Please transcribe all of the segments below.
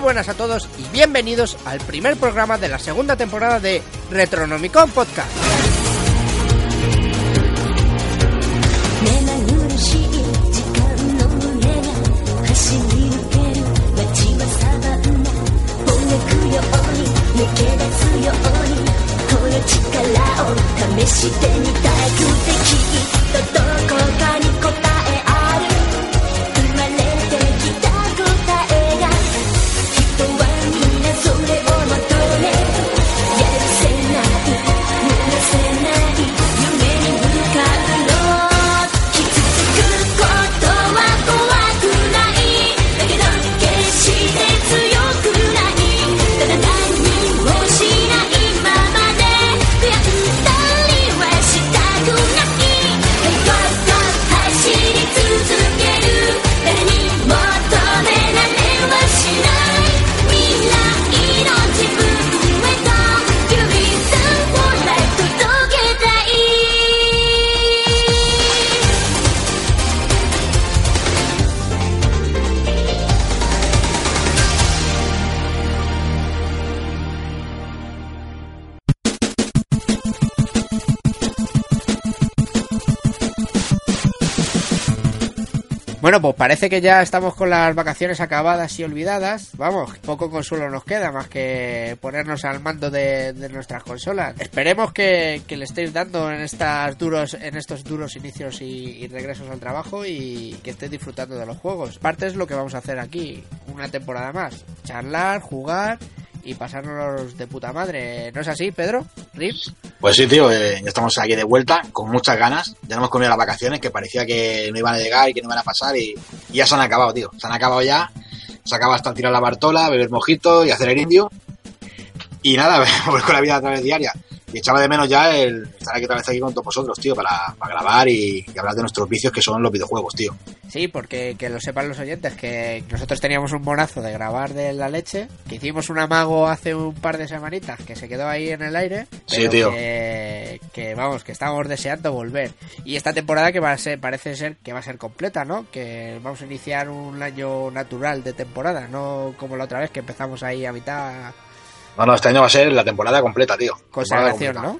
buenas a todos y bienvenidos al primer programa de la segunda temporada de Retronomicon Podcast. Bueno, pues parece que ya estamos con las vacaciones acabadas y olvidadas. Vamos, poco consuelo nos queda más que ponernos al mando de, nuestras consolas. Esperemos que, le estéis dando en estas duros, en estos duros inicios y regresos al trabajo y que estéis disfrutando de los juegos. Parte es lo que vamos a hacer aquí, una temporada más. Charlar, jugar y pasárnoslos de puta madre. ¿No es así, Pedro? ¿Rips? Pues sí, tío, eh, estamos aquí de vuelta, con muchas ganas. Ya no hemos comido las vacaciones, que parecía que no iban a llegar y que no iban a pasar, y, y ya se han acabado, tío. Se han acabado ya. Se acaba hasta tirar la bartola, beber mojito y hacer el indio. Y nada, volver con la vida otra vez diaria. Y echaba de menos ya el estar aquí otra vez aquí con todos vosotros, tío, para, para grabar y, y hablar de nuestros vicios que son los videojuegos, tío. Sí, porque que lo sepan los oyentes, que nosotros teníamos un monazo de grabar de la leche, que hicimos un amago hace un par de semanitas, que se quedó ahí en el aire, Sí, pero tío. Que, que, vamos, que estamos deseando volver. Y esta temporada que va a ser, parece ser que va a ser completa, ¿no? Que vamos a iniciar un año natural de temporada, no como la otra vez que empezamos ahí a mitad No, no, este año va a ser la temporada completa, tío. consagración, ¿no?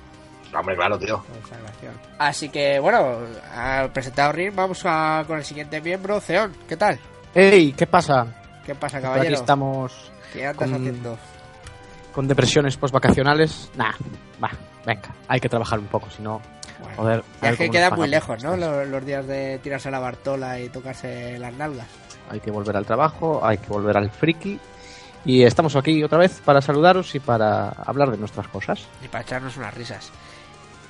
Hombre, claro, tío. Consagración. Así que, bueno, al presentado Rin, vamos a, con el siguiente miembro, Ceón, ¿qué tal? ¡Ey! ¿Qué pasa? ¿Qué pasa, Por aquí caballero? estamos ¿Qué andas con- haciendo? con depresiones postvacacionales. Nah, va, venga, hay que trabajar un poco, si no, Bueno. joder. a es que queda muy lejos, ¿no? Los, los días de tirarse la bartola y tocarse las nalgas. Hay que volver al trabajo, hay que volver al friki. Y estamos aquí otra vez para saludaros y para hablar de nuestras cosas. Y para echarnos unas risas.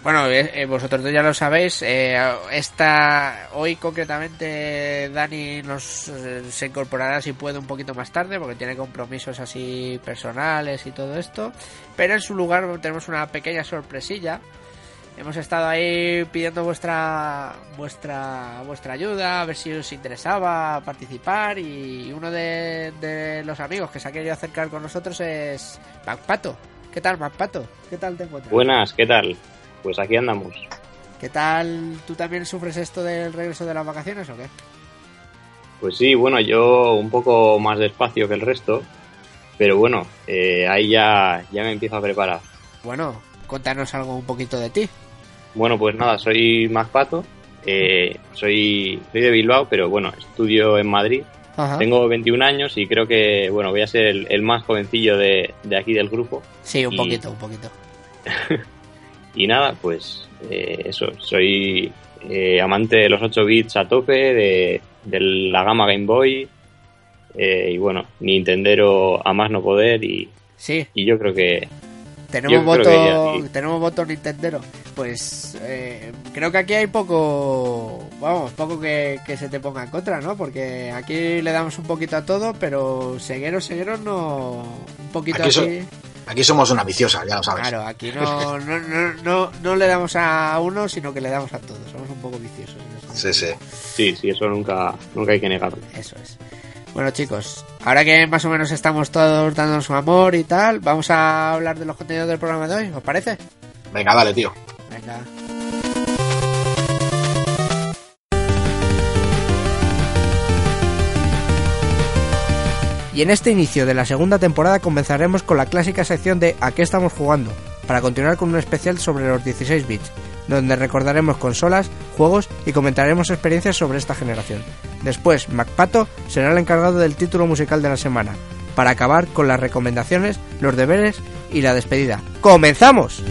Bueno, eh, eh, vosotros ya lo sabéis. eh, esta, hoy concretamente Dani nos eh, se incorporará si puede un poquito más tarde porque tiene compromisos así personales y todo esto. Pero en su lugar tenemos una pequeña sorpresilla. Hemos estado ahí pidiendo vuestra vuestra vuestra ayuda, a ver si os interesaba participar y uno de, de los amigos que se ha querido acercar con nosotros es Macpato. ¿Qué tal, Macpato? ¿Qué tal te encuentras? Buenas, ¿qué tal? Pues aquí andamos. ¿Qué tal? ¿Tú también sufres esto del regreso de las vacaciones o qué? Pues sí, bueno, yo un poco más despacio que el resto, pero bueno, eh, ahí ya, ya me empiezo a preparar. Bueno, cuéntanos algo un poquito de ti. Bueno, pues nada, soy Mac Pato, eh, soy, soy de Bilbao, pero bueno, estudio en Madrid. Ajá. Tengo 21 años y creo que, bueno, voy a ser el, el más jovencillo de, de aquí del grupo. Sí, un y- poquito, un poquito. Y nada, pues eh, eso, soy eh, amante de los 8 bits a tope, de, de la gama Game Boy, eh, y bueno, Nintendero a más no poder, y, Sí, y yo creo que tenemos Yo creo voto, que ya, sí. tenemos voto Nintendero. Pues eh, creo que aquí hay poco, vamos, poco que, que se te ponga en contra, ¿no? Porque aquí le damos un poquito a todo, pero segueros, segueros no, un poquito Aquí so- así. Aquí somos una viciosa, ya lo sabes. Claro, aquí no, no, no, no, no le damos a uno, sino que le damos a todos. Somos un poco viciosos. en Sí, sí. sí, sí, eso nunca, nunca hay que negarlo. Eso es. Bueno chicos, ahora que más o menos estamos todos dando su amor y tal, vamos a hablar de los contenidos del programa de hoy, ¿os parece? Venga, dale, tío. Venga. Y Y en este inicio de la segunda temporada comenzaremos con la clásica sección de ¿A qué estamos jugando? Para continuar con un especial sobre los 16 bits, donde recordaremos consolas, juegos y comentaremos experiencias sobre esta generación. Después, MacPato será el encargado del título musical de la semana, para acabar con las recomendaciones, los deberes y la despedida. ¡Comenzamos!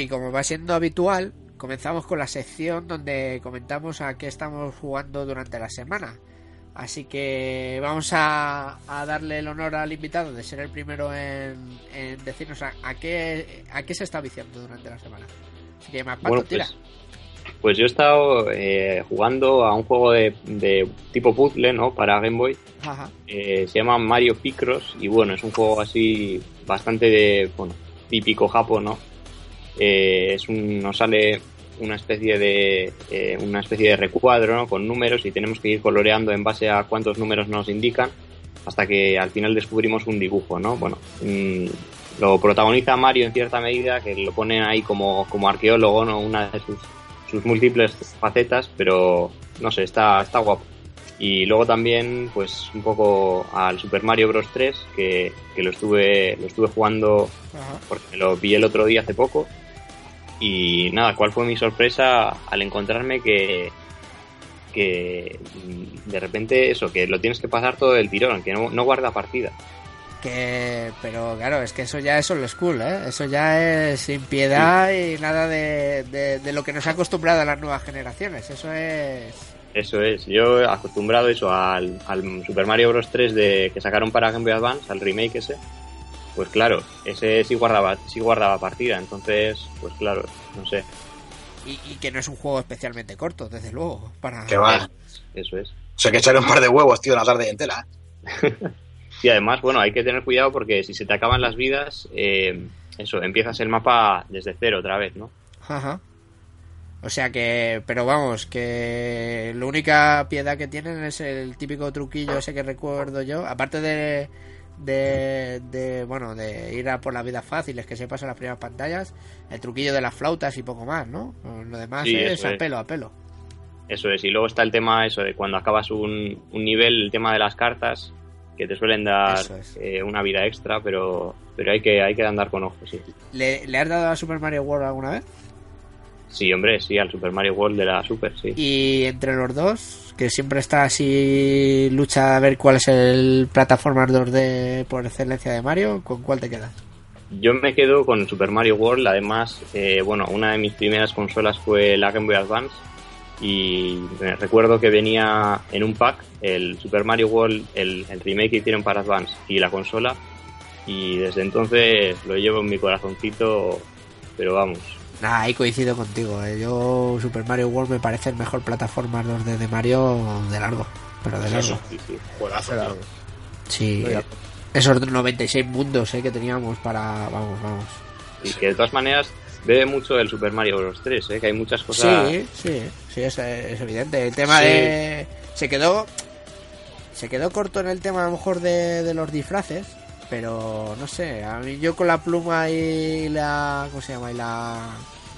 Y como va siendo habitual, comenzamos con la sección donde comentamos a qué estamos jugando durante la semana. Así que vamos a, a darle el honor al invitado de ser el primero en, en decirnos a, a qué, a qué se está viciando durante la semana. Así que, Macpato, Bueno, tira. pues, pues yo he estado eh, jugando a un juego de, de tipo puzzle, ¿no? Para Game Boy. Ajá. Eh, se llama Mario Picross y bueno, es un juego así bastante de, bueno, típico japo, ¿no? Eh, es un, nos sale una especie de eh, una especie de recuadro con números y tenemos que ir coloreando en base a cuántos números nos indican hasta que al final descubrimos un dibujo, ¿no? Bueno, mm, lo protagoniza Mario en cierta medida, que lo ponen ahí como, como arqueólogo, ¿no? Una de sus, sus múltiples facetas, pero no sé, está, está guapo. Y luego también, pues, un poco al Super Mario Bros. 3, que, que lo estuve, lo estuve jugando Ajá. porque lo vi el otro día hace poco. Y nada, ¿cuál fue mi sorpresa al encontrarme que, que mm, de repente eso, que lo tienes que pasar todo el tirón, que no, no guarda partida. Que, pero claro, es que eso ya es old school, ¿eh? Eso ya es sin piedad y nada de, de, de lo que nos ha acostumbrado a las nuevas generaciones. Eso es... Eso es, yo acostumbrado eso al, al Super Mario Bros. 3 de, que sacaron para Game Boy Advance, al remake ese, pues claro, ese sí guardaba, sí guardaba partida, entonces, pues claro, no sé, Y, y que no es un juego especialmente corto, desde luego. Para... Que va. eso es. O sea, que echarle un par de huevos, tío, la tarde entera. Y además, bueno, hay que tener cuidado porque si se te acaban las vidas, eh, eso, empiezas el mapa desde cero otra vez, ¿no? Ajá. O sea que, pero vamos, que la única piedad que tienen es el típico truquillo ese que recuerdo yo, aparte de, de, de bueno, de ir a por las vidas fáciles que se pasan las primeras pantallas, el truquillo de las flautas y poco más, ¿no? Lo demás Sí, es a pelo, a pelo. Eso es, y luego está el tema eso de cuando acabas un, un nivel, el tema de las cartas, que te suelen dar es. eh, una vida extra, pero, pero hay que hay que andar con ojos, sí. ¿Le, ¿Le has dado a Super Mario World alguna vez? Sí, hombre, sí, al Super Mario World de la Super, sí. Y entre los dos, que siempre está así lucha a ver cuál es el plataforma 2D por excelencia de Mario, ¿con cuál te quedas? Yo me quedo con Super Mario World, además, eh, bueno, una de mis primeras consolas fue la Game Boy Advance y recuerdo que venía en un pack el Super Mario World, el, el remake que hicieron para Advance y la consola y desde entonces lo llevo en mi corazoncito, pero vamos, Nah, ahí coincido contigo. eh. Yo, Super Mario World me parece el mejor plataforma 2D de Mario de largo. Pero de largo. sí, sí. Juegazo. Sí. Estoy de Esos 96 mundos eh, que teníamos para. Vamos, vamos. Y que de todas maneras bebe mucho el Super Mario Bros. 3, ¿eh? que hay muchas cosas... Sí, sí, sí, es, es evidente. El tema Sí. de. Se quedó. Se quedó corto en el tema a lo mejor de, de los disfraces. Pero no sé, a mí yo con la pluma y la. ¿Cómo se llama? Y la.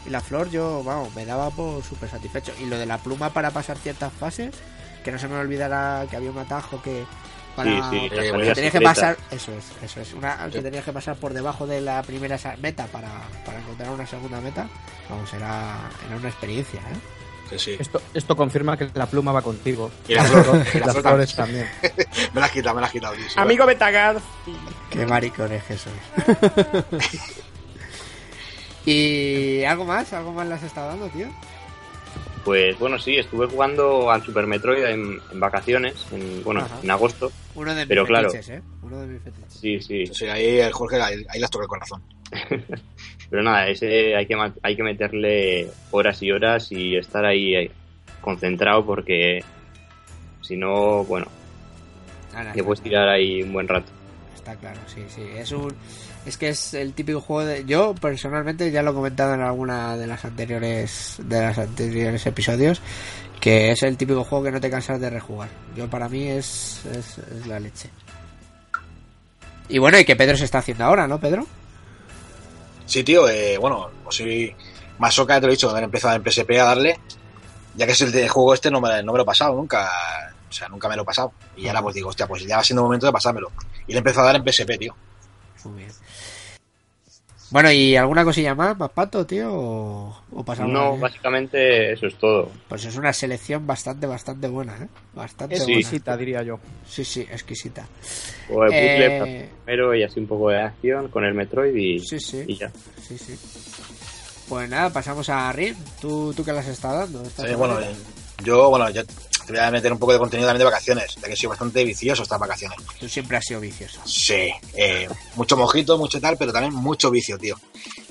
Y la flor, yo, vamos, me daba por súper satisfecho. Y lo de la pluma para pasar ciertas fases, que no se me olvidara que había un atajo que. Para, Sí, sí, la que tenías que pasar, eso es, eso es, una, que tenías que pasar por debajo de la primera meta para, para encontrar una segunda meta, vamos, era, era una experiencia, ¿eh? Sí, sí. Esto, esto confirma que la pluma va contigo. Y la flor, y la las flor flores también. Me la has quitado, me la has quitado, Amigo Betagard. Qué maricones que sois. ¿Y algo más? ¿Algo más le has estado dando, tío? Pues bueno, sí, estuve jugando al Super Metroid en, en vacaciones, en, bueno, Ajá. en agosto. Uno de mis Pero claro. ¿eh? Uno de mis fetiches. Sí, sí. Sí, ahí el Jorge, ahí, ahí las toca el corazón. Pero nada, ese hay que, hay que meterle horas y horas y estar ahí concentrado porque si no, bueno, Ahora, te puedes tirar ahí un buen rato. Está claro, sí, sí. Es un. Es que es el típico juego de. Yo, personalmente, ya lo he comentado en alguna de las anteriores. De las anteriores episodios. Que es el típico juego que no te cansas de rejugar. Yo, para mí, es, es, es la leche. Y bueno, y que Pedro se está haciendo ahora, ¿no, Pedro? Sí, tío, eh, bueno, pues sí, Masoka, te lo he dicho, haber empezado en PSP a darle, ya que es el de juego este, no me, no me lo he pasado nunca, o sea, nunca me lo he pasado. Y ahora pues digo, hostia, pues ya va siendo momento de pasármelo. Y le he empezado a dar en PSP, tío. Muy bien. Bueno, ¿y alguna cosilla más, más pato, tío? ¿O, o pasamos? No, básicamente eso es todo. Pues es una selección bastante, bastante buena, ¿eh? Bastante Es buena. exquisita, diría yo. Sí, sí, exquisita. O Eh, puzzle primero y así un poco de acción con el Metroid y, Sí, sí. y ya. Sí, sí. Pues nada, pasamos a Rim. ¿Tú, tú qué las estás dando? esta Sí, bueno, eh, yo, bueno, yo te voy a meter un poco de contenido también de vacaciones, ya que he sido bastante vicioso estas vacaciones. Tú siempre has sido vicioso. Sí, eh, mucho mojito, mucho tal, pero también mucho vicio, tío.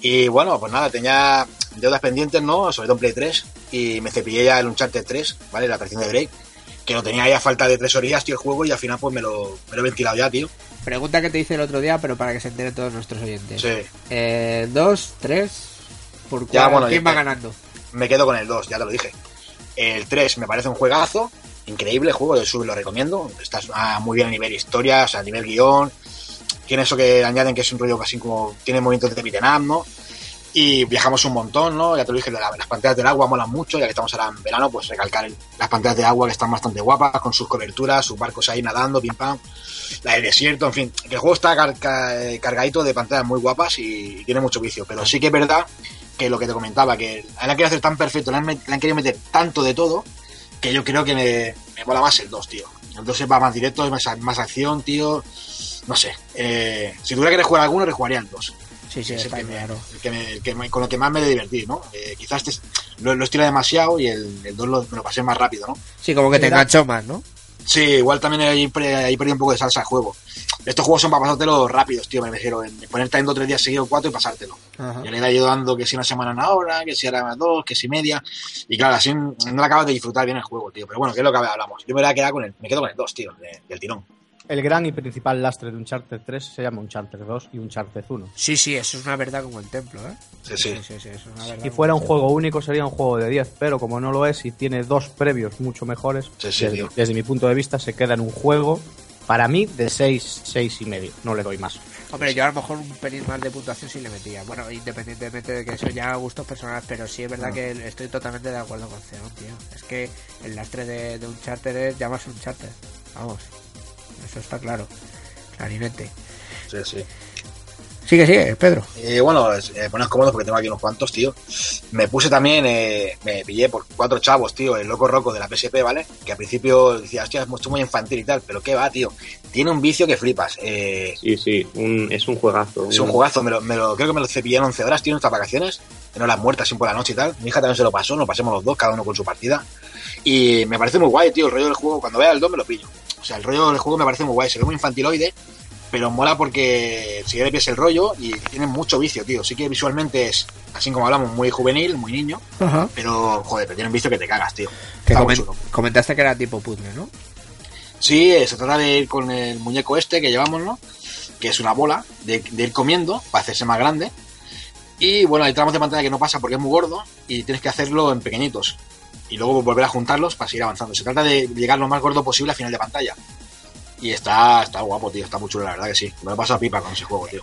Y bueno, pues nada, tenía deudas pendientes, ¿no? Sobre todo en Play 3, y me cepillé ya el Uncharted 3, ¿vale? La versión de Drake, que lo tenía ahí a falta de tres horillas, tío, el juego, y al final pues me lo, me lo he ventilado ya, tío. Pregunta que te hice el otro día, pero para que se enteren todos nuestros oyentes. Sí, Eh, dos, tres. ¿Por Ya, cuál? bueno, ¿Quién ya- va ganando? me quedo con el 2, ya te lo dije. El 3 me parece un juegazo, increíble juego, yo sub lo recomiendo. Está muy bien a nivel historia, o sea, a nivel guion. Tiene eso que añaden que es un rollo casi como. Tiene movimientos de beat'em ¿no? Y viajamos un montón, ¿no? Ya te lo dije, la- las pantallas del agua molan mucho, ya que estamos ahora en verano, pues recalcar el- las pantallas de agua que están bastante guapas, con sus coberturas, sus barcos ahí nadando, pim pam, la del desierto, en fin. El juego está car- ca- eh, cargadito de pantallas muy guapas y, tiene mucho vicio, pero sí que es verdad que lo que te comentaba, que han querido hacer tan perfecto, le han, met- le han querido meter tanto de todo, que yo creo que me, me mola más el 2, tío. El 2 va más directo, es más, más acción, tío. No sé. Eh, si tuviera que rejugar alguno, rejugaría el 2. Sí, sí, Es el que me- claro. el que me- el que me- con lo que más me he divertido, ¿no? Eh, quizás este, lo, lo estira demasiado y el, el 2 lo, me lo pasé más rápido, ¿no? Sí, como que te enganchó más, ¿no? Sí, igual también ahí, ahí perdí un poco de salsa de juego. Estos juegos son para pasártelo rápidos, tío, me refiero. En ponerte en dos tres días seguidos, cuatro y pasártelo. Ajá. Ya le he ido dando que si una semana una hora, que si ahora dos, que si media. Y claro, así no le acabas de disfrutar bien el juego, tío. Pero bueno, que es lo que hablamos. Yo me voy a quedar con el, me quedo con el 2, tío, de- del tirón. El gran y principal lastre de Uncharted 3 se llama Uncharted 2 y Uncharted 1. Sí, sí, eso es una verdad como el templo, ¿eh? Sí, sí. sí, sí, eso es una verdad Si fuera un juego único sería un juego de 10, pero como no lo es y tiene dos previos mucho mejores, Sí, sí, desde, mi punto de vista se queda en un juego, para mí, de 6, 6 y medio. No le doy más. Hombre, yo a lo mejor un pelín más de puntuación sí le metía. Bueno, independientemente de que eso ya gustos personales, pero sí es verdad que estoy totalmente de acuerdo con Ceon, tío. Es que el lastre de, de un charter es llamarse un charter. Vamos, eso está claro. Clarinete. Sí, sí. Sigue, sigue, Pedro. Eh, bueno, eh, cómodos porque tengo aquí unos cuantos, tío. Me puse también, eh, me pillé por cuatro chavos, tío, el loco roco de la PSP, ¿vale? Que al principio decía, hostia, es muy- muy infantil y tal, pero qué va, tío. Tiene un vicio que flipas. Eh, Sí, sí, un, es un juegazo. es un juegazo, me lo, me lo- creo que me lo cepillé en 11 horas, tío, en estas vacaciones. En horas muertas, sin por la noche y tal. Mi hija también se lo pasó, nos lo pasemos los dos, cada uno con su partida. Y me parece muy guay, tío, el rollo del juego. Cuando vea el 2 me lo pillo. O sea, el rollo del juego me parece muy guay. Se ve muy infantiloide, pero mola porque si le pies el rollo y tiene mucho vicio, tío. Sí que visualmente es, así como hablamos, muy juvenil, muy niño, Ajá. pero joder, pero tiene un vicio que te cagas, tío. Que Está muy comen- chulo. comentaste que era tipo puzzle, ¿no? Sí, eh, se trata de ir con el muñeco este que llevamos, ¿no? Que es una bola, de, de ir comiendo para hacerse más grande. Y bueno, hay tramos de pantalla que no pasa porque es muy gordo y tienes que hacerlo en pequeñitos. Y luego volver a juntarlos para seguir avanzando. Se trata de llegar lo más gordo posible al final de pantalla. Y está, está guapo, tío. Está muy chulo, la verdad que sí. Me lo he pasado pipa con ese juego, tío.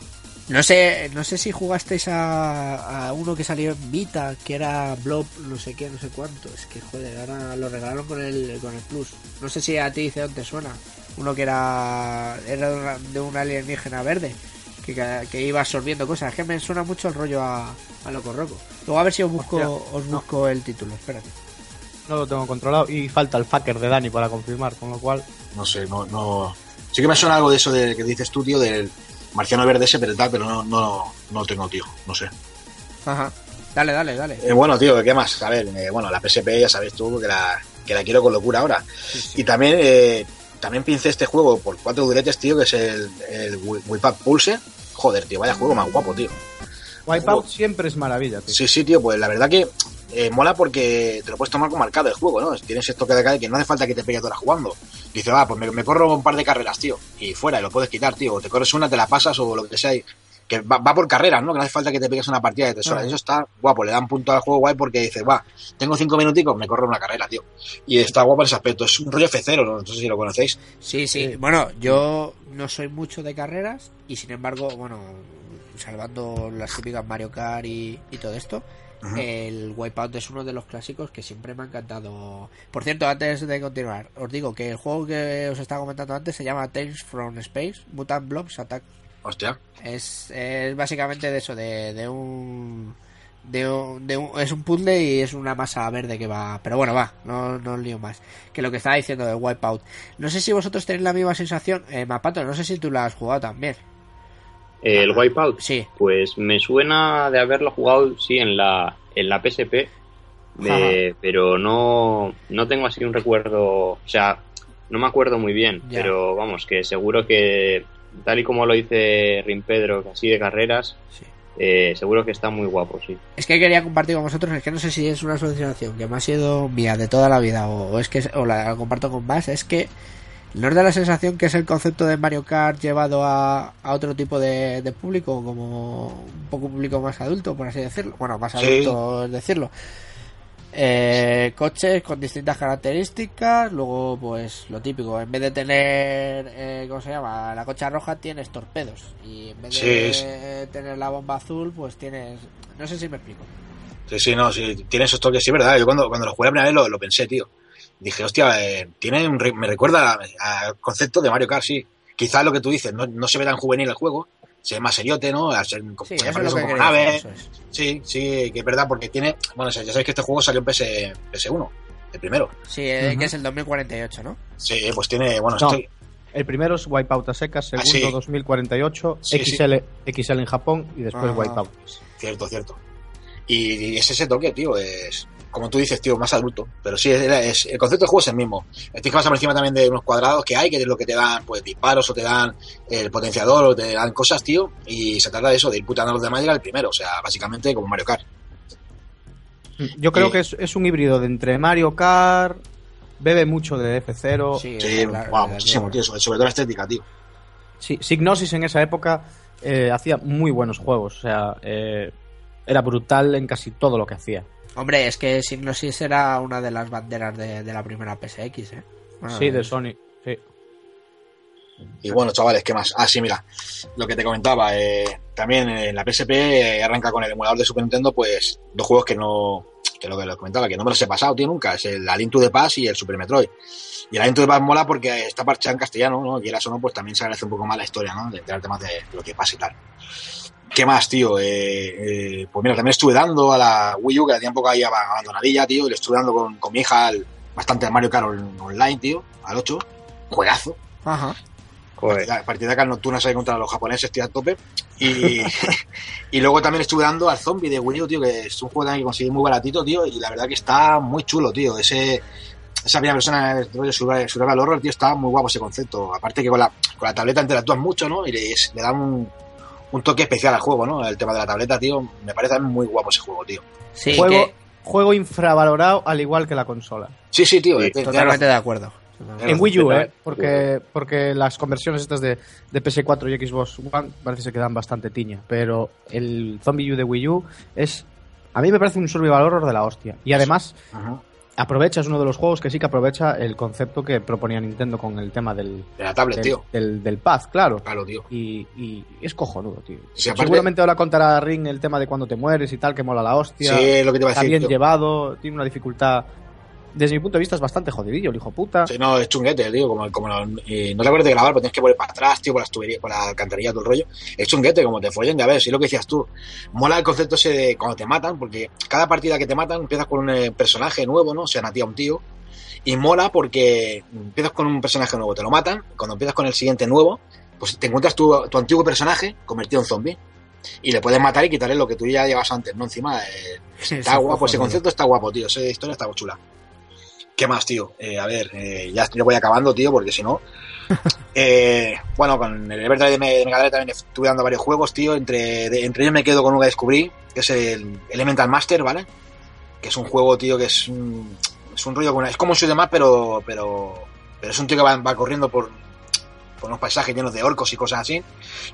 No sé, no sé si jugasteis a, a uno que salió en Vita, que era Blob, no sé qué, no sé cuánto. Es que, joder, ahora lo regalaron con el, con el Plus. No sé si a ti dice dónde suena. Uno que era, era de, un alienígena verde, que, que iba absorbiendo cosas. Es que me suena mucho el rollo a, a Loco Roco. Luego a ver si os busco, Hostia, os busco el título, espérate. No lo tengo controlado y falta el fucker de Dani para confirmar, con lo cual No sé, no, no. Sí que me suena algo de eso de que dices tú, tío, del marciano verde ese, pero tal, pero no, no, no lo tengo, tío. No sé. Ajá. Dale, dale, dale. Eh, bueno, tío, ¿qué más? A ver, eh, bueno, la PSP ya sabes tú que la, que la quiero con locura ahora. Sí, sí. Y también, eh, también pincé este juego por cuatro duretes, tío, que es el, el Wipeout Pulse. Joder, tío, vaya juego más guapo, tío. Wipeout siempre es maravilla, tío. Sí, sí, tío, pues la verdad que eh, mola porque te lo puedes tomar como marcado el juego, ¿no? Tienes esto que de que no hace falta que te pegue horas jugando. Dice, va, pues me, me corro un par de carreras, tío. Y fuera, y lo puedes quitar, tío. O te corres una, te la pasas o lo que sea. y- que va, va por carreras, ¿no? Que no hace falta que te pegues una partida de tres horas. Eso está guapo, le dan punto al juego guay porque dices, va, tengo cinco minuticos, me corro una carrera, tío. Y está guapo en ese aspecto. Es un rollo F0, no, no sé si lo conocéis. Sí, sí. Bueno, yo no soy mucho de carreras y sin embargo, bueno, salvando las típicas Mario Kart y, y todo esto, El Wipeout es uno de los clásicos que siempre me ha encantado. Por cierto, antes de continuar, os digo que el juego que os estaba comentando antes se llama Tales from Space, Mutant Blobs Attack. Hostia. Es, es básicamente de eso, de, de un... De un, de un- es un puzzle y es una masa verde que va. Pero bueno, va, no, no lío más. Que lo que estaba diciendo del Wipeout. No sé si vosotros tenéis la misma sensación. Eh, Mapato, no sé si tú la has jugado también. El Wipeout, Sí. pues me suena de haberlo jugado, sí, en la, en la PSP, de- pero no, no tengo así un recuerdo, o sea, no me acuerdo muy bien, Ya. pero vamos, que seguro que tal y como lo dice Rin Pedro, que así de carreras, sí. eh, seguro que está muy guapo, sí. Es que quería compartir con vosotros, es que no sé si es una sensación que me ha sido mía de toda la vida o, o es que o la, comparto con más, es que no os da la sensación que es el concepto de Mario Kart llevado a, a otro tipo de, de público, como un poco público más adulto, por así decirlo. Bueno, más Sí. adulto es decirlo. Eh, coches con distintas características, luego pues lo típico, en vez de tener, eh, ¿cómo se llama? La cocha roja tienes torpedos y en vez de Sí, tener la bomba azul pues tienes, no sé si me explico. Sí, sí, no, sí, tiene esos toques, sí, verdad. Yo cuando, cuando lo jugué la primera vez lo, lo pensé, tío. Dije, hostia, eh, tiene un re- me recuerda a- al concepto de Mario Kart, sí. Quizás lo que tú dices, no, no se ve tan juvenil el juego, se ve más seriote, ¿no? Al ser, Sí, es que como naves. es. Sí, sí, que es verdad, porque tiene. Bueno, ya sabéis que este juego salió en PS, PS1, el primero. Sí, eh, Ujú. que es el 2048, ¿no? Sí, pues tiene. Bueno, No. estoy. El primero es Wipeout a secas, segundo Ah, sí. 2048, Sí, sí. XL, XL en Japón y después Ah. Wipeout. Cierto, cierto. Y, y es ese toque, tío, es. Como tú dices, tío, más adulto. Pero sí, es, es- el concepto del juego es el mismo. Tienes que pasar por encima también de unos cuadrados que hay, que es lo que te dan, pues, disparos o te dan el potenciador o te dan cosas, tío. Y se trata de eso, de ir putando a los demás y al primero. O sea, básicamente como Mario Kart. Yo creo Sí. que es, es un híbrido de entre Mario Kart, bebe mucho de F0. Sí, wow, muchísimo, tío. Sobre, sobre todo la estética, tío. Sí, Signosis en esa época eh, hacía muy buenos juegos, o sea, eh, era brutal en casi todo lo que hacía. Hombre, es que Signosis era una de las banderas de, de la primera PSX, ¿eh? Bueno, sí, de Sony. Sí. Y bueno, chavales, ¿qué más? Ah, sí, mira, lo que te comentaba, eh, también en la PSP eh, arranca con el emulador de Super Nintendo, pues dos juegos que no, que lo que lo comentaba, que no me los he pasado, tío, nunca, es el A Link to the Past y el Super Metroid. Y el A Link to the Past mola porque está parchado en castellano, ¿no? Quieras o no, pues también se agradece un poco más la historia, ¿no? De enterarte más de lo que pasa y tal. ¿Qué más, tío? Eh, eh, pues mira, también estuve dando a la Wii U, que la tenía un poco ahí abandonadilla, tío, y le estuve dando con, con mi hija al- bastante al Mario Kart on- online, tío, al 8, juegazo. Ajá. Joder. Partida, partida acá nocturnas ahí contra los japoneses, tío, a tope. Y, y luego también estuve dando al zombie de Wii U, tío, que es un juego también que conseguí muy baratito, tío, y la verdad que está muy chulo, tío. Ese, esa primera persona de survival horror, tío, está muy guapo ese concepto. Aparte que con la, con la tableta interactúas mucho, ¿no? Y le, le da un, un toque especial al juego, ¿no? El tema de la tableta, tío, me parece muy guapo ese juego, tío. Sí, juego, que- juego infravalorado al igual que la consola. Sí, sí, tío. Sí, te- te- totalmente de acuerdo. En Wii U. ¿eh? Porque, porque las conversiones estas de, de PS4 y Xbox One parece que se quedan bastante tiña. Pero el Zombie U de Wii U es. A mí me parece un survival horror de la hostia. Y además, Ajá. Aprovecha, es uno de los juegos que sí que aprovecha el concepto que proponía Nintendo con el tema del, De la tablet, del, tío. del, del pad, claro. Claro, tío. Y, y es cojonudo, tío. Sí, aparte- Seguramente ahora contará Ring el tema de cuando te mueres y tal, que mola la hostia. Sí, lo que te iba a Está decir. bien tío. llevado, tiene una dificultad. Desde mi punto de vista es bastante jodidillo, el hijo puta. Sí, no, es chunguete, tío, como, como no, y no te acuerdas de grabar, pero tienes que volver para atrás, tío, por las tuberías, por la alcantarilla, todo el rollo. Es chunguete, como te follen, ya ves, y lo que decías tú. Mola el concepto ese de cuando te matan, porque cada partida que te matan empiezas con un eh, personaje nuevo, ¿no? O sea, a ti a un tío. Y mola porque empiezas con un personaje nuevo, te lo matan, cuando empiezas con el siguiente nuevo, pues te encuentras tu, tu antiguo personaje convertido en zombie. Y le puedes matar y quitarle lo que tú ya llevas antes, ¿no? Encima, eh, Está guapo, ese concepto está guapo, tío. Esa historia está chula. ¿Qué más, tío? Eh, a ver, eh, ya yo voy acabando, tío, porque si no. Eh, bueno, con el Everdrive de Me- de Mega Drive también estuve dando varios juegos, tío. Entre, de- entre ellos me quedo con uno que descubrí, que es el Elemental Master, ¿vale? Que es un juego, tío, que es un, es un rollo con. Es como un shoot más, pero, pero pero es un tío que va, va corriendo por, por unos paisajes llenos de orcos y cosas así,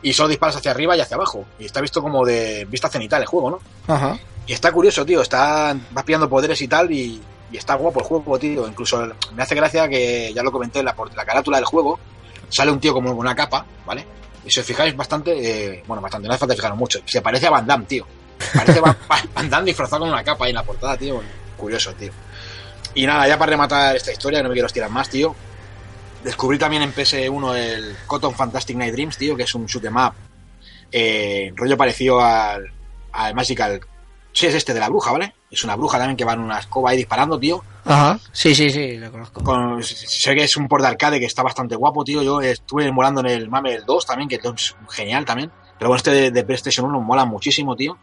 y solo disparas hacia arriba y hacia abajo. Y está visto como de vista cenital el juego, ¿no? Ajá. Y está curioso, tío. Está, vas pillando poderes y tal, y, y está guapo el juego, tío. Incluso me hace gracia que, ya lo comenté en la, por la carátula del juego, sale un tío como con una capa, ¿vale? Y si os fijáis bastante, eh, bueno, bastante, no hace falta fijaros mucho. Se parece a Van Damme, tío. Parece Van, Van Damme disfrazado con una capa ahí en la portada, tío. Curioso, tío. Y nada, ya para rematar esta historia, no me quiero estirar más, tío. Descubrí también en PS1 el Cotton Fantastic Night Dreams, tío, que es un shoot 'em up. Eh, rollo parecido al, al Magical. Sí, es este de la bruja, ¿vale? Es una bruja también que va en una escoba ahí disparando, tío. Ajá. Sí, sí, sí, lo conozco. Con- sé que es un port de arcade que está bastante guapo, tío. Yo estuve molando en el Mame el 2 también, que es genial también. Pero bueno, este de, de PlayStation 1 mola muchísimo, tío.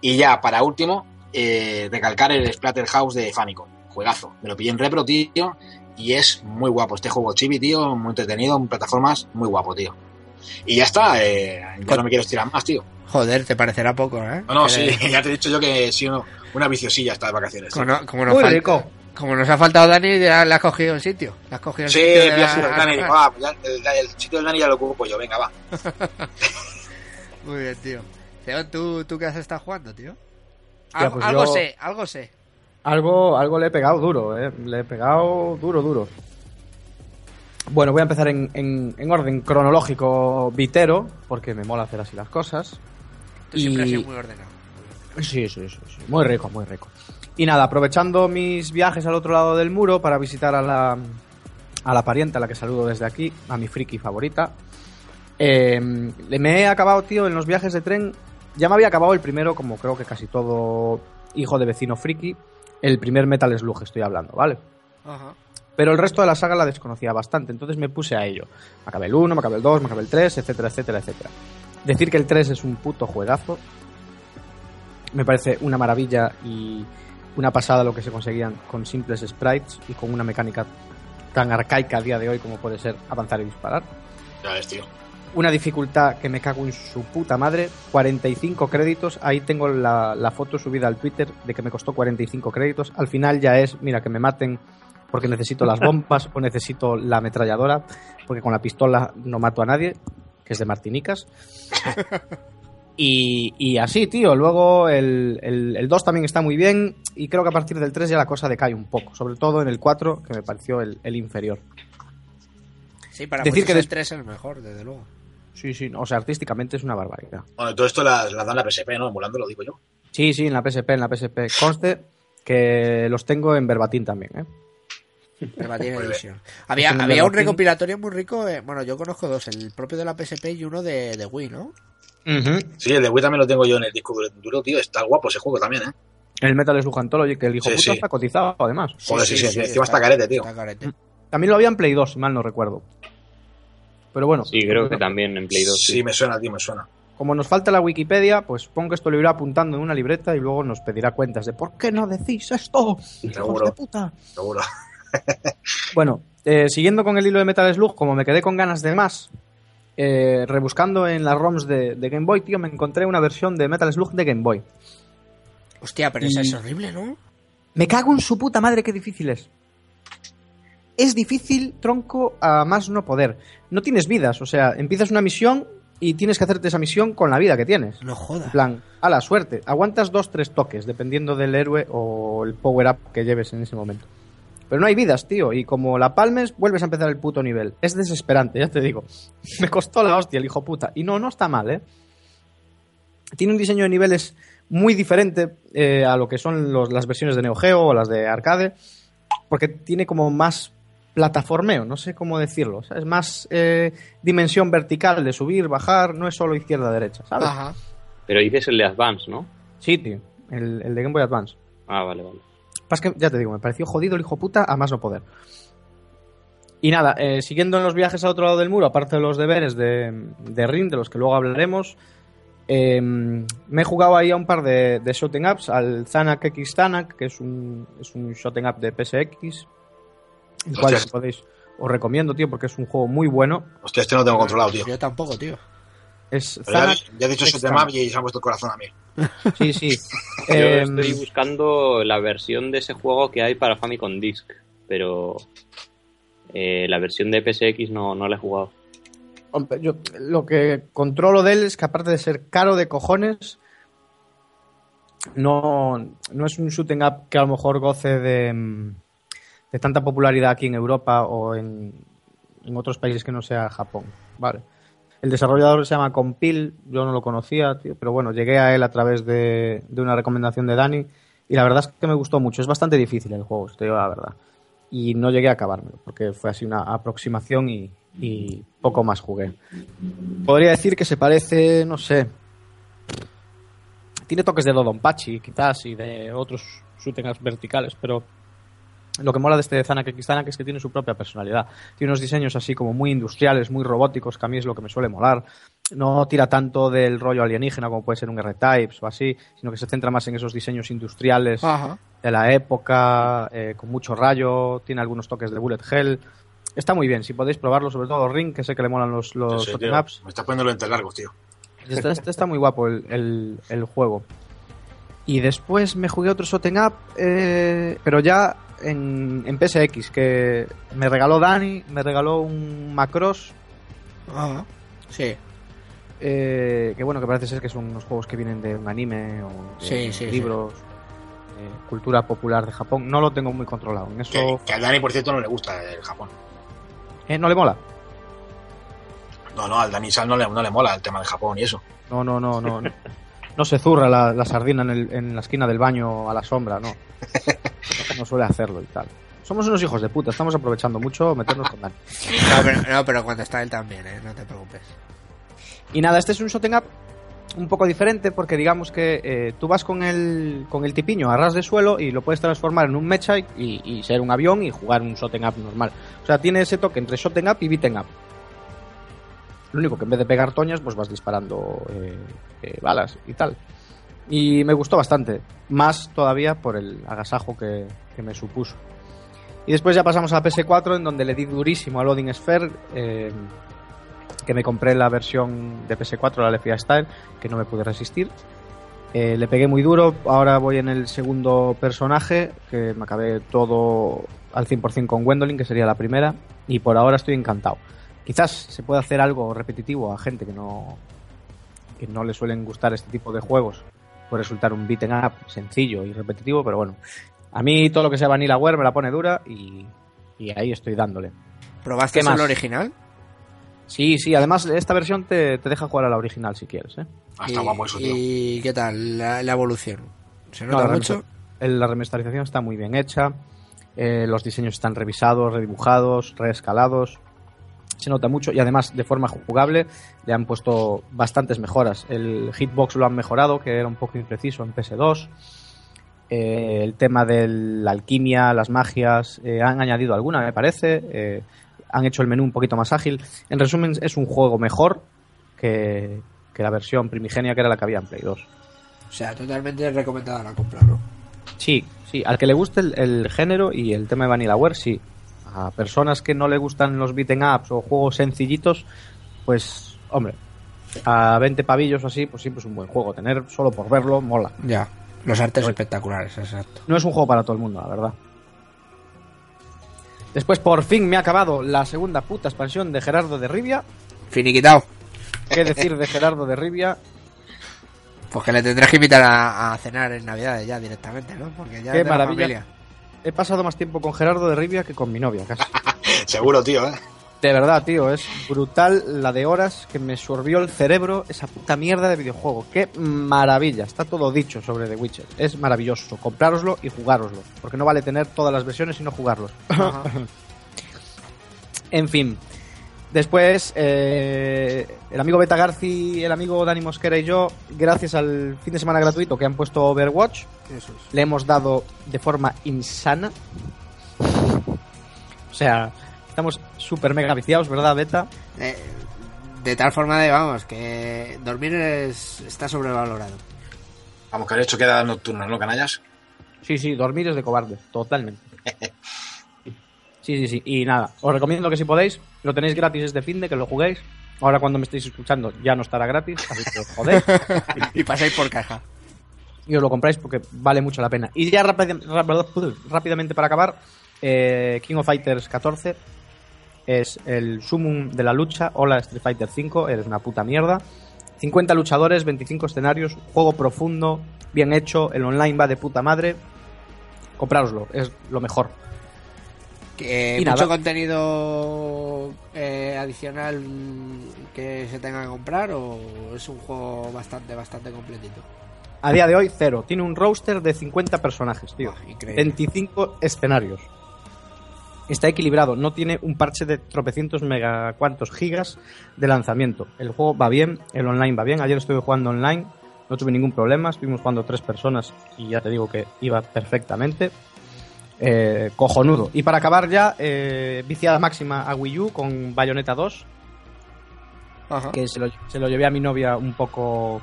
Y ya, para último, eh, recalcar el Splatterhouse de Famicom. Juegazo. Me lo pillé en Repro, tío. Y es muy guapo. Este juego chibi, tío. Muy entretenido, en plataformas. Muy guapo, tío. Y ya está. Eh, ya no me quiero estirar más, tío. Joder, te parecerá poco, ¿eh? No, no, sí. Ya te he dicho yo que he sido una viciosilla estas vacaciones. Como, no- como nos Muy fal- rico. como nos ha faltado Dani, ya le has cogido el sitio. Le has cogido el Sí, sitio. la- Dani. Va, ya, el, el sitio del Dani ya lo ocupo yo. Venga, va. Muy bien, tío. León, ¿tú, ¿tú qué has estado jugando, tío? Pues algo yo- sé, algo sé. Algo, algo le he pegado duro, ¿eh? Le he pegado duro, duro. Bueno, voy a empezar en, en- en orden cronológico vitero, porque me mola hacer así las cosas. Tú siempre has sido muy ordenado. Sí, sí, sí, sí. Muy rico, muy rico. Y nada, aprovechando mis viajes al otro lado del muro para visitar a la, a la pariente a la que saludo desde aquí, a mi friki favorita, eh, le- me he acabado, tío, en los viajes de tren. Ya me había acabado el primero, como creo que casi todo hijo de vecino friki. El primer Metal Slug estoy hablando, ¿vale? Ajá. Pero el resto de la saga la desconocía bastante, entonces me puse a ello. Me acabé el 1, me acabé el 2, me acabé el 3, etcétera, etcétera, etcétera. Decir que el 3 es un puto juegazo. Me parece una maravilla y una pasada lo que se conseguían con simples sprites y con una mecánica tan arcaica a día de hoy como puede ser avanzar y disparar. Ya ves, tío. Una dificultad que me cago en su puta madre. 45 créditos. Ahí tengo la, la foto subida al Twitter de que me costó 45 créditos. Al final ya es, mira, que me maten porque necesito las bombas o necesito la ametralladora. Porque con la pistola no mato a nadie, que es de Martinicas. Y, y así, tío. Luego el, el, el 2 también está muy bien. Y creo que a partir del 3 ya la cosa decae un poco. Sobre todo en el 4, que me pareció el, el inferior. Sí, para Decir que el des- 3 es el mejor, desde luego. Sí, sí. O sea, artísticamente es una barbaridad. Bueno, todo esto las, las dan la PSP, ¿no? Emulando, lo digo yo. Sí, sí, en la PSP, en la PSP. Conste que los tengo en verbatim también, ¿eh? Verbatim. Edition. Había, había un recopilatorio muy rico. eh, bueno, yo conozco dos: el propio de la PSP y uno de, de Wii, ¿no? Sí, el de Wii también lo tengo yo en el disco duro, tío. Está guapo ese juego también, ¿eh? El Metal Slug Anthology, que el hijo Sí, puta sí. está cotizado, además. Joder, sí, sí, encima está carete, tío. Está carete. También lo había en Play 2, si mal no recuerdo. Pero bueno, Sí, creo que también en Play 2. Sí, sí. me suena, tío, me suena. como nos falta la Wikipedia, pues supongo que esto lo irá apuntando en una libreta y luego nos pedirá cuentas de ¿por qué no decís esto? ¡Hijos Seguro. de puta! Seguro. Bueno, eh, siguiendo con el hilo de Metal Slug, como me quedé con ganas de más, eh, rebuscando en las ROMs de, de Game Boy, tío, me encontré una versión de Metal Slug de Game Boy. Hostia, pero Y- esa es horrible, ¿no? Me cago en su puta madre, qué difícil es. Es difícil, tronco, a más no poder. No tienes vidas, o sea, empiezas una misión y tienes que hacerte esa misión con la vida que tienes. No En jodas. plan, a la suerte. Aguantas dos, tres toques, dependiendo del héroe o el power-up que lleves en ese momento. Pero no hay vidas, tío, y como la palmes, vuelves a empezar el puto nivel. Es desesperante, ya te digo. Me costó la hostia el hijo puta. Y no, no está mal, ¿eh? Tiene un diseño de niveles muy diferente eh, a lo que son los- las versiones de Neo Geo o las de arcade, porque tiene como más plataformeo, no sé cómo decirlo. o sea, es más eh, dimensión vertical de subir, bajar, no es solo izquierda-derecha, ¿sabes? Ajá. Pero dices el de Advance, ¿no? Sí, tío, el, el de Game Boy Advance. Ah, vale, vale. Pasa que, ya te digo, me pareció jodido el hijo puta a más no poder. Y nada, eh, siguiendo en los viajes al otro lado del muro, aparte de los deberes de, de Ring, de los que luego hablaremos, eh, me he jugado ahí a un par de, de shooting ups, al Zanak X Zanak, que es un, es un shooting up de PSX, el cual podéis, os recomiendo, tío, porque es un juego muy bueno. Hostia, este no lo tengo controlado, tío. Yo tampoco, tío. Es ya, ya he dicho su tema y se ha puesto el corazón a mí. sí, sí. Yo Eh, estoy buscando la versión de ese juego que hay para Famicom Disk, pero Eh, la versión de PSX no, no la he jugado. Hombre, yo lo que controlo de él es que aparte de ser caro de cojones, no, no es un shooting up que a lo mejor goce de, mm, de tanta popularidad aquí en Europa o en, en otros países que no sea Japón. Vale. El desarrollador se llama Compil, yo no lo conocía, tío, pero bueno, llegué a él a través de, una recomendación de Dani y la verdad es que me gustó mucho. Es bastante difícil el juego, te digo la verdad. Y no llegué a acabármelo, porque fue así una aproximación y, poco más jugué. Podría decir que se parece, no sé. Tiene toques de Dodonpachi, quizás, y de otros shooting ups verticales, pero lo que mola de este de Zanak X Zanak es que tiene su propia personalidad. Tiene unos diseños así como muy industriales, muy robóticos, que a mí es lo que me suele molar. No tira tanto del rollo alienígena como puede ser un R-Types o así, sino que se centra más en esos diseños industriales Ajá. de la época, eh, con mucho rayo, tiene algunos toques de bullet hell. Está muy bien, si podéis probarlo, sobre todo Ring, que sé que le molan los, los Sí, tío. Me estás poniendo los lentes largos, tío. Está, está- está muy guapo el, el- el juego. Y después me jugué otro shooting up, eh, pero ya en, en PSX, que me regaló Dani, me regaló un Macross, Ajá. Sí. eh, que bueno, que parece ser que son unos juegos que vienen de un anime o de Sí, sí, libros, eh, cultura popular de Japón. No lo tengo muy controlado. En Que, eso que a Dani, por cierto, no le gusta el Japón. eh, no le mola. No, no, al Dani Sal no le, no le mola el tema del Japón y eso. No, no, no, no. No, no se zurra la, la sardina en, el- en la esquina del baño a la sombra, no. No, no suele hacerlo y tal. Somos unos hijos de puta, estamos aprovechando mucho meternos con Dani. No pero, no, pero cuando está él también, ¿eh? No te preocupes. Y nada, este es un shooting up un poco diferente porque digamos que eh, tú vas con el, con el tipiño a ras de suelo y lo puedes transformar en un mecha y, y ser un avión y jugar un shooting up normal. O sea, tiene ese toque entre shooting up y beating up. Lo único que en vez de pegar toñas, pues vas disparando eh, eh, balas y tal. Y me gustó bastante. Más todavía por el agasajo que, me supuso. Y después ya pasamos a la PS4, en donde le di durísimo a Loading Sphere. eh, que me compré la versión de PS4, la Lefia Style, que no me pude resistir. Le pegué muy duro, ahora voy en el segundo personaje, que me acabé todo al 100% con Gwendolyn, que sería la primera, y por ahora estoy encantado. Quizás se pueda hacer algo repetitivo a gente que no, que no le suelen gustar este tipo de juegos, puede resultar un beaten up sencillo y repetitivo, pero bueno, a mí todo lo que sea Vanillaware me la pone dura y, y ahí estoy dándole. ¿Probaste ¿Qué más? el original? Sí, sí, además esta versión te, te deja jugar a la original si quieres, ¿eh? Hasta y, guapo eso, tío. ¿Y qué tal la, la evolución? ¿Se No, nota la, mucho? la remasterización está muy bien hecha, eh, los diseños están revisados, redibujados, reescalados, se nota mucho y además de forma jugable le han puesto bastantes mejoras. El hitbox lo han mejorado, que era un poco impreciso en PS2. Eh, el tema de la alquimia, las magias, eh, han añadido alguna, me parece. Eh, han hecho el menú un poquito más ágil. En resumen, es un juego mejor que, que la versión primigenia que era la que había en Play 2. O sea, totalmente recomendada la compra, ¿no? Sí, sí, al que le guste el, el género y el tema de Vanillaware, sí. A personas que no le gustan los beaten ups o juegos sencillitos, pues, hombre, a 20 pavillos o así, pues siempre es un buen juego. Tener solo por verlo, mola. Ya. Los artes espectaculares, exacto. No es un juego para todo el mundo, la verdad. Después, por fin, me ha acabado la segunda puta expansión de Gerardo de Rivia. Finiquitado. ¿Qué decir de Gerardo de Rivia? Pues que le tendrás que invitar a, a cenar en Navidad ya directamente, ¿no? Porque ya Qué maravilla. familia. He pasado más tiempo con Gerardo de Rivia que con mi novia, casi. Seguro, tío, ¿eh? De verdad, tío, es brutal la de horas que me sorbió el cerebro esa puta mierda de videojuego. Qué maravilla, está todo dicho sobre The Witcher. Es maravilloso, comprároslo y jugároslo, porque no vale tener todas las versiones y no jugarlos. En fin, después eh, el amigo Beta Garci, el amigo Dani Mosquera y yo, gracias al fin de semana gratuito que han puesto Overwatch, Eso es. le hemos dado de forma insana. O sea, estamos súper mega viciados, ¿verdad, Beta? Eh, de tal forma de, vamos, que dormir es, está sobrevalorado. Vamos, que han hecho quedadas nocturnas, ¿no, canallas? Sí, sí, dormir es de cobarde, totalmente. Sí, sí, sí. Y nada, os recomiendo que si podéis, lo tenéis gratis este fin de que lo juguéis. Ahora cuando me estéis escuchando ya no estará gratis, así que os jodéis y pasáis por caja. y os lo compráis porque vale mucho la pena. Y ya rápida- ráp- rápidamente para acabar, eh, King of Fighters 14, es el sumum de la lucha. Hola Street Fighter 5, eres una puta mierda. 50 luchadores, 25 escenarios, juego profundo, bien hecho, el online va de puta madre. Comprároslo, es lo mejor. Que Y mucho nada. contenido eh, adicional que se tenga que comprar o es un juego bastante, bastante completito. A día de hoy, cero. Tiene un roster de 50 personajes, tío. Increíble. 25 escenarios. Está equilibrado, no tiene un parche de tropecientos mega cuantos gigas de lanzamiento. El juego va bien, el online va bien. Ayer estuve jugando online, no tuve ningún problema. Estuvimos jugando tres personas y ya te digo que iba perfectamente. Eh, cojonudo. Y para acabar ya, eh, viciada máxima a Wii U con Bayonetta 2, Ajá. que se lo, se lo llevé a mi novia un poco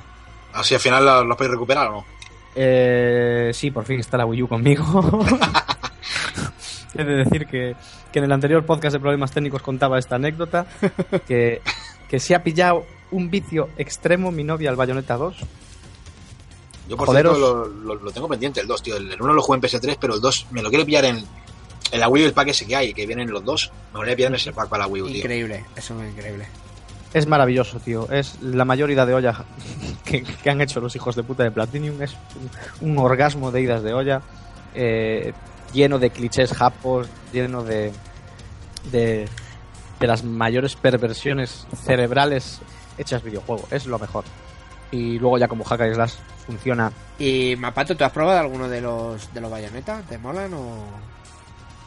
Así al final lo, lo podéis recuperar o no. Eh, sí, por fin está la Wii U conmigo. He de decir que, que en el anterior podcast de problemas técnicos contaba esta anécdota, que, que se ha pillado un vicio extremo mi novia al Bayonetta 2. Yo por Joderos. cierto lo, lo- lo tengo pendiente el 2, tío. El 1 lo jugué en PS3, pero el 2 me lo quiero pillar en, en la Wii U el pack ese que hay, que vienen los dos. Me voy a pillarme ese pack para la Wii U, tío. Increíble, eso es increíble. Es maravilloso, tío. Es la mayor ida de olla que, que han hecho los hijos de puta de Platinum. Es un, un orgasmo de idas de olla. eh, lleno de clichés japos, lleno de, de, de las mayores perversiones cerebrales hechas videojuego. Es lo mejor. Y luego ya como Hack Slash funciona. Y Mapato, ¿tú has probado alguno de los de los Bayonetta? ¿Te molan o...?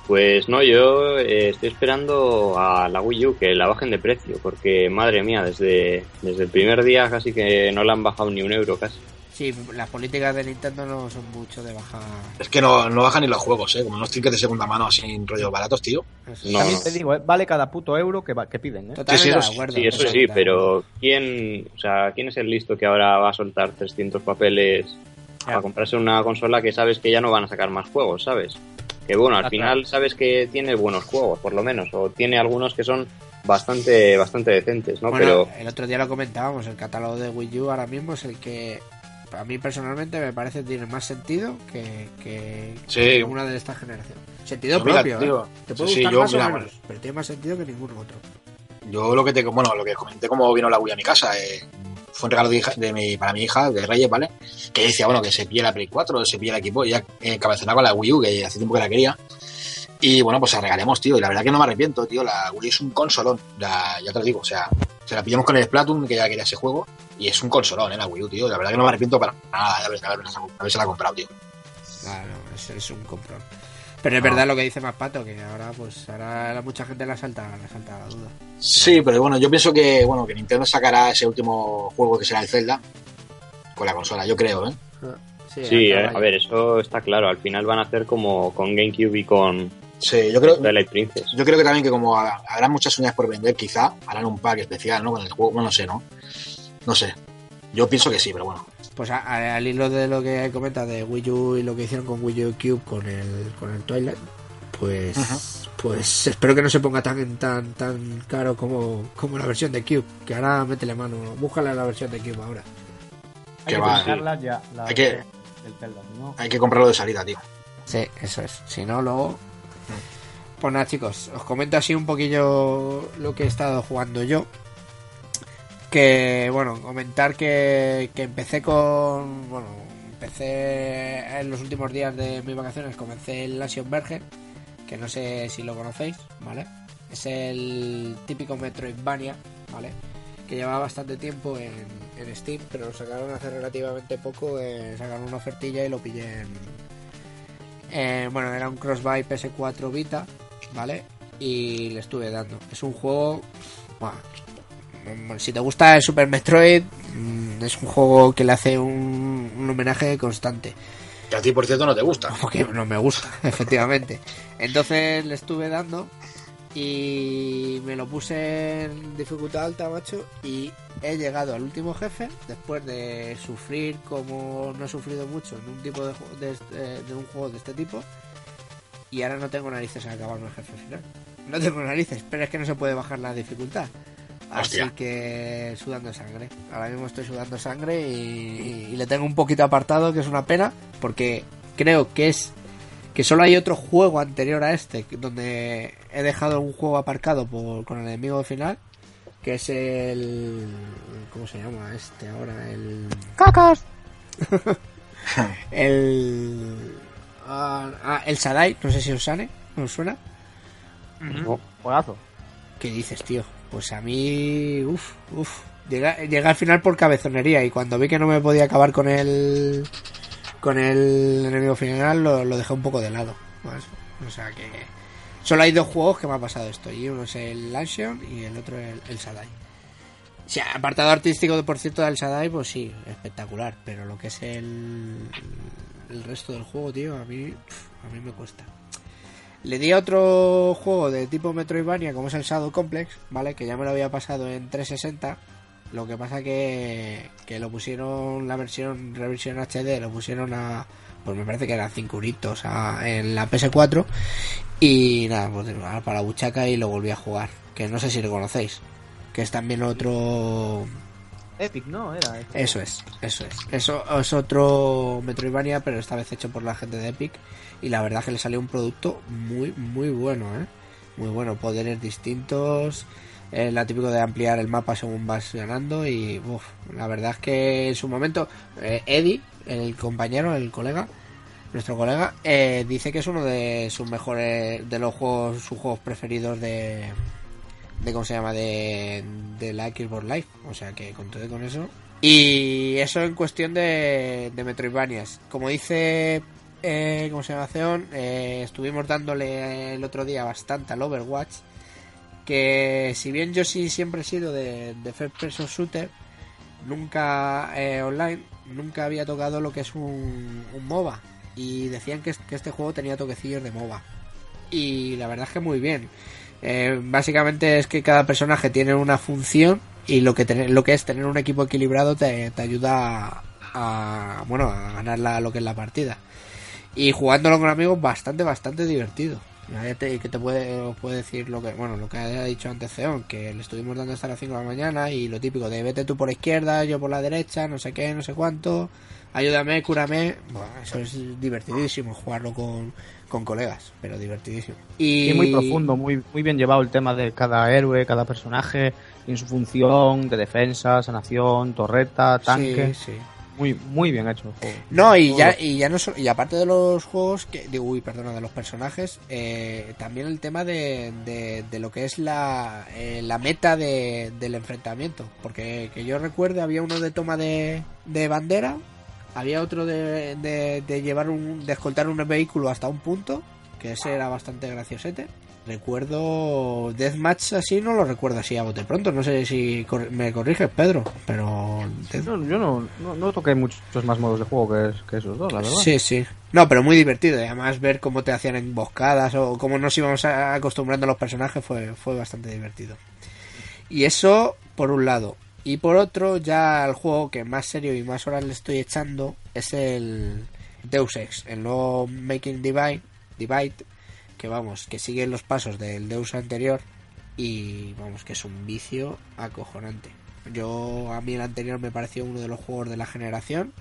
Pues no, yo eh, estoy esperando a la Wii U que la bajen de precio, porque madre mía, desde, desde el primer día casi que no la han bajado ni un euro casi. Sí, las políticas de Nintendo no son mucho de bajar... Es que no, no bajan ni los juegos, ¿eh? Como unos tickets de segunda mano así en rollos baratos, tío. No, También te digo, eh, vale cada puto euro que, va- que piden. ¿eh? Totalmente Sí, sí, de eso- acuerdo. Sí, eso sí, pero ¿quién, o sea, ¿quién es el listo que ahora va a soltar 300 papeles Ya. a comprarse una consola que sabes que ya no van a sacar más juegos, ¿sabes? Que bueno, al Ah, final sabes que tiene buenos juegos, por lo menos, o tiene algunos que son bastante bastante decentes, ¿no? Bueno, Pero el otro día lo comentábamos, el catálogo de Wii U ahora mismo es el que a mí personalmente me parece tiene más sentido que, que Sí. una de esta generación. Sentido mira, propio, ¿eh? Te puede sí, gustar yo, más mira, o menos, bueno. pero tiene más sentido que ningún otro. Yo lo que te, bueno, lo que comenté como vino la Wii a mi casa, eh, fue un regalo de, hija- de mi, para mi hija, de Reyes, ¿vale? Que decía, bueno, que se pille la Play 4, se pille el equipo, y ya eh, con la Wii U, que hace tiempo que la quería. Y bueno, pues la regalemos, tío, y la verdad que no me arrepiento, tío, la Wii es un consolón, la- ya te lo digo, o sea, se la pillamos con el Splatoon, que ya quería ese juego, y es un consolón, ¿eh? La Wii U, tío, la verdad que no me arrepiento para nada de haber- de haber- de haberse la comprado, tío. Claro, eso es un comprón. Pero es No. verdad lo que dice más Pato, que ahora pues ahora a mucha gente le salta, le salta la duda. Sí, pero bueno, yo pienso que, bueno, que Nintendo sacará ese último juego que será el Zelda con la consola, yo creo, ¿eh? sí, eh, a ya. ver, eso está claro. Al final van a hacer como con GameCube y con Sí, yo creo, Princess. yo creo que también que como ha- habrá muchas uñas por vender, quizá harán un pack especial, ¿no? Con el juego, bueno, no sé, ¿no? No sé. Yo pienso que sí, pero bueno. Pues a- a- al hilo de lo que comenta de Wii U y lo que hicieron con Wii U Cube con el, con el Twilight, pues pues espero que no se ponga tan tan tan caro como, como la versión de Cube, que ahora métele mano, búscale la versión de Cube ahora. Que va, ya. La Hay que- del Zelda, ¿no? Hay que comprarlo de salida, tío. Sí, eso es. Si no, luego. Pues nada, chicos, os comento así un poquillo lo que he estado jugando yo. Que, bueno, comentar que, que empecé con. Bueno, empecé en los últimos días de mis vacaciones. Comencé el Action Verge, que no sé si lo conocéis, ¿vale? Es el típico Metroidvania, ¿vale? Que lleva bastante tiempo en, en Steam, pero lo sacaron hace relativamente poco. eh, sacaron una ofertilla y lo pillé en, eh, bueno, era un cross-buy PS4 Vita, ¿vale? Y le estuve dando. Es un juego. buah, si te gusta el Super Metroid, mm, es un juego que le hace un, un homenaje constante. Que a ti, por cierto, no te gusta. Porque no me gusta, efectivamente. Entonces le estuve dando y me lo puse en dificultad alta, macho. Y he llegado al último jefe después de sufrir como no he sufrido mucho en un tipo de, de, este- de un juego de este tipo. Y ahora no tengo narices a acabarme el jefe final. No tengo narices, pero es que no se puede bajar la dificultad. Así que sudando sangre. Ahora mismo estoy sudando sangre y, y le tengo un poquito apartado, que es una pena, porque creo que es que solo hay otro juego anterior a este donde he dejado un juego aparcado por, con el enemigo final, que es el... ¿Cómo se llama este ahora? El... ¡Cacas! el... ah, ah, el Sadai, no sé si os sane, ¿no os suena? Juegazo. ¿Qué dices, tío? Pues a mí, uff, uff. Llega, llega al final por cabezonería y cuando vi que no me podía acabar con el con el enemigo final lo, lo dejé un poco de lado. O sea que solo hay dos juegos que me ha pasado esto y uno es el Action y el otro el, el Sadai. O sea, apartado artístico, por cierto, del Sadai, pues sí, espectacular. Pero lo que es el, el resto del juego, tío, a mí, a mí me cuesta. Le di a otro juego de tipo Metroidvania, como es el Shadow Complex, ¿vale? Que ya me lo había pasado en 360. Lo que pasa que, que lo pusieron, la versión, reversión HD, lo pusieron a, pues me parece que eran 5 euritos a- en la PS4. Y nada, pues para la buchaca y lo volví a jugar. Que no sé si lo conocéis. Que es también otro Epic, ¿no? Era. este. eso es, eso es. Eso es otro Metroidvania, pero esta vez hecho por la gente de Epic. Y la verdad que le salió un producto muy, muy bueno, ¿eh? Muy bueno. Poderes distintos. eh, la típico de ampliar el mapa según vas ganando. Y uf, la verdad es que en su momento, eh, Eddie, el compañero, el colega, nuestro colega, eh, dice que es uno de sus mejores, de los juegos, sus juegos preferidos de, de cómo se llama de, de la Xbox Live o sea que con todo y con eso y eso en cuestión de, de Metroidvanias como dice eh, cómo se llama Zeon eh, estuvimos dándole el otro día bastante al Overwatch que si bien yo sí siempre he sido de, de first person shooter nunca eh, online nunca había tocado lo que es un, MOBA. Y decían que, es- que este juego tenía toquecillos de MOBA. Y la verdad es que muy bien. Eh, básicamente es que cada personaje tiene una función y lo que lo que es tener un equipo equilibrado te, ayuda a, bueno a ganar lo que es la partida y jugándolo con amigos bastante bastante divertido Ya te, que te puede, os puede decir lo que bueno lo que ha dicho antes Zeon que le estuvimos dando hasta las 5 de la mañana y lo típico de vete tú por la izquierda yo por la derecha no sé qué no sé cuánto ayúdame cúrame bueno, eso es divertidísimo jugarlo con, con colegas pero divertidísimo y Y muy profundo, muy, muy bien llevado el tema de cada héroe, cada personaje, en su función de defensa, sanación, torreta, tanque. Sí, sí. Muy, muy bien hecho el juego. No, y ya, y ya no so- y aparte de los juegos, que, digo, uy, perdona, de los personajes, eh, también el tema de, de, de lo que es la, eh, la meta de, del enfrentamiento. Porque que yo recuerde, había uno de toma de, de bandera, había otro de, de, de llevar un, de escoltar un vehículo hasta un punto, que ese era bastante graciosete. Recuerdo Deathmatch así, no lo recuerdo así a bote pronto. No sé si cor- me corriges, Pedro, pero Death- Yo, yo no, no, no toqué muchos más modos de juego que, que esos dos, la verdad. Sí, sí. No, pero muy divertido. Y además ver cómo te hacían emboscadas o cómo nos íbamos acostumbrando a los personajes fue, fue bastante divertido. Y eso por un lado. Y por otro, ya el juego que más serio y más horas le estoy echando es el Deus Ex, el nuevo Making Divide, Divide que vamos, que sigue los pasos del Deus anterior y vamos, que es un vicio acojonante. Yo, a mí el anterior me pareció uno de los juegos de la generación.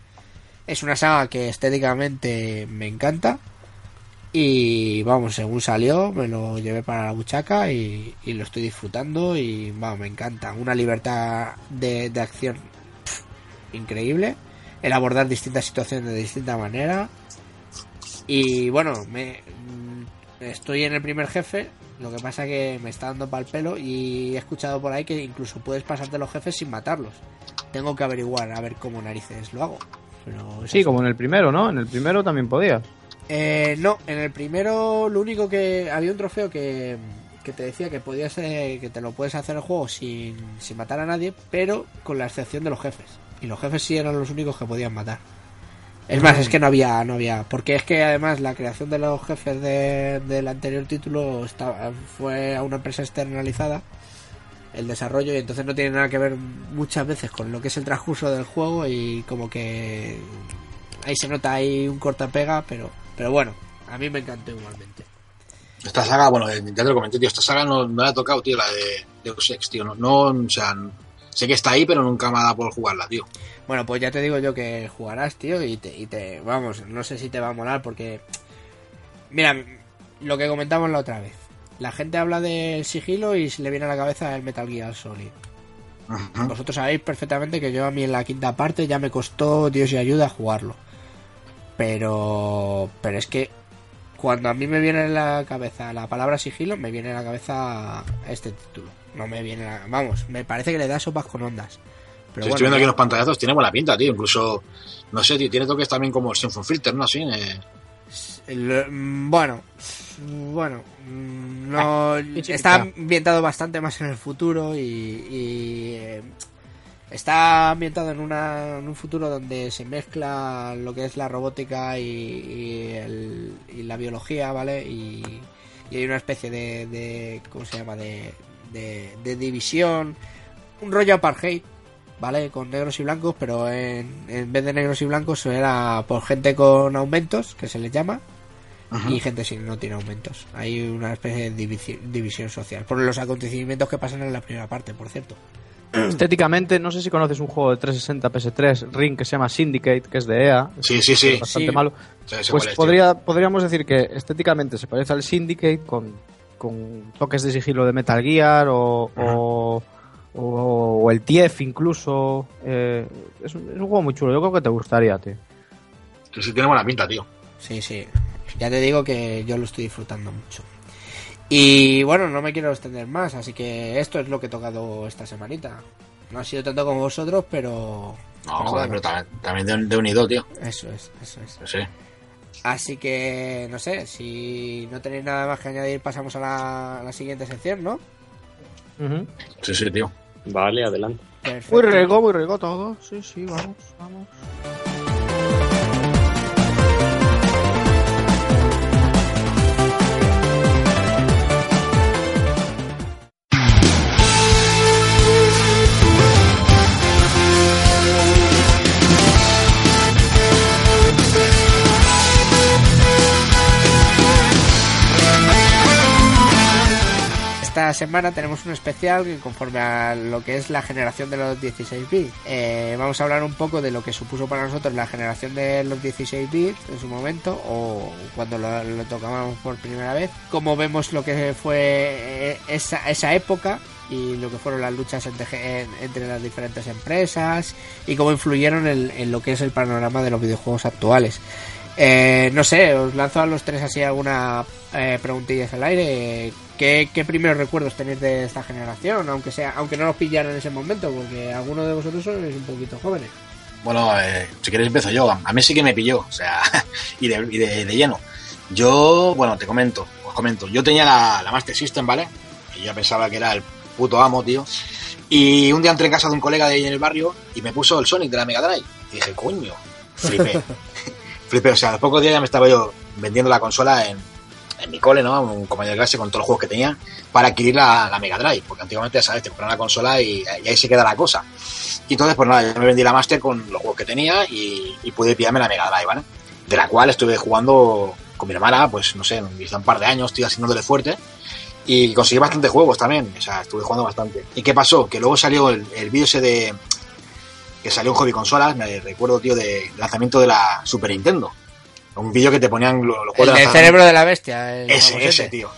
Es una saga que estéticamente me encanta. Y vamos, según salió, me lo llevé para la buchaca y, lo estoy disfrutando. Y vamos, me encanta. Una libertad de, acción increíble. El abordar distintas situaciones de distinta manera. Y bueno, me estoy en el primer jefe. Lo que pasa que me está dando pal pelo y he escuchado por ahí que incluso puedes pasarte los jefes sin matarlos. Tengo que averiguar a ver cómo narices lo hago. Pero Sí, como en el primero, ¿no? En el primero también podías. Eh, no, en el primero lo único que había un trofeo que, que te decía que podías eh, que te lo puedes hacer el juego sin, sin matar a nadie, pero con la excepción de los jefes. Y los jefes sí eran los únicos que podían matar. Es más, es que no había, no había, porque es que además la creación de los jefes de- del anterior título estaba, fue a una empresa externalizada el desarrollo y entonces no tiene nada que ver muchas veces con lo que es el transcurso del juego y como que ahí se nota ahí un cortapega, pero pero bueno, a mí me encantó igualmente. Esta saga, bueno, eh, ya te lo comenté, tío, esta saga no, no la he tocado, tío, la de Deus Ex, tío. No, no, o sea, sé que está ahí, pero nunca me ha dado por jugarla, tío. Bueno, pues ya te digo yo que jugarás, tío, y te, y te vamos, no sé si te va a molar porque Mira, lo que comentamos la otra vez. La gente habla del sigilo y se le viene a la cabeza el Metal Gear Solid. Ujú. Vosotros sabéis perfectamente que yo a mí en la quinta parte ya me costó Dios y ayuda jugarlo. Pero pero es que cuando a mí me viene en la cabeza la palabra sigilo, me viene a la cabeza este título. No me viene a la- Vamos, me parece que le da sopas con ondas. Pero Estoy bueno, viendo aquí los pantallazos, tiene buena pinta, tío. Incluso, no sé, tío, tiene toques también como el Symphony Filter, ¿no? Así, eh, El- bueno, bueno, mm, no chiquita. está ambientado bastante más en el futuro y, y, eh, está ambientado en, una, en un futuro donde se mezcla lo que es la robótica y, y el- y la biología, ¿vale? Y, y hay una especie de, de ¿cómo se llama? De, de, de división, un rollo apartheid, ¿vale? Con negros y blancos, pero en, en vez de negros y blancos era por gente con aumentos, que se les llama, y gente sin no tiene aumentos. Hay una especie de divisi- división social. Por los acontecimientos que pasan en la primera parte, por cierto. Estéticamente, no sé si conoces un juego de 360 PS3, Ring, que se llama Syndicate, que es de EA. Sí, sí, sí. Es bastante Sí. malo. Sí, Pues podría, podríamos decir que estéticamente se parece al Syndicate con, con toques de sigilo de Metal Gear o, o, o- o el TIEF incluso. Eh, es, un, es un juego muy chulo, yo creo que te gustaría, tío. Sí, sí, tiene buena pinta, tío. Sí, sí. Ya te digo que yo lo estoy disfrutando mucho. Y bueno, no me quiero extender más, así que esto es lo que he tocado esta semanita. No ha sido tanto como vosotros, pero... No, pero joder, bueno, pero también, también de, de unido, tío. Eso es, eso es. Sí. Así que, no sé, si no tenéis nada más que añadir, pasamos a la, a la siguiente sección, ¿no? Ujú. Sí, sí, tío. Vale, adelante. Perfecto. Muy rico, muy rico todo. Sí, sí, vamos, vamos. Esta semana tenemos un especial que conforme a lo que es la generación de los 16 bits. Eh, vamos a hablar un poco de lo que supuso para nosotros la generación de los 16 bits en su momento o cuando lo, tocábamos por primera vez. Cómo vemos lo que fue eh, esa, época y lo que fueron las luchas entre, en- entre las diferentes empresas y cómo influyeron en lo que es el panorama de los videojuegos actuales. Eh, no sé, os lanzo a los tres así alguna eh, preguntillas al aire. ¿Qué, ¿Qué primeros recuerdos tenéis de esta generación? Aunque sea, aunque no los pillaran en ese momento, porque algunos de vosotros sois un poquito jóvenes. Bueno, eh, si quieres empiezo yo. A mí sí que me pilló, o sea, y, de, y de- de lleno. Yo, bueno, te comento, os comento. Yo tenía la, la Master System, ¿vale? Y yo pensaba que era el puto amo, tío. Y un día entré en casa de un colega de ahí en el barrio y me puso el Sonic de la Mega Drive. Y dije, coño, flipé. flipé, o sea, a los pocos días ya me estaba yo vendiendo la consola en, en mi cole, ¿no? Un compañero de clase con todos los juegos que tenía para adquirir la, la Mega Drive. Porque antiguamente, ya sabes, te compraban la consola y, y ahí se queda la cosa. Y entonces, pues nada, yo me vendí la Master con los juegos que tenía y, y pude pillarme la Mega Drive, ¿vale? De la cual estuve jugando con mi hermana, pues no sé, un par de años, estoy haciéndole fuerte. Y conseguí bastantes juegos también, o sea, estuve jugando bastante. ¿Y qué pasó? Que luego salió el, el vídeo ese de. Que salió en Hobby Consolas, me recuerdo, tío, de lanzamiento de la Super Nintendo. Un vídeo que te ponían lo- los El juegos del lanzamiento. cerebro de la bestia. el Ese, famosete. ese, tío.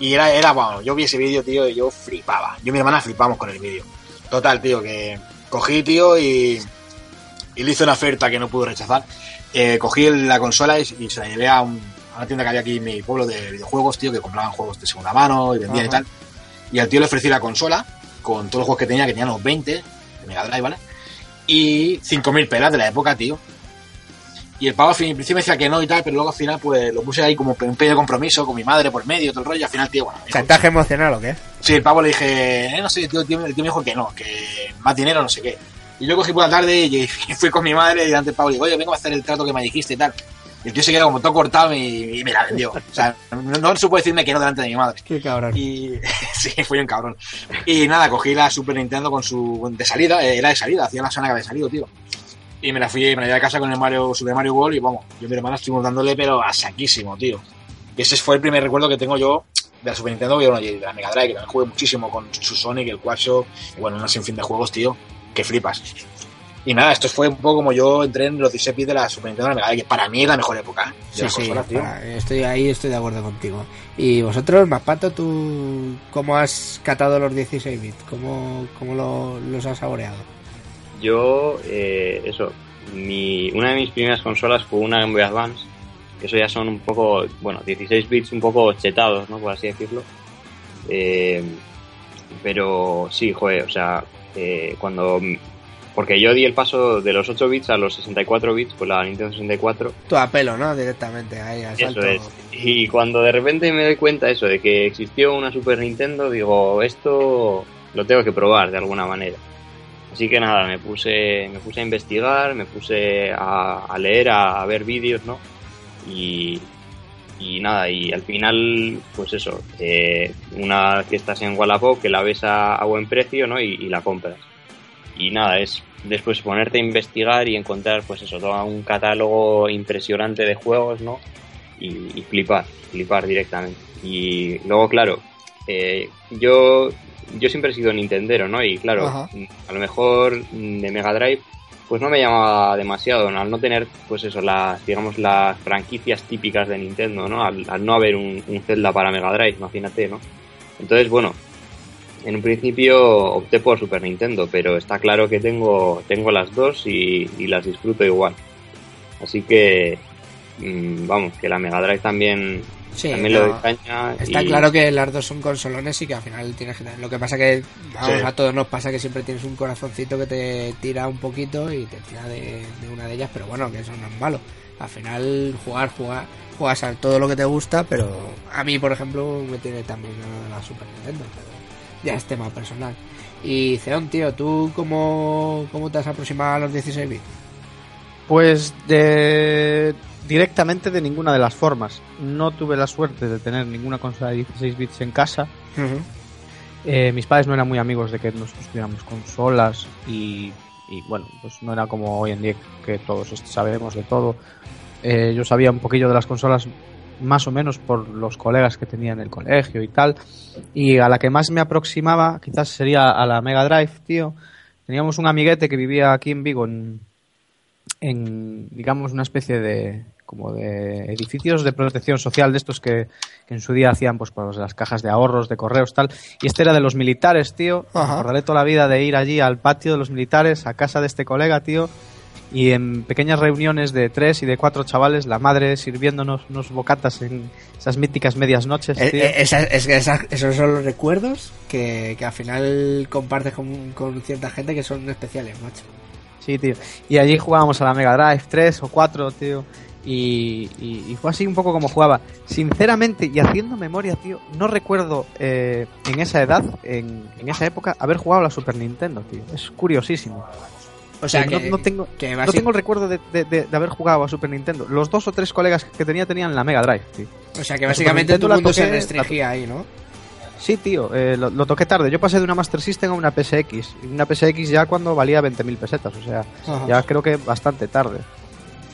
Y era, era, bueno, yo vi ese vídeo, tío, y yo flipaba. Yo y mi hermana flipamos con el vídeo. Total, tío, que cogí, tío, y, y le hice una oferta que no pude rechazar. Eh, cogí la consola y, y se la llevé a, un- a una tienda que había aquí en mi pueblo de videojuegos, tío, que compraban juegos de segunda mano y vendían y tal. Y al tío le ofrecí la consola con todos los juegos que tenía, que tenía unos 20 de Mega Drive, ¿vale? Y 5.000 pelas de la época, tío. Y el pavo al fin- principio decía que no y tal, pero luego al final pues lo puse ahí como un pequeño compromiso con mi madre por medio, todo el rollo. Y al final, tío, bueno. me dijo- ¿Chantaje emocional o qué? Sí, el pavo le dije, eh, no sé, tío, el tío, el tío me dijo que no, que más dinero, no sé qué. Y yo cogí por la tarde y, y fui con mi madre y delante del pavo y digo, oye, vengo a hacer el trato que me dijiste y tal. Y el tío se quedó como todo cortado y, y me la vendió. O sea, no, no supo decirme que no delante de mi madre. Qué cabrón. Y sí, fui un cabrón. Y nada, cogí la Super Nintendo con su de salida, eh, era de salida, hacía la semana que había salido, tío. Y me la fui, me la llevé a casa con el Mario, Super Mario World y vamos, yo y mi hermana estuvimos dándole pero a saquísimo, tío. Y ese fue el primer recuerdo que tengo yo de la Super Nintendo y bueno, de la Mega Drive, que también jugué muchísimo con su Sonic, el Quackshot, y bueno, una sinfín de juegos, tío, que flipas. Y nada, esto fue un poco como yo entré en los 16 bits de la Super Nintendo, la Mega Drive, que para mí es la mejor época. Sí, sí, para- estoy ahí, estoy de acuerdo contigo. Y vosotros, Mapato, ¿tú cómo has catado los 16 bits? ¿Cómo, cómo lo- los has saboreado? Yo, eh, eso, mi, una de mis primeras consolas fue una Game Boy Advance, que eso ya son un poco, bueno, 16 bits un poco chetados, ¿no? Por así decirlo. Eh, pero sí, joder, o sea, eh, cuando... Porque yo di el paso de los 8 bits a los 64 bits, pues la Nintendo 64, Tu apelo, ¿no? Directamente, ahí al salto. Eso es. Y cuando de repente me doy cuenta eso de que existió una Super Nintendo, digo, esto lo tengo que probar de alguna manera. Así que nada, me puse, me puse a investigar, me puse a, a leer, a, a ver vídeos, ¿no? Y, y nada, y al final, pues eso, eh, una que estás en Wallapop, que la ves a, a buen precio, ¿no? Y, y la compras. Y nada, es después ponerte a investigar y encontrar, pues eso, todo un catálogo impresionante de juegos, ¿no? y, y flipar, flipar directamente. Y luego, claro, eh, yo, yo siempre he sido Nintendero, ¿no? Y claro, Ajá. a lo mejor de Mega Drive, pues no me llamaba demasiado, ¿no? Al no tener, pues eso, las, digamos, las franquicias típicas de Nintendo, ¿no? Al, al no haber un, un Zelda para Mega Drive, imagínate, ¿no? Entonces, bueno, en un principio opté por Super Nintendo, pero está claro que tengo, tengo las dos y, y las disfruto igual. Así que, mm, vamos, que la Mega Drive también, Sí, también no, lo doy caña. Está y- claro que las dos son consolones y que al final tienes que tener. Lo que pasa que vamos, Sí. a todos nos pasa que siempre tienes un corazoncito que te tira un poquito y te tira de, de una de ellas, pero bueno, que eso no es malo. Al final jugar, jugar, juegas a todo lo que te gusta, pero a mí, por ejemplo, me tiene también la Super Nintendo, pero ya es tema personal. Y Ceon, tío, ¿tú cómo, cómo te has aproximado a los 16 bits? Pues de directamente de ninguna de las formas. No tuve la suerte de tener ninguna consola de 16 bits en casa. Eh, mis padres no eran muy amigos de que nosotros tuviéramos consolas y, y, bueno, pues no era como hoy en día que todos sabemos de todo. Eh, yo sabía un poquillo de las consolas más o menos por los colegas que tenía en el colegio y tal. Y a la que más me aproximaba quizás sería a la Mega Drive, tío. Teníamos un amiguete que vivía aquí en Vigo en, en digamos una especie de como de edificios de protección social de estos que, que en su día hacían pues, pues las cajas de ahorros de correos tal y este era de los militares tío acordaré toda la vida de ir allí al patio de los militares a casa de este colega tío y en pequeñas reuniones de tres y de cuatro chavales la madre sirviéndonos unos bocatas en esas míticas medias noches Eh, tío. eh, esa- esa- esos son los recuerdos que, que al final compartes con, con cierta gente que son especiales, macho. Sí, tío. Y allí jugábamos a la Mega Drive 3 o 4, tío. Y, y- y fue así un poco como jugaba. Sinceramente, y haciendo memoria, tío, no recuerdo eh, en esa edad, en, en esa época, haber jugado a la Super Nintendo, tío. Es curiosísimo. O sea, no, que, no tengo, que no tengo el recuerdo de, de- de- de haber jugado a Super Nintendo. Los dos o tres colegas que tenía tenían la Mega Drive, tío. o sea, que básicamente Nintendo la mundo se toqué- restringía ahí, ¿no? Sí, tío, eh, lo, lo toqué tarde. Yo pasé de una Master System a una PSX. Una PSX ya cuando valía 20.000 pesetas, o sea, Ajá. ya creo que bastante tarde.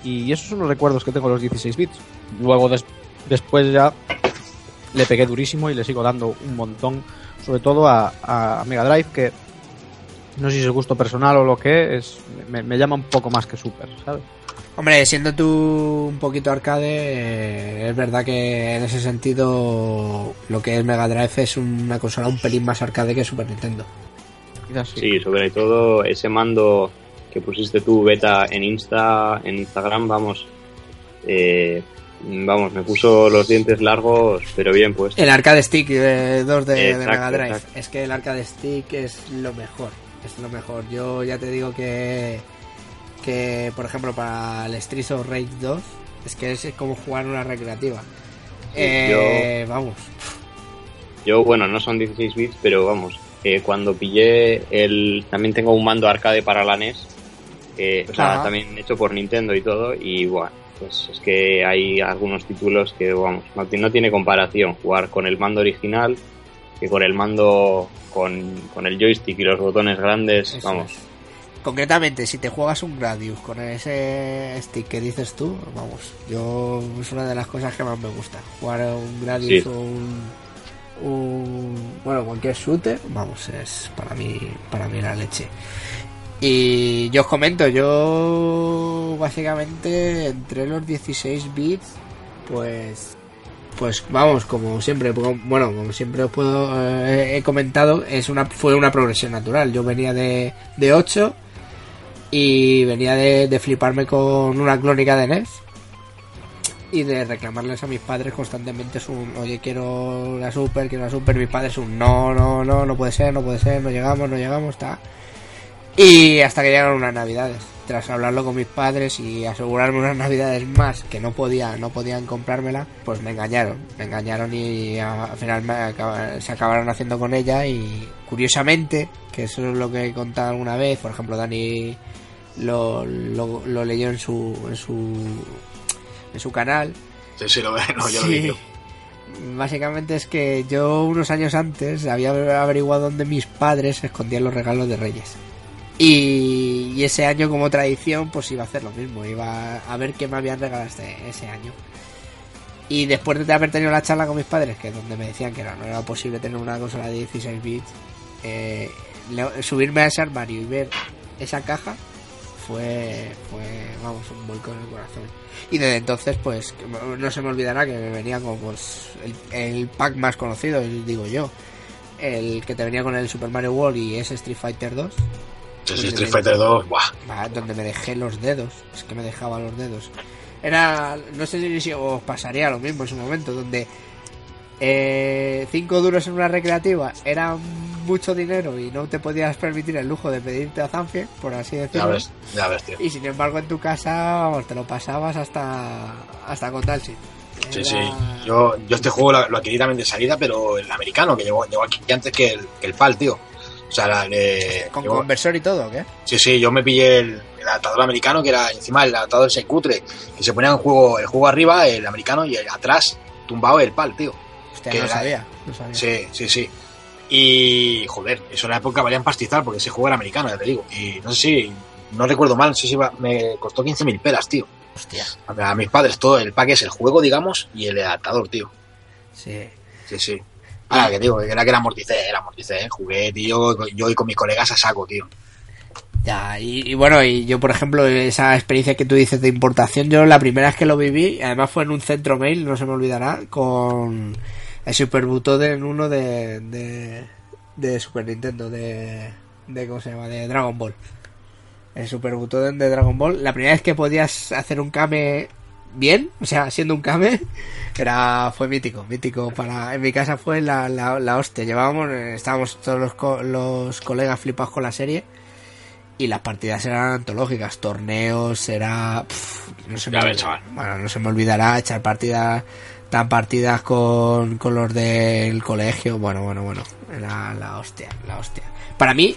Y esos son los recuerdos que tengo los 16 bits. Luego des- después ya le pegué durísimo y le sigo dando un montón, sobre todo a, a Mega Drive, que no sé si es gusto personal o lo que es, me, me llama un poco más que Super, ¿sabes? Hombre, siendo tú un poquito arcade, eh, es verdad que en ese sentido lo que es Mega Drive es una consola un pelín más arcade que Super Nintendo. Quizás sí. Sí, sobre todo ese mando que pusiste tú, beta, en Insta, en Instagram, vamos, eh, vamos, me puso los dientes largos, pero bien pues. El arcade stick eh, 2 de, de Exacto, Mega Drive. exacto. Es que el arcade stick es lo mejor. Es lo mejor. Yo ya te digo que, que por ejemplo, para el Streets of Rage 2, es que es como jugar una recreativa. Eh, Vamos. Yo, bueno, no son 16 bits, pero vamos, cuando pillé el... También tengo un mando arcade para la NES, eh, o sea, también hecho por Nintendo y todo, y bueno, pues es que hay algunos títulos que, vamos, no tiene comparación jugar con el mando original que con el mando con, con el joystick y los botones grandes, Eso vamos. es. Concretamente, si te juegas un Gradius con ese stick que dices tú, vamos, yo es una de las cosas que más me gusta. Jugar a un Gradius Sí. o un, un- bueno, cualquier shooter, vamos, es para mí para mí la leche. Y yo os comento, yo básicamente entre los 16 bits, pues pues vamos, como siempre, bueno, como siempre os puedo, eh, he comentado, es una, fue una progresión natural. Yo venía de, de 8 y venía de, de fliparme con una clónica de NES y de reclamarles a mis padres constantemente es un, oye, quiero la Super, quiero la Super, mis padres un, no, no, no, no puede ser, no puede ser, no llegamos, no llegamos, está. Y hasta que llegaron unas navidades. Tras hablarlo con mis padres y asegurarme unas navidades más que no podía, no podían comprármela, pues me engañaron. Me engañaron y al final me acaba- se acabaron haciendo con ella y curiosamente, que eso es lo que he contado alguna vez, por ejemplo Dani lo, lo, lo leyó en su, en su en su canal, Sí, sí, lo veo, no, yo lo digo. Básicamente es que yo unos años antes había averiguado dónde mis padres escondían los regalos de Reyes. Y, ese año como tradición pues iba a hacer lo mismo, iba a ver qué me habían regalado este, ese año. Y después de haber tenido la charla con mis padres, que donde me decían que no, no era posible tener una consola de 16 bits, eh, subirme a ese armario y ver esa caja fue, fue vamos, un vuelco en el corazón. Y desde entonces, pues, no- se me olvidará que me venía con pues, el, el pack más conocido, digo yo. El que te venía con el Super Mario World y ese Street Fighter 2. Sí, sí, Street Fighter 2, buah. Donde me dejé los dedos. Es que me dejaba los dedos. Era. No sé si os pasaría lo mismo en su momento, donde. 5 duros en una recreativa era mucho dinero y no te podías permitir el lujo de pedirte a Zanfie, por así Ya decirlo. ves, ya ves, tío. Y sin embargo en tu casa, vamos, te lo pasabas hasta hasta con Dalsin. Sí, Era- sí. Yo, yo este juego lo, lo adquirí también de salida, pero el americano, que llegó, llegó aquí antes que el, que el PAL, tío. O sea, la, le- Con conversor y todo, ¿o ¿qué? Sí, sí, yo me pillé el, el adaptador americano, que era encima el adaptador ese cutre, que se ponía el juego, el juego arriba, el americano, y el- atrás tumbado el PAL, tío. Hostia, Que no era- sabía, no sabía. Sí, sí, sí. Y, joder, eso en la época valían pastizar, porque ese juego era americano, ya te digo. Y no sé si, no recuerdo mal, no sé si iba- me costó 15.000 pelas, tío. Hostia, A, a mis padres todo, el pack es el juego, digamos, y el adaptador, tío. sí. Sí, sí. Ahora que digo, que era que era amorticé, era amorticé, jugué, tío, yo y con mis colegas a saco, tío. Ya, y, bueno, y yo por ejemplo, esa experiencia que tú dices de importación, yo la primera vez que lo viví, además fue en un centro mail, no se me olvidará, con el Super Butoden 1 de, de, de Super Nintendo, de, de, ¿cómo se llama? De Dragon Ball. El Super Butoden de Dragon Ball, la primera vez que podías hacer un Kame bien, o sea, siendo un Kame, era, fue mítico, mítico para, en mi casa fue la, la, la hostia, llevábamos, estábamos todos los, co- los colegas flipados con la serie, y las partidas eran antológicas, torneos, era... pf, no, se me ves, bueno, no se me olvidará echar partidas, tan partidas con, con los del colegio, bueno, bueno, bueno, era la hostia, la hostia. Para mí,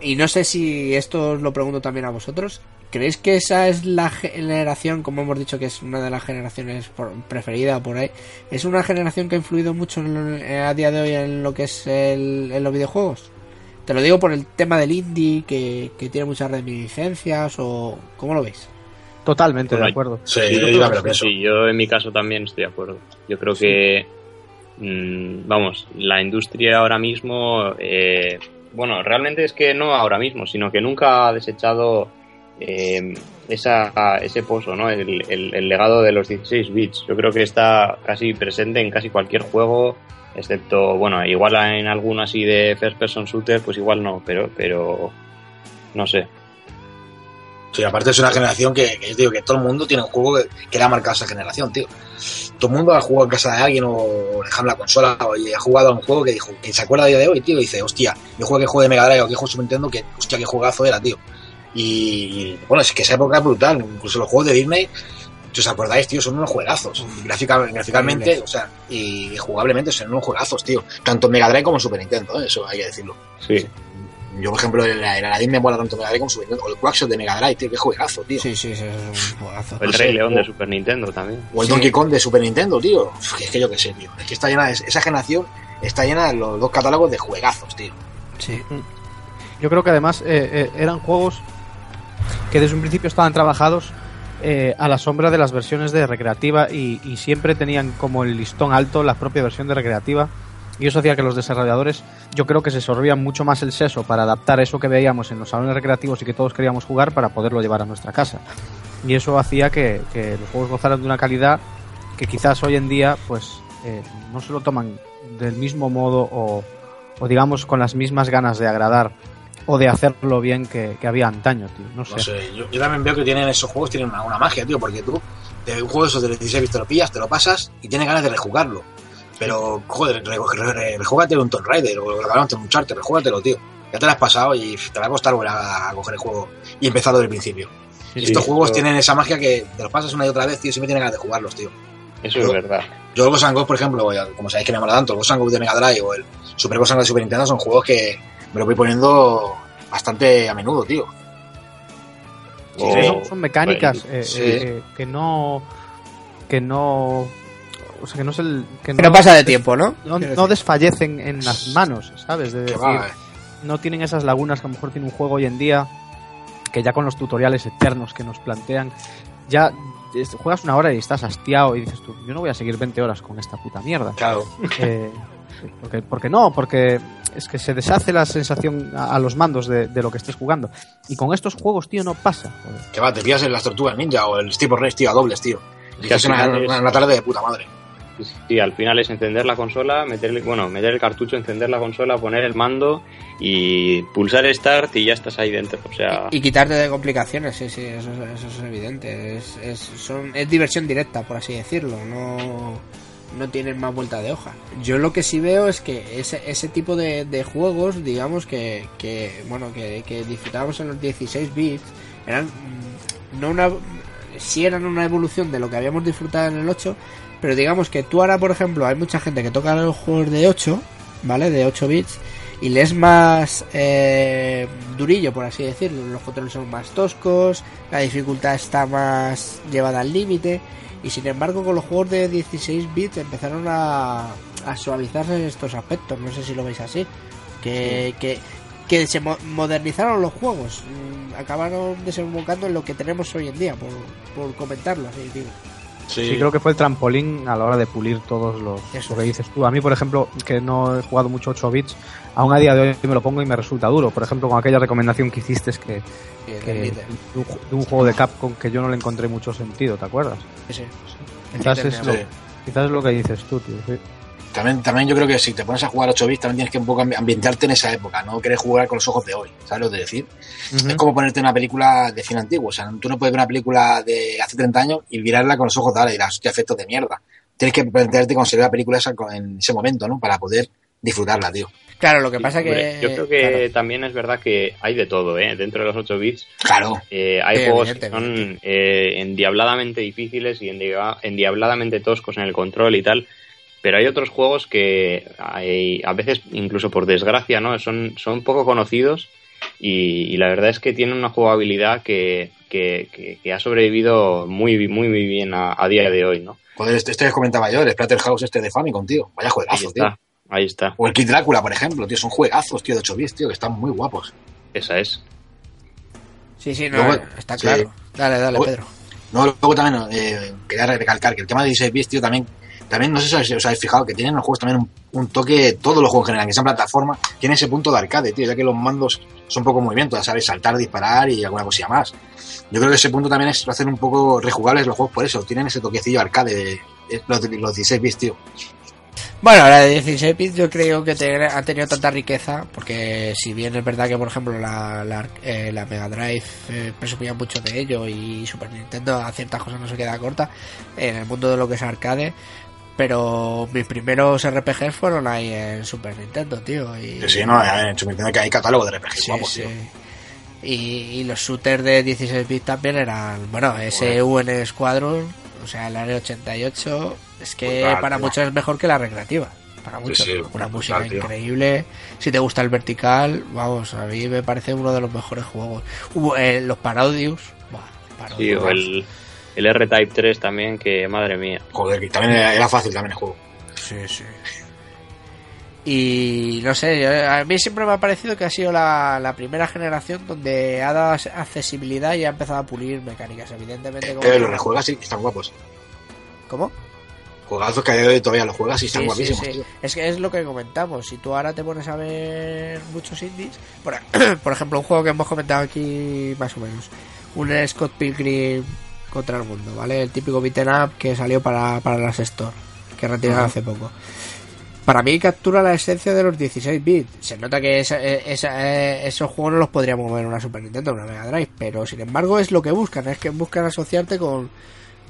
y no sé si esto os lo pregunto también a vosotros, ¿creéis que esa es la generación, como hemos dicho que es una de las generaciones por- preferida por ahí, es una generación que ha influido mucho en lo- a día de hoy en lo que es el, en los videojuegos? Te lo digo por el tema del indie, que, que tiene muchas reminiscencias, o ¿cómo lo veis? Totalmente de acuerdo. Sí, Sí, yo sí, yo en mi caso también estoy de acuerdo. Yo creo que, mm, vamos, la industria ahora mismo, eh, bueno, realmente es que no ahora mismo, sino que nunca ha desechado eh, esa, ese pozo, ¿no? El, legado de los 16 bits. Yo creo que está casi presente en casi cualquier juego, excepto, bueno, igual en alguno así de first person shooter, pues igual no, pero, pero, no sé. Sí, aparte es una generación que, digo que todo el mundo tiene un juego que, que le ha marcado esa generación, tío. Todo el mundo ha jugado en casa de alguien o dejando la consola o ha jugado a un juego que dijo que se acuerda a día de hoy, tío, y dice, hostia, yo juego que juego de Mega Drive o que juego de Super Nintendo, que hostia, qué juegazo era, tío. Y bueno, es que esa época es brutal, incluso los juegos de Disney, si os acordáis, tío, son unos juegazos. Gráfica, Increíbles. o sea, y jugablemente son unos juegazos, tío. Tanto en Mega Drive como en Super Nintendo, ¿eh? eso hay que decirlo. Sí. Yo, por ejemplo, el, el Aladdin me mola tanto Mega Drive como Super Nintendo. O el Quackshot de Mega Drive, tío, qué juegazo, tío. Sí, sí, sí, es un juegazo. El No Rey sé, León o- de Super Nintendo también. O el Sí. Donkey Kong de Super Nintendo, tío. Uf, Es que yo qué sé, tío. Es que está llena, esa generación está llena de los dos catálogos de juegazos, tío. Sí. Yo creo que además eh, eh, eran juegos que desde un principio estaban trabajados eh, a la sombra de las versiones de recreativa y, siempre tenían como el listón alto la propia versión de recreativa Y eso hacía que los desarrolladores, yo creo que se sorbían mucho más el seso para adaptar eso que veíamos en los salones recreativos y que todos queríamos jugar para poderlo llevar a nuestra casa. Y eso hacía que, los juegos gozaran de una calidad que quizás hoy en día, pues, eh, no se lo toman del mismo modo o digamos con las mismas ganas de agradar o de hacerlo bien que, que había antaño, tío. No sé. No sé, yo, yo también veo que tienen esos juegos, tienen una, una magia, tío, porque tú, de un juego de esos de 16 bits te lo pillas, te lo pasas y tienes ganas de rejugarlo. Pero, joder, re, re, re, rejúgatelo un Tomb Raider o lo un Uncharted, rejúgatelo, tío. Ya te lo has pasado y te va a costar volver a, a coger el juego y empezar desde el principio. Sí, y estos sí, juegos pero- tienen esa magia que te los pasas una y otra vez, tío, siempre tienes ganas de jugarlos, tío. Eso es verdad. Yo el Ghost and Ghost, por ejemplo, como sabéis que me mola tanto, el Ghost and Ghost de Mega Drive o el Super Ghost and Ghost de Super Nintendo son juegos que me lo voy poniendo bastante a menudo, tío. Sí, son, son mecánicas eh, sí. eh, que no que no o sea que no es el que Que no pasa de tiempo, ¿no? no, no desfallecen en las manos sabes de decir va, eh. no tienen esas lagunas que a lo mejor tiene un juego hoy en día que ya con los tutoriales eternos que nos plantean ya juegas una hora y estás hastiado y dices tú yo no voy a seguir 20 horas con esta puta mierda Claro. Porque, porque no, porque es que se deshace la sensación a, a los mandos de, de lo que estés jugando. Y con estos juegos, tío, no pasa. joder. Que va, te pillas en las tortugas ninja o el Steve Race, tío, a dobles, tío. Y Que es una tarde de puta madre. Sí, al final es encender la consola, meter, bueno, meter el cartucho, encender la consola, poner el mando y pulsar Start y ya estás ahí dentro. O sea, Y quitarte de complicaciones, sí, sí, eso, eso es evidente. Es, es, son, es diversión directa, por así decirlo. No, no tienen más vuelta de hoja. Yo lo que sí veo es que ese, ese tipo de, juegos, digamos que, que bueno, que, que disfrutábamos en los 16 bits, eran mm, no una, sí eran una evolución de lo que habíamos disfrutado en el 8, pero digamos que tú ahora, por ejemplo, hay mucha gente que toca los juegos de 8, ¿vale? De 8 bits, y le es más eh, durillo, por así decirlo. Los controles son más toscos, la dificultad está más llevada al límite, y sin embargo, con los juegos de 16 bits empezaron a, a suavizarse estos aspectos. No sé si lo veis así. Que, que, que se mo- modernizaron los juegos, mm, acabaron desembocando en lo que tenemos hoy en día, por, por comentarlo así, digo. Sí, creo que fue el trampolín a la hora de pulir todos los Eso lo que es. dices tú. A mí, por ejemplo, que no he jugado mucho 8 bits, aún a día de hoy me lo pongo y me resulta duro. Por ejemplo, con aquella recomendación que hiciste que, el que- de, un, ju- de un juego de Capcom que yo no le encontré mucho sentido, ¿te acuerdas? Sí, sí. Quizás es, lo, Sí. quizás es lo que dices tú, tío. sí. También, también yo creo que si te pones a jugar 8 bits, también tienes que un poco ambi- ambientarte en esa época, no querer jugar con los ojos de hoy, ¿sabes lo que decir? Ujú. Es como ponerte una película de cine antiguo, o sea, tú no puedes ver una película de hace 30 años y mirarla con los ojos de ahora y dirás, hostia, efectos de mierda. Tienes que plantearte ve la película esa en ese momento, ¿no? Para poder disfrutarla, tío. Claro, lo que pasa que. yo creo que claro. también es verdad que hay de todo, ¿eh? Dentro de los 8 bits Claro, eh, hay Sí, juegos que son eh, endiabladamente difíciles y endia- endiabladamente toscos en el control y tal. Pero hay otros juegos que hay, a veces, incluso por desgracia, ¿no? Son, son poco conocidos y, y la verdad es que tienen una jugabilidad que, que, que- que ha sobrevivido muy, muy, muy bien a, a día de hoy, ¿no? joder, este, este que comentaba yo, el Splatterhouse este de Famicom, tío. Vaya Ahí juegazo, tío. está, ahí está. O el Kid Drácula, por ejemplo, tío. Son juegazos, tío, de 8 bits, tío, que están muy guapos. Esa es. Sí, sí, no, Luego- está sí. claro. Dale, dale, Luego- Pedro. No, luego también eh, quería recalcar que el tema de 16 bits, tío, también, también no sé si os habéis fijado que tienen los juegos también un, toque, todos los juegos en general, que sean plataforma, tienen ese punto de arcade, tío, ya que los mandos son poco movimiento, ya sabes, saltar, disparar y alguna cosilla más. Yo creo que ese punto también es lo hacen un poco rejugables los juegos por eso, tienen ese toquecillo arcade de, de de los 16 bits, tío. Bueno, la de 16 bits yo creo que ha tenido tanta riqueza, porque si bien es verdad que, por ejemplo, la, la, eh, Mega Drive eh, mucho de ello y Super Nintendo a ciertas cosas no se queda corta en el mundo de lo que es arcade, pero mis primeros RPGs fueron ahí en Super Nintendo, tío. Y, Que sí, no, en Super Nintendo que hay catálogo de RPG Sí, guapos, sí. tío. Y, y los shooters de 16 bits también eran, bueno, ese UN Squadron, o sea, el Área 88, es que Brutal, para tío. muchos es mejor que la recreativa. Para muchos, sí, una brutal, música tío. increíble. Si te gusta el vertical, vamos, a mí me parece uno de los mejores juegos. Hubo eh, los Parodius, buah, Sí, Parodius. el, el R-Type 3 también, que madre mía. Joder, que también era, era fácil también el juego. Sí, sí. Y no sé, a mí siempre me ha parecido que ha sido la, la primera generación donde ha dado accesibilidad y ha empezado a pulir mecánicas, evidentemente. Como Pero los rejuegas sí, están guapos. ¿Cómo? Juegazos que a día de hoy todavía los juegas y están Sí, guapísimos, sí. Es que es lo que comentamos. Si tú ahora te pones a ver muchos indies, por, por ejemplo, un juego que hemos comentado aquí más o menos, un Scott Pilgrim contra el mundo, ¿vale? El típico beat'em up que salió para, para las Store, que retiraron hace poco. Para mí captura la esencia de los 16 bits. Se nota que esa- eh, esa- eh, esos juegos no los podríamos mover en una Super Nintendo o una Mega Drive, pero sin embargo es lo que buscan, es que buscan asociarte con,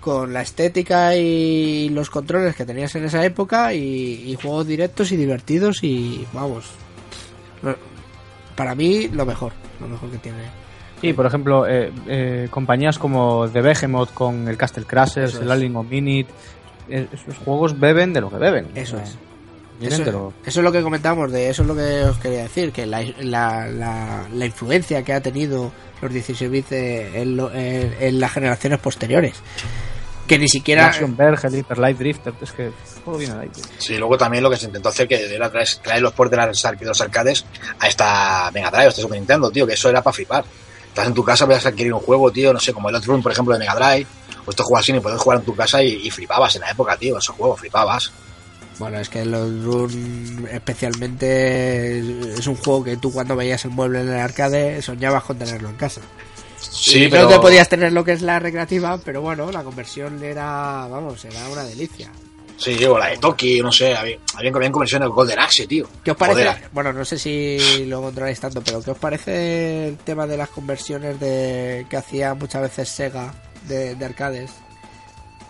con la estética y los controles que tenías en esa época y, y juegos directos y divertidos y vamos para mí lo mejor lo mejor que tiene Sí, por ejemplo, eh, eh, compañías como The Behemoth con el Castle Crashers, Eso el. Alien Minute, eh, esos juegos beben de lo que beben. eso es eso, eso es lo que comentamos de eso es lo que os quería decir que la, la, la, la influencia que ha tenido los 16 bits en, lo- en- en las generaciones posteriores que ni siquiera Action Verge, el Hyper Light Drifter, es que todo viene ahí. Sí, luego también lo que se intentó hacer que era traer, traer los ports de, las ar- de los arcades a esta Mega Drive, a esta Super Nintendo, tío, que eso era para flipar. Estás en tu casa, podías adquirir un juego, tío, no sé, como el Outrun, por ejemplo, de Mega Drive, o estos juegos así, y podías jugar en tu casa y, y flipabas en la época, tío, esos juegos, flipabas. Bueno, es que los Run especialmente es un juego que tú cuando veías el mueble en el arcade soñabas con tenerlo en casa. Sí, y pero... no te podías tener lo que es la recreativa, pero bueno, la conversión era, vamos, era una delicia. Sí, o la de Toki, no sé, había, habían, habían conversiones de Golden Axe, tío. ¿Qué os parece? Joder, Bueno, no sé si lo encontraréis tanto, pero ¿qué os parece el tema de las conversiones de que hacía muchas veces Sega de, de arcades?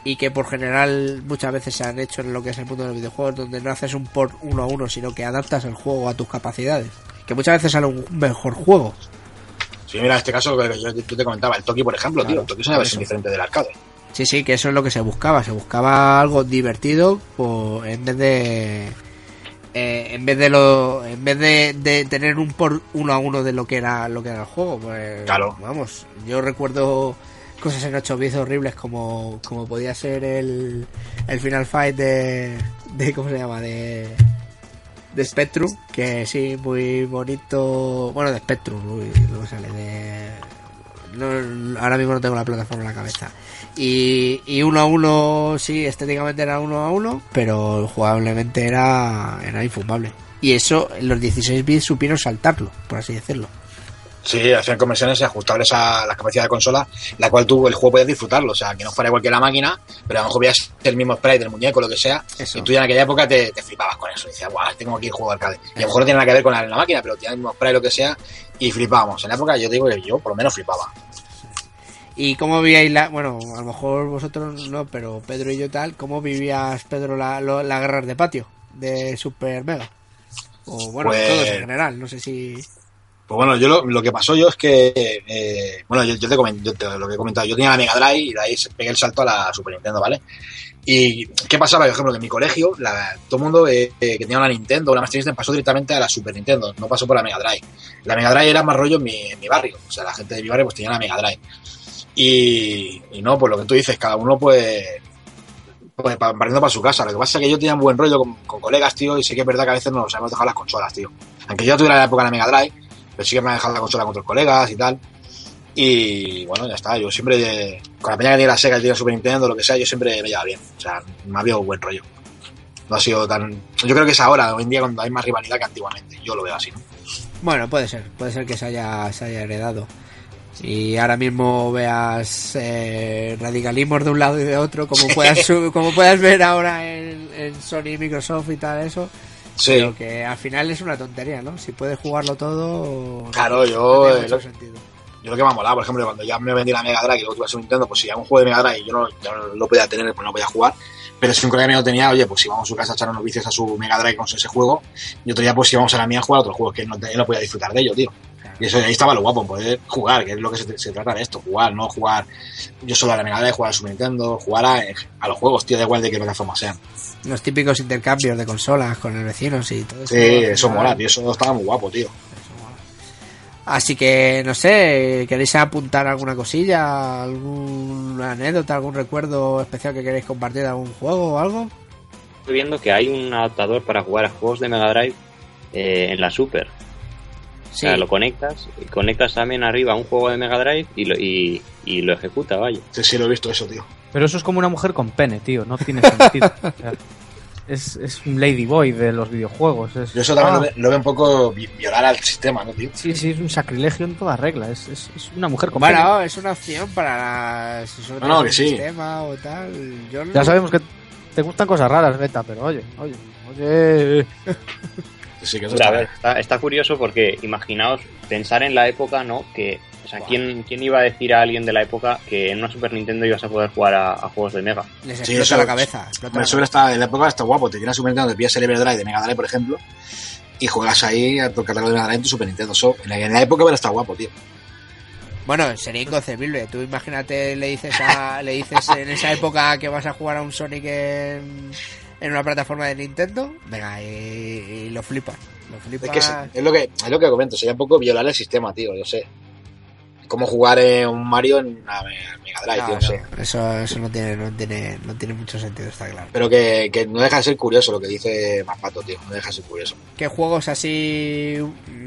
Y que por general muchas veces se han hecho en lo que es el mundo de los videojuegos, donde no haces un port uno a uno, sino que adaptas el juego a tus capacidades. Que muchas veces sale un mejor juego. Sí, mira, en este caso, que yo, yo te comentaba, el Toki, por ejemplo, Claro, tío, el Toki es una por versión eso. diferente del arcade. Sí, sí, que eso es lo que se buscaba. Se buscaba algo divertido por, en vez de. eh, en vez de lo en vez de, de tener un por uno a uno de lo que era lo que era el juego pues Claro. vamos yo recuerdo cosas en 8 bits horribles como como podía ser el el final fight de de cómo se llama de de Spectrum que sí muy bonito bueno de Spectrum uy, no sale de no, ahora mismo no tengo la plataforma en la cabeza. Y, y uno a uno, sí, estéticamente era uno a uno, pero jugablemente era, era infumable. Y eso, los 16 bits supieron saltarlo, por así decirlo. Sí, hacían conversiones ajustables a la capacidad de consola, la cual tú el juego podías disfrutarlo, o sea, que no fuera igual que la máquina, pero a lo mejor veías el mismo sprite del muñeco, lo que sea, Eso. y tú ya en aquella época te, te flipabas con eso, decías, guau, tengo aquí el juego de arcade. Y a lo mejor no tiene nada que ver con la, la máquina, pero tenía el mismo sprite, lo que sea, y flipábamos. En la época yo digo que yo por lo menos flipaba. ¿Y cómo vivíais la.? Bueno, a lo mejor vosotros no, pero Pedro y yo tal, ¿cómo vivías, Pedro, la, lo- las guerras de patio de Super Mega? O bueno, Pues- todos en general, no sé si. Pues bueno, yo lo, que pasó yo es que, eh, bueno, yo, te comento, lo que he comentado, yo tenía la Mega Drive y de ahí pegué el salto a la Super Nintendo, ¿vale? Y ¿qué pasaba? Por ejemplo, que en mi colegio, todo el mundo eh, eh, que tenía una Nintendo, una Master System, pasó directamente a la Super Nintendo, no pasó por la Mega Drive. La Mega Drive era más rollo en mi, barrio, o sea, la gente de mi barrio pues tenía la Mega Drive. Y, no, pues lo que tú dices, cada uno pues, pues pa- partiendo para su casa. Lo que pasa es que yo tenía un buen rollo con, con colegas, tío, y sé que es verdad que a veces nos hemos dejado las consolas, tío. Aunque yo tuviera la época de la Mega Drive, pero sí que me han dejado la consola con otros colegas y tal. Y bueno, ya está. Yo siempre, con la peña que tiene la Sega y tiene Super Nintendo, lo que sea, yo siempre me llevaba bien. O sea, me ha habido buen rollo. No ha sido tan. Yo creo que es ahora, hoy en día, cuando hay más rivalidad que antiguamente. Yo lo veo así, ¿no? Bueno, puede ser, puede ser que se haya, se haya heredado. Y ahora mismo veas eh, radicalismos de un lado y de otro, como puedas, como puedas ver ahora en, en Sony, Microsoft y tal, eso. Sí. Pero que al final es una tontería, ¿no? Si puedes jugarlo todo. Claro, no yo, tiene eh, mucho sentido. Yo lo que me ha molado, por ejemplo, cuando ya me vendí la Mega Drive y luego tuve Super Nintendo, pues si había un juego de Mega Drive y yo no, yo no lo podía tener, pues no podía jugar. Pero si un colega mío tenía, oye, pues si vamos a su casa a echar unos vicios a su Mega Drive con ese juego, yo otro día, pues si vamos a la mía a jugar a otros juegos que él no, él no podía disfrutar de ello, tío. Y eso ahí estaba lo guapo, poder jugar, que es lo que se, se trata de esto, jugar, no jugar yo solo a la Mega Drive, jugar a Super Nintendo, jugar a, a los juegos, tío, da igual de qué plataforma sean. Los típicos intercambios de consolas con el vecino y todo eso. Sí, eso mola, tío, eso estaba muy guapo, tío. Así que, no sé, ¿queréis apuntar alguna cosilla? ¿Alguna anécdota, algún recuerdo especial que queréis compartir de algún juego o algo? Estoy viendo que hay un adaptador para jugar a juegos de Mega Drive eh, en la Super. O Sí, sea, lo conectas y conectas también arriba un juego de Mega Drive y lo, y, y lo ejecuta, vaya. Sí, sí, lo he visto eso, tío. Pero eso es como una mujer con pene, tío. No tiene sentido. O sea, es, es un ladyboy de los videojuegos. Es, Yo eso también Ah, lo, ve- lo veo un poco vi- violar al sistema, ¿no, tío? Sí, sí, es un sacrilegio en toda regla. Es, es, es una mujer con pene. Bueno, es una opción para la- si No, no, que un sí. sistema o tal. Yo no- Ya sabemos que te gustan cosas raras, Beta, pero oye, oye, oye. Sí, que eso Hombre, a está ver, está, está curioso porque imaginaos pensar en la época, ¿no? Que, o sea, ¿quién, ¿quién iba a decir a alguien de la época que en una Super Nintendo ibas a poder jugar a, a juegos de Mega? Les Sí, explota eso- la cabeza. explota Hombre, la eso está, en la época está guapo. Te tienes Super Nintendo, te pillas el Everdrive de Mega Drive, por ejemplo, y juegas ahí a tu catálogo de Mega Drive en tu Super Nintendo. Eso, en, la, en la época hubiera estado guapo, tío. Bueno, sería inconcebible. Tú imagínate, le dices a, le dices en esa época que vas a jugar a un Sonic en, en una plataforma de Nintendo, venga, y, y lo flipas. Lo Es flipas. que es, es lo que es lo que comento, sería un poco violar el sistema, tío, yo sé. Como jugar eh, un Mario en una Me- Mega Drive, No, tío, no, sé. eso, eso no tiene, no tiene, no tiene mucho sentido, está claro. Pero que, que no deja de ser curioso lo que dice Maspato, tío. No deja de ser curioso. ¿Qué juegos así,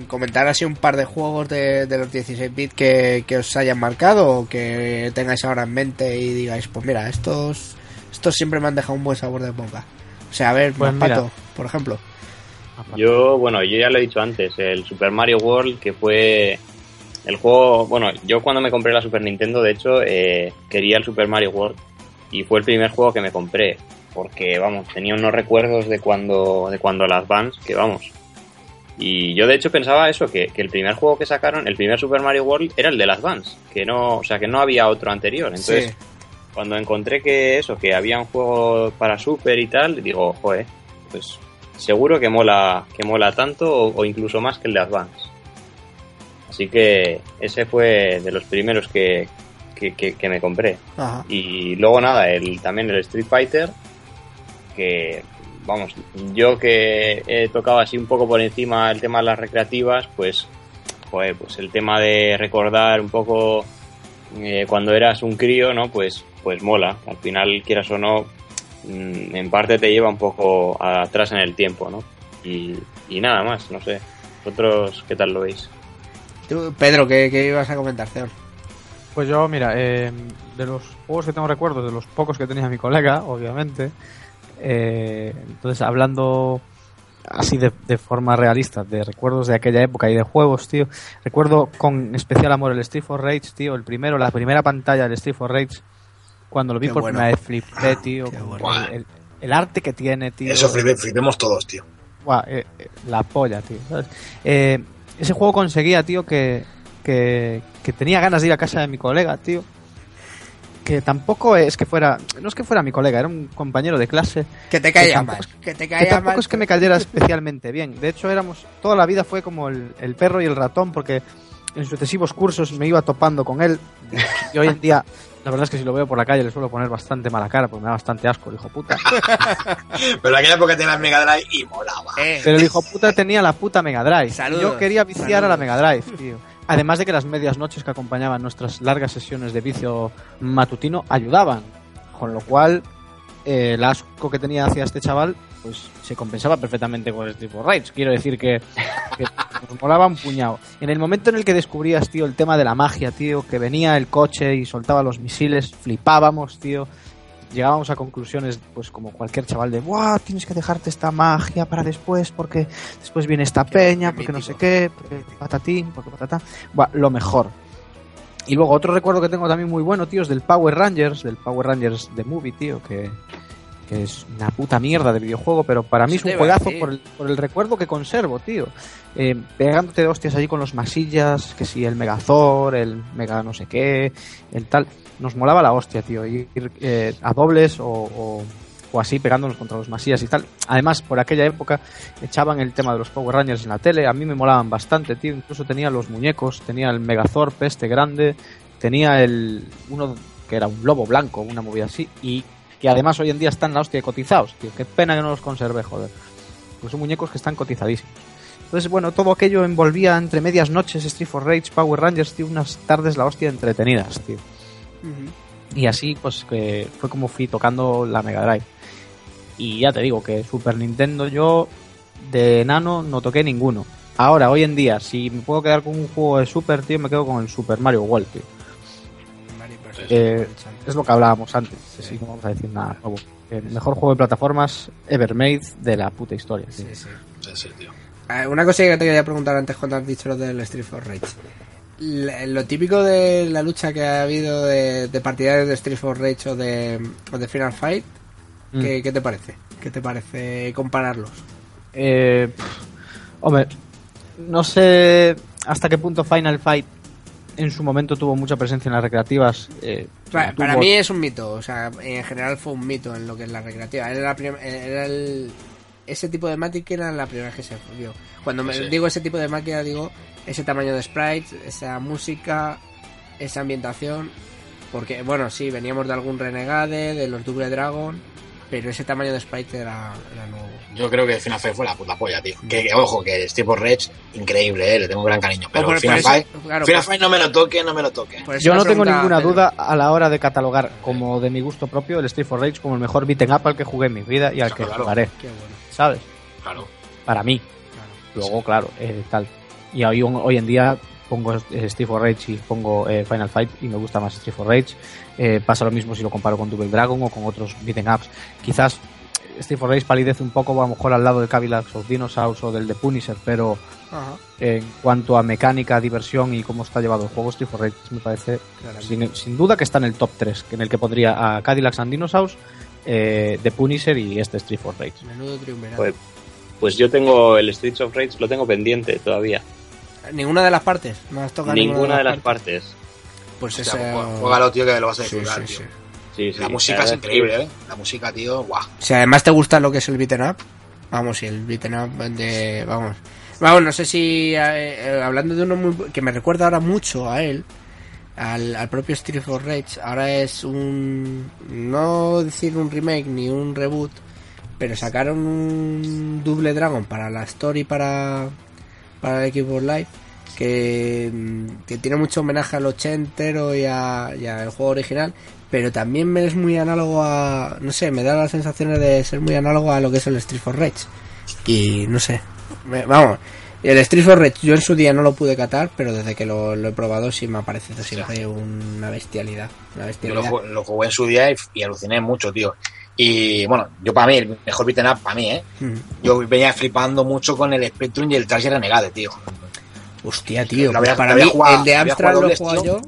comentar así un par de juegos de, de los 16 bits que, que os hayan marcado o que tengáis ahora en mente y digáis, pues mira, estos, estos siempre me han dejado un buen sabor de boca. O sea, a ver, Pues Maspato, mira. por ejemplo. Yo, bueno, yo ya lo he dicho antes, el Super Mario World, que fue el juego, bueno, yo cuando me compré la Super Nintendo, de hecho, eh, quería el Super Mario World y fue el primer juego que me compré, porque, vamos, tenía unos recuerdos de cuando, de cuando las Vans, que vamos. Y yo de hecho pensaba eso, que, que el primer juego que sacaron, el primer Super Mario World, era el de las Vans, que no, o sea, que no había otro anterior. Entonces, Sí. Cuando encontré que eso, que había un juego para Super y tal, digo, joder, pues seguro que mola, que mola tanto o, o incluso más que el de Advance. Así que ese fue de los primeros que, que, que- que me compré. Ajá. Y luego nada, el, también el Street Fighter, que vamos, yo que he tocado así un poco por encima el tema de las recreativas, pues, joder, pues el tema de recordar un poco eh, cuando eras un crío, ¿no? Pues, pues mola. Al final, quieras o no, mm, en parte te lleva un poco atrás en el tiempo, ¿no? Y, y nada más, no sé. ¿Vosotros qué tal lo veis? Tú, Pedro, ¿qué, qué ibas a comentar, Ceón? Pues yo, mira, eh, de los juegos que tengo recuerdos, de los pocos que tenía mi colega, obviamente, eh, entonces hablando así de, de forma realista, de recuerdos de aquella época y de juegos, tío, recuerdo con especial amor el Street for Rage, tío, el primero, la primera pantalla del Street for Rage, cuando lo vi Qué por bueno. primera vez flipé, tío, con bueno. el, el- el arte que tiene, tío. Eso flipe- flipemos todos, tío. Eh, eh, la polla, tío. ¿sabes? Eh, ese juego conseguía, tío, que, que, que tenía ganas de ir a casa de mi colega, tío. Que tampoco es que fuera, no es que fuera mi colega, era un compañero de clase. Que te Que caiga tampoco mal. es- Que te Que caiga tampoco mal. es que me cayera especialmente bien. De hecho, éramos, toda la vida fue como el, el perro y el ratón, porque en sucesivos cursos me iba topando con él. Y hoy en día, la verdad es que si lo veo por la calle le suelo poner bastante mala cara, porque me da bastante asco el hijo puta. Pero en aquella época tenía la Mega Drive y molaba. Eh, Pero el hijo puta tenía la puta Mega Drive. Saludos, Yo quería viciar a la saludos. Mega Drive, tío. Además de que las medias noches que acompañaban nuestras largas sesiones de vicio matutino ayudaban. Con lo cual, eh, el asco que tenía hacia este chaval, pues se compensaba perfectamente con el Street for Rage. Quiero decir que, que nos molaba un puñado. En el momento en el que descubrías, tío, el tema de la magia, tío, que venía el coche y soltaba los misiles, flipábamos, tío llegábamos a conclusiones, pues como cualquier chaval de, ¡buah! Tienes que dejarte esta magia para después, porque después viene esta peña, porque no sé qué, porque patatín, porque patata. Buah, lo mejor. Y luego otro recuerdo que tengo también muy bueno, tío, es del Power Rangers, del Power Rangers de Movie, tío, que, que es una puta mierda de videojuego, pero para mí es un juegazo por el, por el recuerdo que conservo, tío. Eh, pegándote de hostias allí con los masillas, que si el Megazord, el Mega no sé qué, el tal. Nos molaba la hostia, tío, ir eh, a dobles o, o, así pegándonos contra los masillas y tal. Además, por aquella época echaban el tema de los Power Rangers en la tele, a mí me molaban bastante, tío. Incluso tenía los muñecos, tenía el Megazord este grande, tenía el uno que era un lobo blanco, una movida así, y que además hoy en día están la hostia cotizados, tío. Qué pena que no los conservé, joder. Pues son muñecos que están cotizadísimos. Entonces, bueno, todo aquello envolvía entre medias noches Street for Rage, Power Rangers, tío, unas tardes la hostia entretenidas, tío. Y así, pues, que fue como fui tocando la Mega Drive. Y ya te digo que Super Nintendo yo de enano no toqué ninguno. Ahora, hoy en día, si me puedo quedar con un juego de Super, tío, me quedo con el Super Mario World, tío. Mario. Eh, es lo que hablábamos antes, sí, no vamos a decir nada nuevo. El mejor juego de plataformas ever made de la puta historia. tío. Sí, sí. Sí, sí, tío. Eh, Una cosa que te quería preguntar antes cuando has dicho lo del Street for Rage. Lo típico de la lucha que ha habido de, de partidarios de Street for Rage o de, o de Final Fight, Mm. ¿qué, qué te parece? ¿Qué te parece compararlos? Eh, pff, hombre, no sé hasta qué punto Final Fight en su momento tuvo mucha presencia en las recreativas. eh, Para, tuvo- para mí es un mito, o sea, en general fue un mito en lo que es la recreativa. Era, la prim- era el, ese tipo de máquina era la primera vez que se vio. Cuando me Sí. digo ese tipo de máquina, digo ese tamaño de sprites, esa música, esa ambientación. Porque, bueno, sí, veníamos de algún Renegade, de los Double Dragon, pero ese tamaño de sprite era, era nuevo. Yo creo que Final Fight fue la puta polla, tío. Que, que, ojo, que Steve Rage, increíble, eh, le tengo un gran cariño. Pero por- Final por eso- Fight, claro, Final por- Fight no me lo toque, no me lo toque. Yo no tengo ninguna duda a la hora de catalogar como de mi gusto propio el Street for Rage como el mejor beaten up al que jugué en mi vida y al que Claro, jugaré, Qué bueno, ¿sabes? Claro. Para mí. claro. Luego, claro, eh, tal. Y hoy, hoy en día pongo eh, Street for Rage y pongo eh, Final Fight y me gusta más Street for Rage. Eh, pasa lo mismo si lo comparo con Double Dragon o con otros beaten ups. Quizás Street for Rage palidece un poco, a lo mejor al lado del Cadillac of Dinosaurs o del The Punisher, pero Ajá, en cuanto a mecánica, diversión y cómo está llevado el juego, Street for Rage me parece sin, sin duda que está en el top 3, en el que pondría a Cadillacs and Dinosaurs, eh, The Punisher y este Street for Rage. Menudo triunvirato. Pues, pues yo tengo el Streets of Rage, lo tengo pendiente todavía. Ninguna de las partes, no has tocado Ninguna de las partes. Pues O sea, juégalo, tío, que lo vas a disfrutar, sí, tío. sí. Sí, sí, La música es increíble, ¿eh? La música, tío, guau. Si además te gusta lo que es el beaten up, vamos, y el beaten up de. Vamos. Vamos, no sé si. eh, eh, hablando de uno muy, que me recuerda ahora mucho a él, al, al propio Street for Rage, ahora es un. No decir un remake ni un reboot, pero sacaron un Double Dragon para la Story para. para el Xbox Live. Que, que tiene mucho homenaje al ochentero y a- y al juego original, pero también me es muy análogo a. No sé, me da las sensaciones de ser muy análogo a lo que es el Street for Rage. Y no sé, me- vamos. El Street for Rage yo en su día no lo pude catar, pero desde que lo, lo he probado sí me ha parecido siempre una bestialidad. Una Yo lo, bestialidad. ju- lo jugué en su día y, y aluciné mucho, tío. Y bueno, yo para mí, el mejor beat'em up para mí, ¿eh? Hmm. Yo venía flipando mucho con el Spectrum y el Trash Renegade, tío. Hostia, tío. Había, para mí, el de Amstrad lo he jugado yo.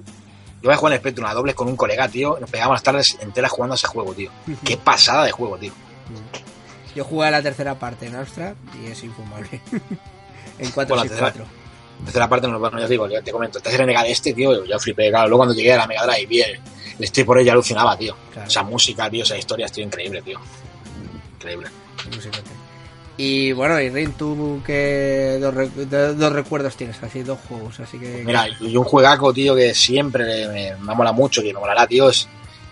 Yo voy a jugar en Spectrum a dobles con un colega, tío. Nos pegábamos las tardes enteras jugando a ese juego, tío. Qué pasada de juego, tío. Yo jugué la tercera parte en Amstrad y es infumable. en 4 Empecé la parte normal, bueno, ya te digo, ya te comento, este es Renegade este, tío, yo flipé, claro, luego cuando llegué a la Mega Drive vi el, el Street por ella alucinaba, tío. Esa música, tío, esa historia, tío, increíble, tío. Increíble. Y bueno, y Rin, ¿tú qué dos, recuerdos tienes? Así, dos juegos, así que... Mira, y un juegaco, tío, que siempre me, me mola mucho, que me molará, tío,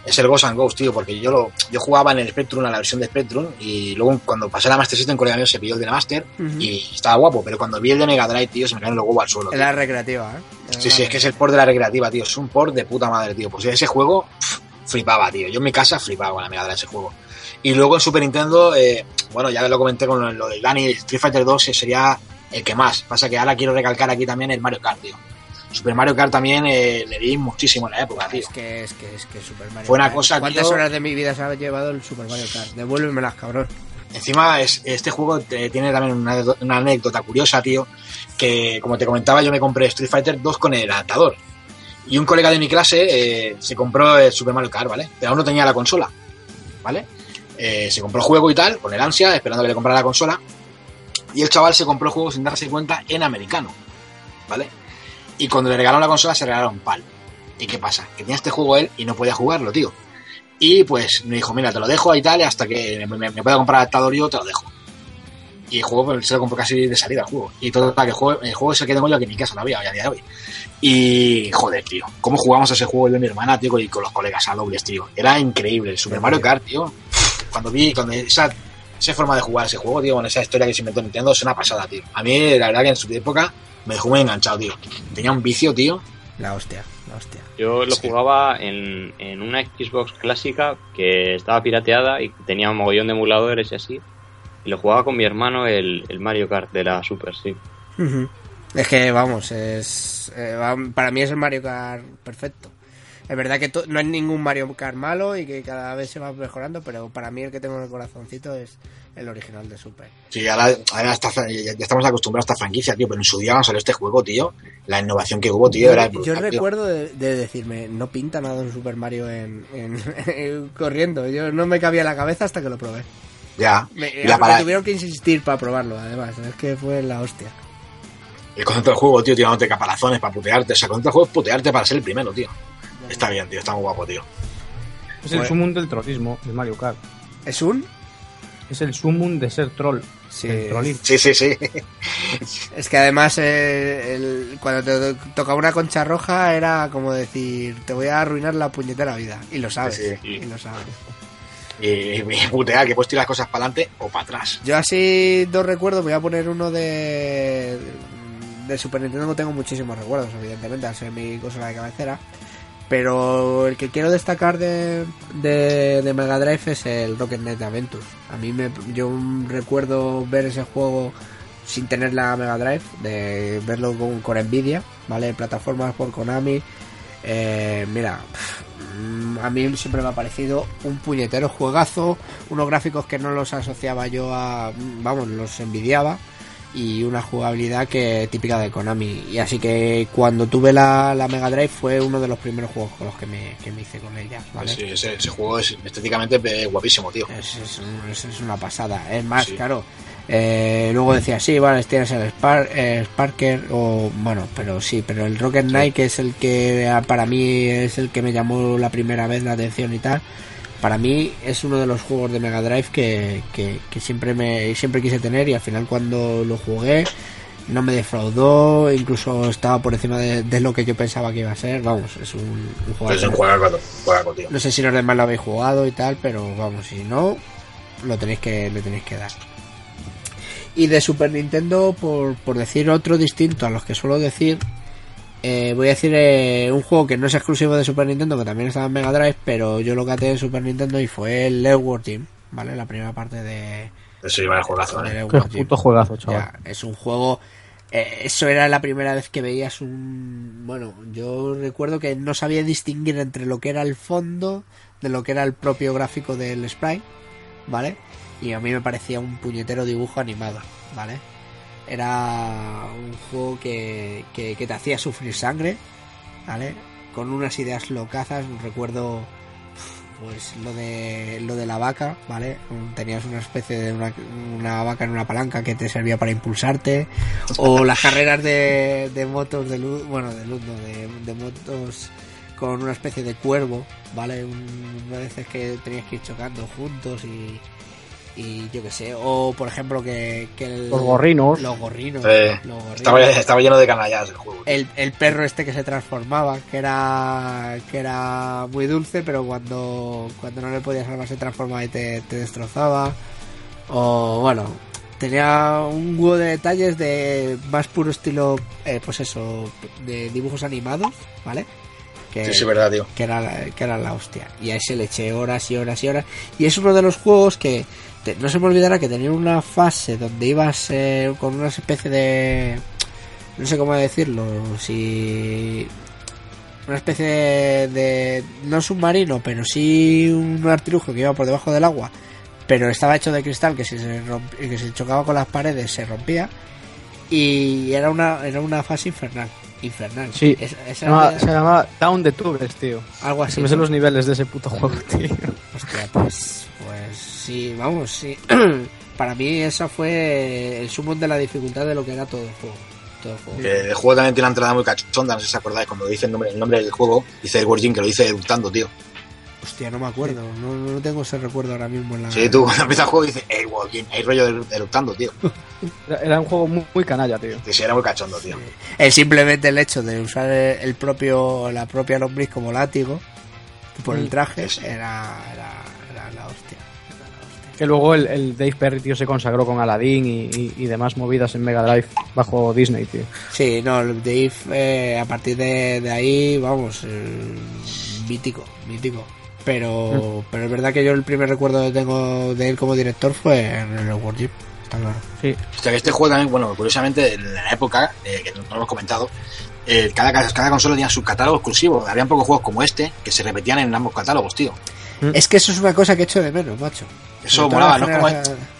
es el Ghost and Ghost, tío, porque yo lo yo jugaba en el Spectrum, en la versión de Spectrum, y luego cuando pasé la Master System, mío se pidió el de la Master, y estaba guapo, pero cuando vi el de Mega Drive, tío, se me caen los huevos al suelo. tío. Era recreativa, ¿eh? Sí, sí, es que es el port de la recreativa, tío, es un port de puta madre, tío. Pues ese juego, flipaba, tío. Yo en mi casa flipaba con la Mega Drive ese juego. Y luego en Super Nintendo, eh, bueno, ya lo comenté con lo, lo de Dani, Street Fighter 2 sería el que más. Pasa que ahora quiero recalcar aquí también el Mario Kart, tío. Super Mario Kart también eh, le di muchísimo en la época, tío. Es que, es que, es que Super Mario Fue una Kart. cosa, ¿Cuántas tío? horas de mi vida se ha llevado el Super Mario Kart? Devuélvemelas, cabrón. Encima, es, este juego eh, tiene también una, una anécdota curiosa, tío, que como te comentaba, yo me compré Street Fighter 2 con el adaptador. Y un colega de mi clase eh, se compró el Super Mario Kart, ¿vale? Pero aún no tenía la consola, ¿vale? Eh, se compró el juego y tal, con el ansia, esperando que le comprara la consola. Y el chaval se compró el juego sin darse cuenta en americano, ¿vale? Y cuando le regalaron la consola se regalaron PAL. ¿Y qué pasa? Que tenía este juego él y no podía jugarlo, tío. Y pues me dijo, mira, te lo dejo tal, y hasta que me, me- pueda comprar adaptador yo, te lo dejo. Y el juego pues, se lo compré casi de salida el juego. Y todo para que el juego, el juego es el que tengo yo aquí en mi casa todavía, a día de hoy. Y joder, tío, cómo jugamos a ese juego yo y mi hermana, tío, y con los colegas a dobles, tío. Era increíble. El Super Mario Kart, tío. Cuando vi, cuando esa, esa forma de jugar ese juego, tío, con esa historia que se inventó Nintendo, es una pasada, tío. A mí, la verdad que en su época me dejó muy enganchado, tío. Tenía un vicio, tío. La hostia, la hostia. Yo lo Sí. jugaba en, en una Xbox clásica que estaba pirateada y tenía un mogollón de emuladores y así. Y lo jugaba con mi hermano el, el Mario Kart de la Super, sí. Es que, vamos, es eh, para mí es el Mario Kart perfecto. Es verdad que no es ningún Mario Kart malo y que cada vez se va mejorando, pero para mí el que tengo en el corazoncito es el original de Super. Sí, ahora, ahora está- ya, estamos acostumbrados a esta franquicia, tío, pero en su día cuando salió este juego, tío, la innovación que hubo, tío, era Yo brutal, tío. recuerdo de, de decirme, no pinta nada un Super Mario en, en- corriendo. Yo no me cabía la cabeza hasta que lo probé. Ya. Me, tuvieron que insistir para probarlo, además. Es que fue la hostia. el concepto del juego, tío, tirándote caparazones para putearte. O sea, el concepto del juego es putearte para ser el primero, tío. Está bien, tío, está muy guapo, tío. Es el Bueno. sumum del trollismo de Mario Kart. ¿Es un? Es el sumum de ser troll. Sí. Sí, sí, sí. Es que además eh, el- cuando te tocaba una concha roja era como decir, te voy a arruinar la puñetera vida. Y lo sabes. Sí, sí. Y lo sabes. Y, y putear, que puedes tirar las cosas para adelante o para atrás. Yo así dos recuerdos, voy a poner uno de de Super Nintendo, no tengo muchísimos recuerdos, evidentemente, al ser mi consola de cabecera. Pero el que quiero destacar de, de, Mega Drive es el Rocket Knight Adventures. A mí me, yo recuerdo ver ese juego sin tener la Mega Drive, de verlo con, con Nvidia, ¿vale? Plataformas por Konami. Eh, mira, mm, a mí siempre me ha parecido un puñetero juegazo, unos gráficos que no los asociaba yo a, vamos, los envidiaba y una jugabilidad que típica de Konami. Y así que cuando tuve la, la Mega Drive fue uno de los primeros juegos con los que me, que me hice con ella, ¿vale? Sí, ese, ese juego es estéticamente eh, guapísimo, tío. Es, es un- es- es una pasada. Es más, Sí. claro. eh, luego decía, sí, vale, tienes el Spar- eh, Sparker, o bueno, pero sí, pero el Rocket Knight, que es el que para mí es el que me llamó la primera vez la atención y tal, para mí es uno de los juegos de Mega Drive que, que, que siempre me siempre quise tener y al final cuando lo jugué no me defraudó, incluso estaba por encima de, de lo que yo pensaba que iba a ser, vamos, es un, un juego. Es un juego, juego, tío. No sé si los demás lo habéis jugado y tal, pero vamos, si no, lo tenéis que, le tenéis que dar. Y de Super Nintendo, por, por decir otro distinto a los que suelo decir, eh, voy a decir eh, un juego que no es exclusivo de Super Nintendo, que también estaba en Mega Drive, pero yo lo caté en Super Nintendo y fue el Edward Team, ¿vale? La primera parte de, Eso iba el juegazo, ¿eh? Qué puto juegazo, chaval. Ya, es un juego. eh, eso era la primera vez que veías un. Bueno, yo recuerdo que no sabía distinguir entre lo que era el fondo de lo que era el propio gráfico del sprite, ¿vale? Y a mí me parecía un puñetero dibujo animado, ¿vale? Era un juego que, que, que te hacía sufrir sangre, ¿vale? Con unas ideas locazas, recuerdo pues lo de lo de la vaca, ¿vale? Tenías una especie de una, una vaca en una palanca que te servía para impulsarte o las carreras de, de motos de luz, bueno, de luz, no, de, de motos con una especie de cuervo, ¿vale? Un, unas veces que tenías que ir chocando juntos y y yo qué sé, o por ejemplo que, que el- Los gorrinos. los gorrinos, Eh, los gorrinos. Estaba, estaba lleno de canallas el juego. El, el perro este que se transformaba, que era que era muy dulce, pero cuando, cuando no le podías salvar se transformaba y te, te destrozaba. O bueno, tenía un huevo de detalles de más puro estilo, eh, pues eso, de dibujos animados, ¿vale? Que, Sí, sí, verdad, tío. que era, la- que era la hostia. Y a ese le eché horas y horas y horas. Y es uno de los juegos que te- no se me olvidará que tenía una fase donde ibas eh, con una especie de. No sé cómo decirlo. Si. Una especie de, de- No submarino, pero sí un artilugio que iba por debajo del agua. Pero estaba hecho de cristal que si se, romp- que si chocaba con las paredes se rompía. Y era una, era una fase infernal. Infernal. Sí. Es- esa Se llama, era- se llama Down the Tubes, tío. algo así. Se me sé los niveles de ese puto juego, tío. Hostia, pues, pues sí, vamos, sí. Para mí esa fue el sumo de la dificultad de lo que era todo el juego. Todo el juego. Que el juego también tiene una entrada muy cachonda, no sé si os acordáis, cuando dice el nombre, el nombre del juego, dice el Jim que lo dice eructando, tío. Hostia, no me acuerdo, no, no tengo ese recuerdo ahora mismo en la... Sí, tú cuando empieza el juego dice el Jim, hay rollo de eructando, tío. Era, un juego muy, muy canalla, tío. Sí, era muy cachondo, tío. Es simplemente el hecho de usar el propio, la propia lombriz como látigo por el traje Sí. era, era, era Que luego el, el Dave Perry, tío, se consagró con Aladdin y, y- y demás movidas en Mega Drive bajo Disney, tío. Sí, no, el Dave eh, a partir de, de ahí, vamos, eh, mítico, mítico. Pero, pero es verdad que yo el primer recuerdo que tengo de él como director fue en el World Jeep, está claro. Sí. O sea, que este juego también, bueno, curiosamente, en la época, eh, que no lo hemos comentado, eh, cada, cada consola tenía su catálogo exclusivo. Habían pocos juegos como este que se repetían en ambos catálogos, tío. Es que eso es una cosa que echo de menos, macho. Eso molaba, ¿no? Como,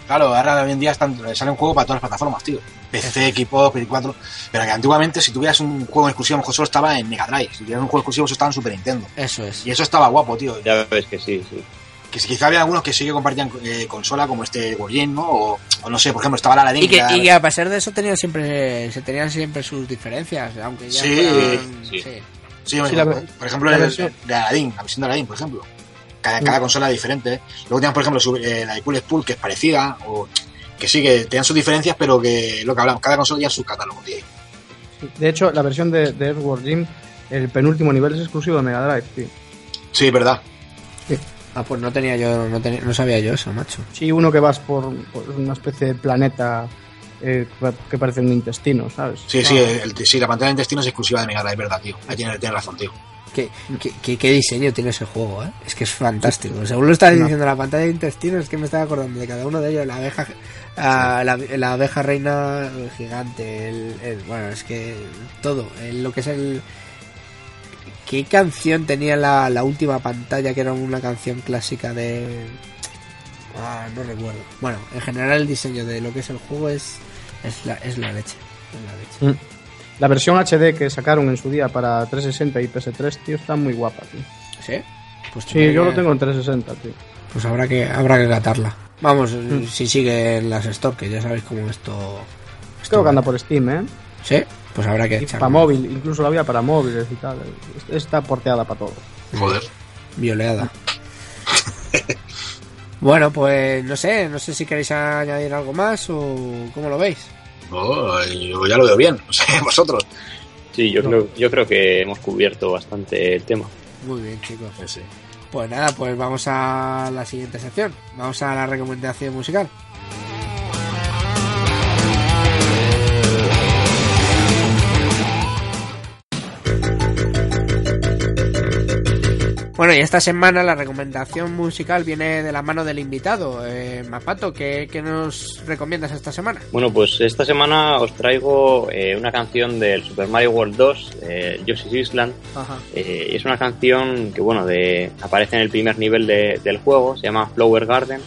claro, ahora hoy en día están, sale un juego para todas las plataformas, tío. PC, equipo, Play 4. Pero que antiguamente, si tuvieras un juego exclusivo, a lo mejor solo estaba en Mega Drive. Si tuvieras un juego exclusivo, eso estaba en Super Nintendo. Eso es. Y eso estaba guapo, tío. Ya ves que sí, sí. Que si quizá había algunos que sí que compartían eh, consola, como este Wargame, ¿no? O, o no sé, por ejemplo, estaba la Aladdin. Y que, era- y que a pesar de eso tenían siempre, se tenían siempre sus diferencias, aunque ya Sí, fueran- sí. sí. Sí, Sí, por, la- por ejemplo, la el, versión- de Aladdin, la versión de Aladdin, por ejemplo. Cada, cada consola es diferente. Luego tenemos, por ejemplo, su- eh, la de Cool Spool, que es parecida, o que sí, que tenían sus diferencias, pero que lo que hablamos, cada consola tenía su catálogo, tío. De hecho, la versión de, de Earthworm Jim, el penúltimo nivel es exclusivo de Mega Drive, tío. Sí, verdad. Ah, pues no tenía yo, no, tenía, no sabía yo eso, macho. Sí, uno que vas por, por una especie de planeta eh, que parece un intestino, ¿sabes? Sí, sí, el- sí, la pantalla de intestino es exclusiva de Mega Drive, verdad, tío. Ahí tienes, tienes razón, tío. ¿Qué, qué, qué- qué diseño tiene ese juego, ¿eh? Es que es fantástico. Según lo estás No. diciendo, la pantalla de intestino, es que me estaba acordando de cada uno de ellos. La abeja, ah, la, la abeja reina gigante, el, el- bueno, es que todo, el- lo que es el... ¿Qué canción tenía la, la última pantalla que era una canción clásica de... Ah, no recuerdo. Bueno, en general el diseño de lo que es el juego es, es, la, es la leche. Es la leche. Mm. La versión HD que sacaron en su día para 360 y PS3, tío, está muy guapa, tío. ¿Sí? Pues Sí, yo lo tengo en 360, tío. Pues habrá que habrá que catarla. Vamos, si sigue en las store, que ya sabéis cómo esto. esto Creo que anda por Steam, ¿eh? Sí, pues habrá que Y echar para móvil, incluso la había para móviles y tal. Está porteada para todo. Joder. violeada. bueno, pues no sé, no sé si queréis añadir algo más o cómo lo veis. No, yo ya lo veo bien, no sé, vosotros. Sí, yo, creo, yo creo que hemos cubierto bastante el tema. Muy bien, chicos. Sí. Pues nada, pues vamos a la siguiente sección. Vamos a la recomendación musical. Bueno, y esta semana la recomendación musical viene de la mano del invitado. Eh, Mapato, ¿qué, qué nos recomiendas esta semana? Bueno, pues esta semana os traigo eh, una canción del Super Mario World 2, eh, Yoshi's Island. Ajá. Eh, es una canción que, bueno, de, aparece en el primer nivel de- del juego, se llama Flower Garden.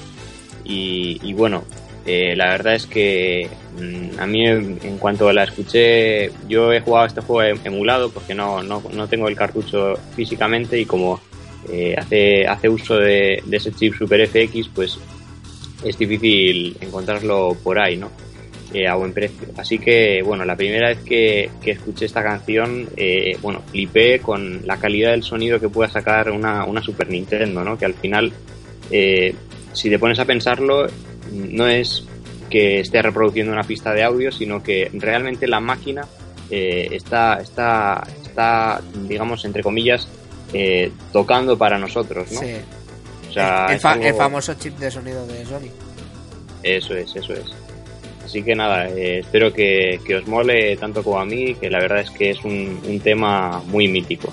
Y, y bueno, eh, la verdad es que mm, a mí, en, en cuanto la escuché, yo he jugado este juego em- emulado porque no, no, no tengo el cartucho físicamente y como eh, hace, hace uso de, ese chip Super FX, pues es difícil encontrarlo por ahí, ¿no? Eh, a buen precio. Así que, bueno, la primera vez que, que escuché esta canción, eh, bueno, flipé con la calidad del sonido que pueda sacar una, una Super Nintendo, ¿no? Que al final, eh, si te pones a pensarlo, no es que esté reproduciendo una pista de audio, sino que realmente la máquina está, está, está, digamos, entre comillas, eh, tocando para nosotros, ¿no? Sí. O sea, el, es fa- algo- el famoso chip de sonido de Sony. Eso es, eso es. Así que nada, eh, espero que, que os mole tanto como a mí, que la verdad es que es un, un tema muy mítico.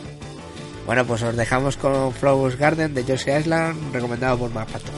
Bueno, pues os dejamos con Flowers Garden de Josie Island, recomendado por Mapato.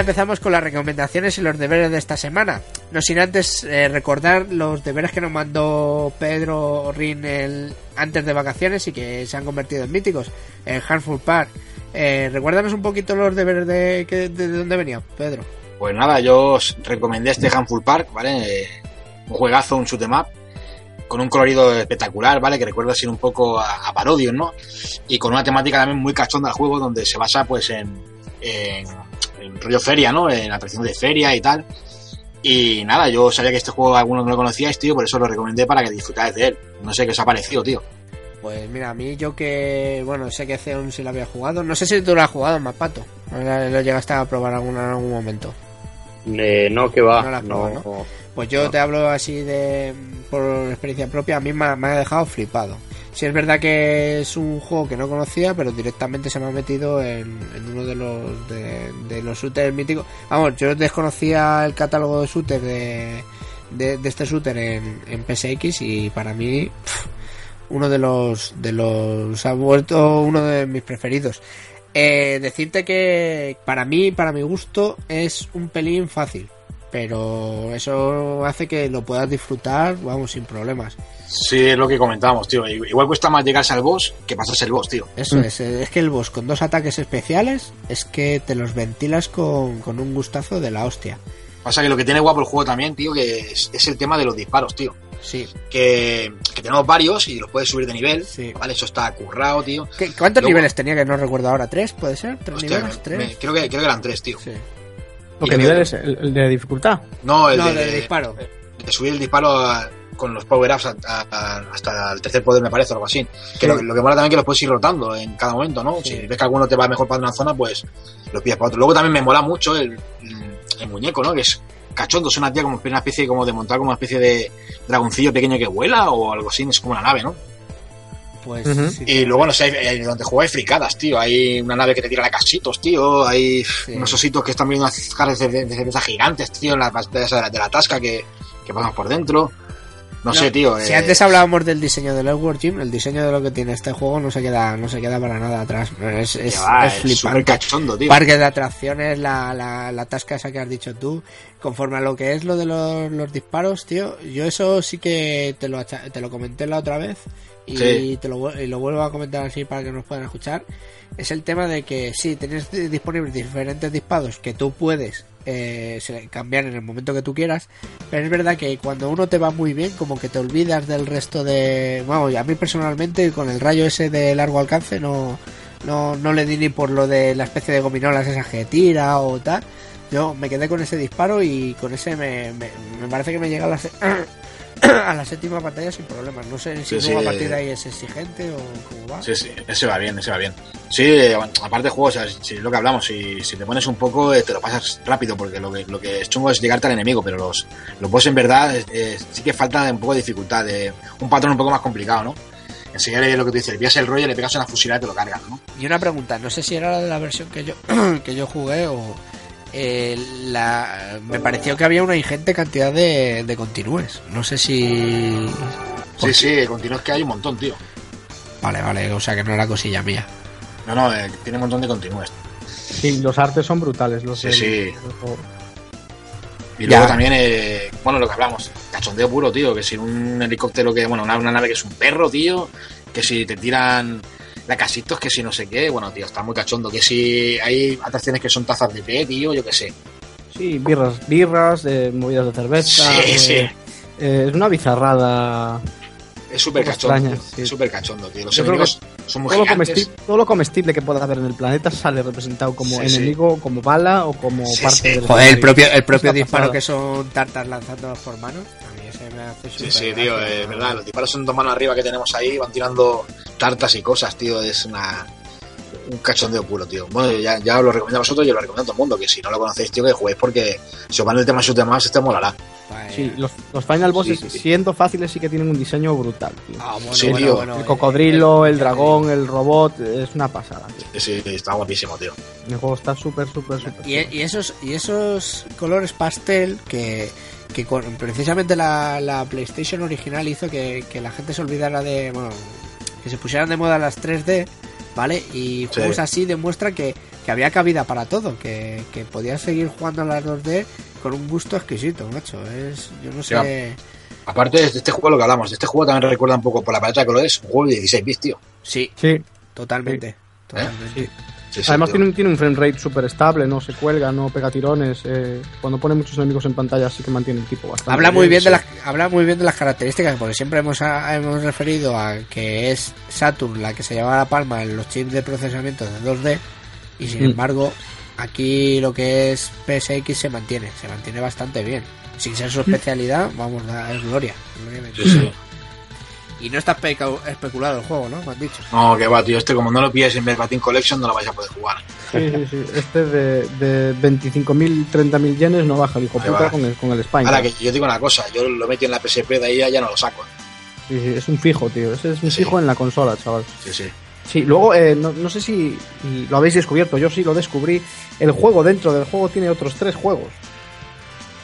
Empezamos con las recomendaciones y los deberes de esta semana. No sin antes eh, recordar los deberes que nos mandó Pedro Rin el- antes de vacaciones y que se han convertido en míticos. El Handful Park. Eh, recuérdanos un poquito los deberes de, de, de dónde venía, Pedro. Pues nada, yo os recomendé este Handful Park, ¿vale? Un juegazo, un shoot 'em up, con un colorido espectacular, ¿vale? Que recuerda así un poco a, a Parodius, ¿no? Y con una temática también muy cachonda al juego, donde se basa, pues, en rollo feria, ¿no? En atracciones de feria y tal. Y nada, yo sabía que este juego algunos no lo conocíais, tío, por eso lo recomendé para que disfrutáis de él. No sé qué os ha parecido, tío. Pues mira, a mí yo que, bueno, sé que Zeon sí lo había jugado. No sé si tú lo has jugado, Mapato. Lo llegaste a probar alguna en algún momento. Eh, no, que va. No la Pues yo No. te hablo así de por experiencia propia, a mí me ha, me ha dejado flipado. Si es verdad que es un juego que no conocía, pero directamente se me ha metido en, en uno de los de, de los shooters míticos. Vamos, yo desconocía el catálogo de shooters de, de, este shooter en, en PSX y para mí uno de los de los ha vuelto uno de mis preferidos. Eh, decirte que para mí, para mi gusto, es un pelín fácil. Pero eso hace que lo puedas disfrutar, vamos, sin problemas. Sí, es lo que comentábamos, tío. Igual cuesta más llegarse al boss que pasarse el boss, tío. Eso Mm. es, es que el boss con dos ataques especiales es que te los ventilas con, con un gustazo de la hostia. Pasa que lo que tiene guapo el juego también, tío, que es, es el tema de los disparos, tío. Sí. Que, que tenemos varios y los puedes subir de nivel. Sí. ¿Vale? Eso está currado, tío. ¿Qué- ¿Cuántos Luego- niveles tenía que no recuerdo ahora? ¿Tres? ¿Puede ser? ¿Tres Hostia, niveles? ¿Tres? me- creo, que, creo que eran tres, tío. Sí. ¿Lo Y que el- nivel es? ¿El, el de dificultad? No, el No, de, de disparo. de subir el disparo a- con los power-ups a- a- a- hasta el tercer poder, me parece, o algo así. Que lo, lo que mola también es que los puedes ir rotando en cada momento, ¿no? Sí. Si ves que alguno te va mejor para una zona, pues los pillas para otro. Luego también me mola mucho el, el muñeco, ¿no? Que es cachondo, es una tía como una especie como de montar como una especie de dragoncillo pequeño que vuela o algo así, es como una nave, ¿no? Pues sí. Y luego, no sé, hay- hay- donde juego hay fricadas, tío. Hay una nave que te tira la casitos, tío. Hay Sí. unos ositos que están viendo unas caras de, de cerveza gigantes, tío, en la de la, de la tasca que, que pasan por dentro. No, sé, tío. Si eh, antes hablábamos del diseño del Edward Gym, el diseño de lo que tiene este juego no se queda, no se queda para nada atrás. Es, es, va, es es flipante. cachondo, tío. Parque de atracciones, la, la, la tasca esa que has dicho tú, conforme a lo que es lo de los, los disparos, tío, yo eso sí que te lo, te lo comenté la otra vez y, Sí. te lo, y lo vuelvo a comentar así para que nos puedan escuchar. Es el tema de que sí, tienes di- disponibles diferentes disparos que tú puedes eh, cambiar en el momento que tú quieras, pero es verdad que cuando uno te va muy bien, como que te olvidas del resto de... Vamos, a mí personalmente con el rayo ese de largo alcance no, no, no le di ni por lo de la especie de gominolas esas que tira o tal. Yo me quedé con ese disparo y con ese me, me, me parece que me llega la, a la séptima pantalla sin problemas. No sé si Sí, a partir de ahí es exigente o cómo va. Sí, sí, ese va bien, ese va bien. Sí, eh, aparte de juego, o sea, si es lo que hablamos, si, si te pones un poco, eh, te lo pasas rápido, porque lo que, lo que es chungo es llegarte al enemigo, pero los, los boss en verdad eh, eh, sí que falta un poco de dificultad, de un patrón un poco más complicado, ¿no? Enseñarle lo que tú dices, le pillas el rollo, le pegas una fusilada y te lo cargas, ¿no? Y una pregunta, no sé si era la de la versión que yo que yo jugué o eh, la me pareció que había una ingente cantidad de, de continúes. No sé si Sí, sí, continuo es que hay un montón, tío. Vale, vale, o sea que no era cosilla mía. No, no, eh, tiene un montón de continúes. Sí, los artes son brutales. Los Sí, del- sí. Y Ya. luego también, eh, bueno, lo que hablamos, cachondeo puro, tío, que si un helicóptero que, bueno, una, una nave que es un perro, tío, que si te tiran la casitos, que si no sé qué, bueno, tío, está muy cachondo, que si hay atracciones que son tazas de té, tío, yo qué sé. Sí, birras, birras, eh, movidas de cerveza. Sí, eh, sí. eh, es una bizarrada. Es súper cachondo, tío, sí. es súper cachondo, tío. Los Yo creo enemigos son muy Todo lo, comestible, todo lo comestible que pueda haber en el planeta sale representado como Sí, sí. enemigo, como bala o como Sí, parte sí. del Joder, el propio el propio disparo que son tartas lanzando por manos, a mí ese me hace Sí, sí, tío, es verdad, los disparos son dos manos arriba que tenemos ahí, van tirando tartas y cosas, tío, es una un cachondeo puro, tío. Bueno, ya, ya os lo recomiendo a vosotros y os lo recomiendo a todo el mundo, que si no lo conocéis, tío, que juguéis porque si os van el tema shoot más, este molará. Vaya. Sí, los, los Final Bosses, Sí, sí. siendo fáciles, sí que tienen un diseño brutal. tío. Ah, bueno, Sí, bueno, tío. bueno, el eh, cocodrilo, eh, el te dragón, el robot, es una pasada. tío. Sí, está guapísimo, tío. El juego está súper, súper, súper. Y, y esos y esos colores pastel que, que con- precisamente la, la PlayStation original hizo que, que la gente se olvidara de bueno que se pusieran de moda las 3D vale y juegos así demuestra que, que había cabida para todo que, que podías seguir jugando a las 2D con un gusto exquisito macho. Es yo no sé. Ya. Aparte de este juego, lo que hablamos, de este juego también recuerda un poco por la paleta de colores, un juego de 16 bits, tío. sí Sí, totalmente totalmente. Sí. Además tiene un, tiene un frame rate súper estable, no se cuelga, no pega tirones. eh, cuando pone muchos enemigos en pantalla sí que mantiene el tipo bastante. Habla muy bien de las habla muy bien de las características porque siempre hemos, a- hemos referido a que es Saturn la que se lleva la palma en los chips de procesamiento de 2D y sin Mm. embargo aquí lo que es PSX se mantiene, se mantiene bastante bien. Sin ser su especialidad, vamos, da- es gloria. gloria. Sí, sí. Y no está especa- especulado el juego, ¿no? Me han dicho. No, que va, tío. Este, como no lo pilles en Verbatim Collection, no lo vais a poder jugar. Sí, sí, sí. Este de, de 25.000, 30.000 yenes no baja el hijo puta con el, con el Spine. Ahora que yo digo una cosa, yo lo metí en la PSP de ahí ya no lo saco. Sí, sí, es un fijo, tío. Ese es un Sí. fijo en la consola, chaval. Sí, sí. Sí, luego, eh, no, no sé si lo habéis descubierto, yo sí lo descubrí. El juego dentro del juego tiene otros tres juegos.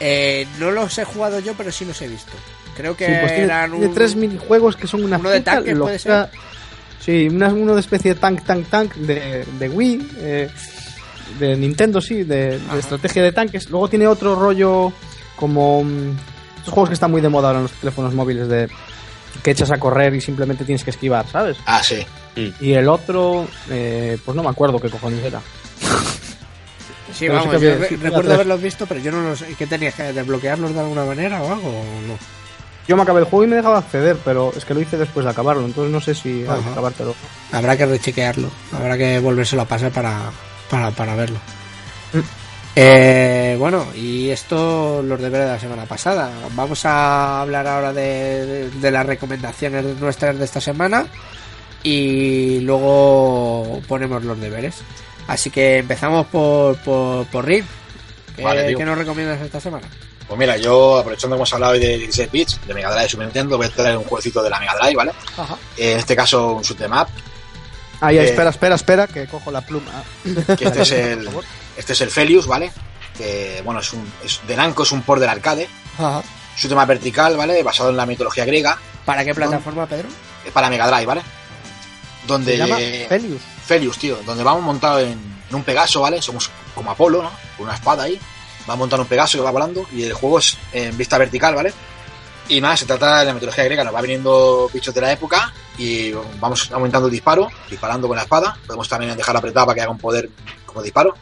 Eh, no los he jugado yo, pero sí los he visto. Creo que Sí, pues tiene, eran tiene un- tres minijuegos que son una uno de puede locura. Sí, una- uno de especie de tank, tank, tank de, de Wii, eh, de Nintendo, sí, de, estrategia de tanques. Luego tiene otro rollo como mm, estos juegos que están muy de moda ahora en los teléfonos móviles de que echas a correr y simplemente tienes que esquivar, ¿sabes? Ah, sí. Y el otro, eh, pues no me acuerdo qué cojones era. Sí, Pero sí vamos, que había- sí, recuerdo haberlos visto, pero yo no los... ¿Qué tenías que desbloquearlos de alguna manera o algo? o no? Yo me acabé el juego y me dejaba acceder, pero es que lo hice después de acabarlo, entonces no sé si hay que acabártelo. Habrá que rechequearlo, habrá que volvérselo a pasar para, para, para verlo. Mm. Eh, bueno, y esto los deberes de la semana pasada. Vamos a hablar ahora de, de- las recomendaciones nuestras de esta semana y luego ponemos los deberes. Así que empezamos por, por, por Rin. ¿Qué, Vale, tío. qué nos recomiendas esta semana? Pues mira, yo aprovechando que hemos hablado hoy de 16 bits, de Mega Drive y Super Nintendo, voy a traer un jueguecito de la Mega Drive, ¿vale? En este caso, un shoot 'em up, Ah, ya, Eh, espera, espera, espera, que cojo la pluma. que este es el, este es el Felius, ¿vale? Que, bueno, es un, es, de Namco es un port del arcade, shoot 'em up vertical, ¿vale? Basado en la mitología griega, ¿Para qué plataforma, Pedro? es para Mega Drive, ¿vale? Donde Se llama eh, Felius. Felius, tío, donde vamos montados en, en un Pegaso, ¿vale? Somos como Apolo, ¿no? Con una espada ahí. Va montando un Pegaso que va volando y el juego es en vista vertical, ¿vale? Y nada, se trata de la mitología griega, nos va viniendo bichos de la época y vamos aumentando el disparo, disparando con la espada. Podemos también dejarla apretada para que haga un poder como disparo.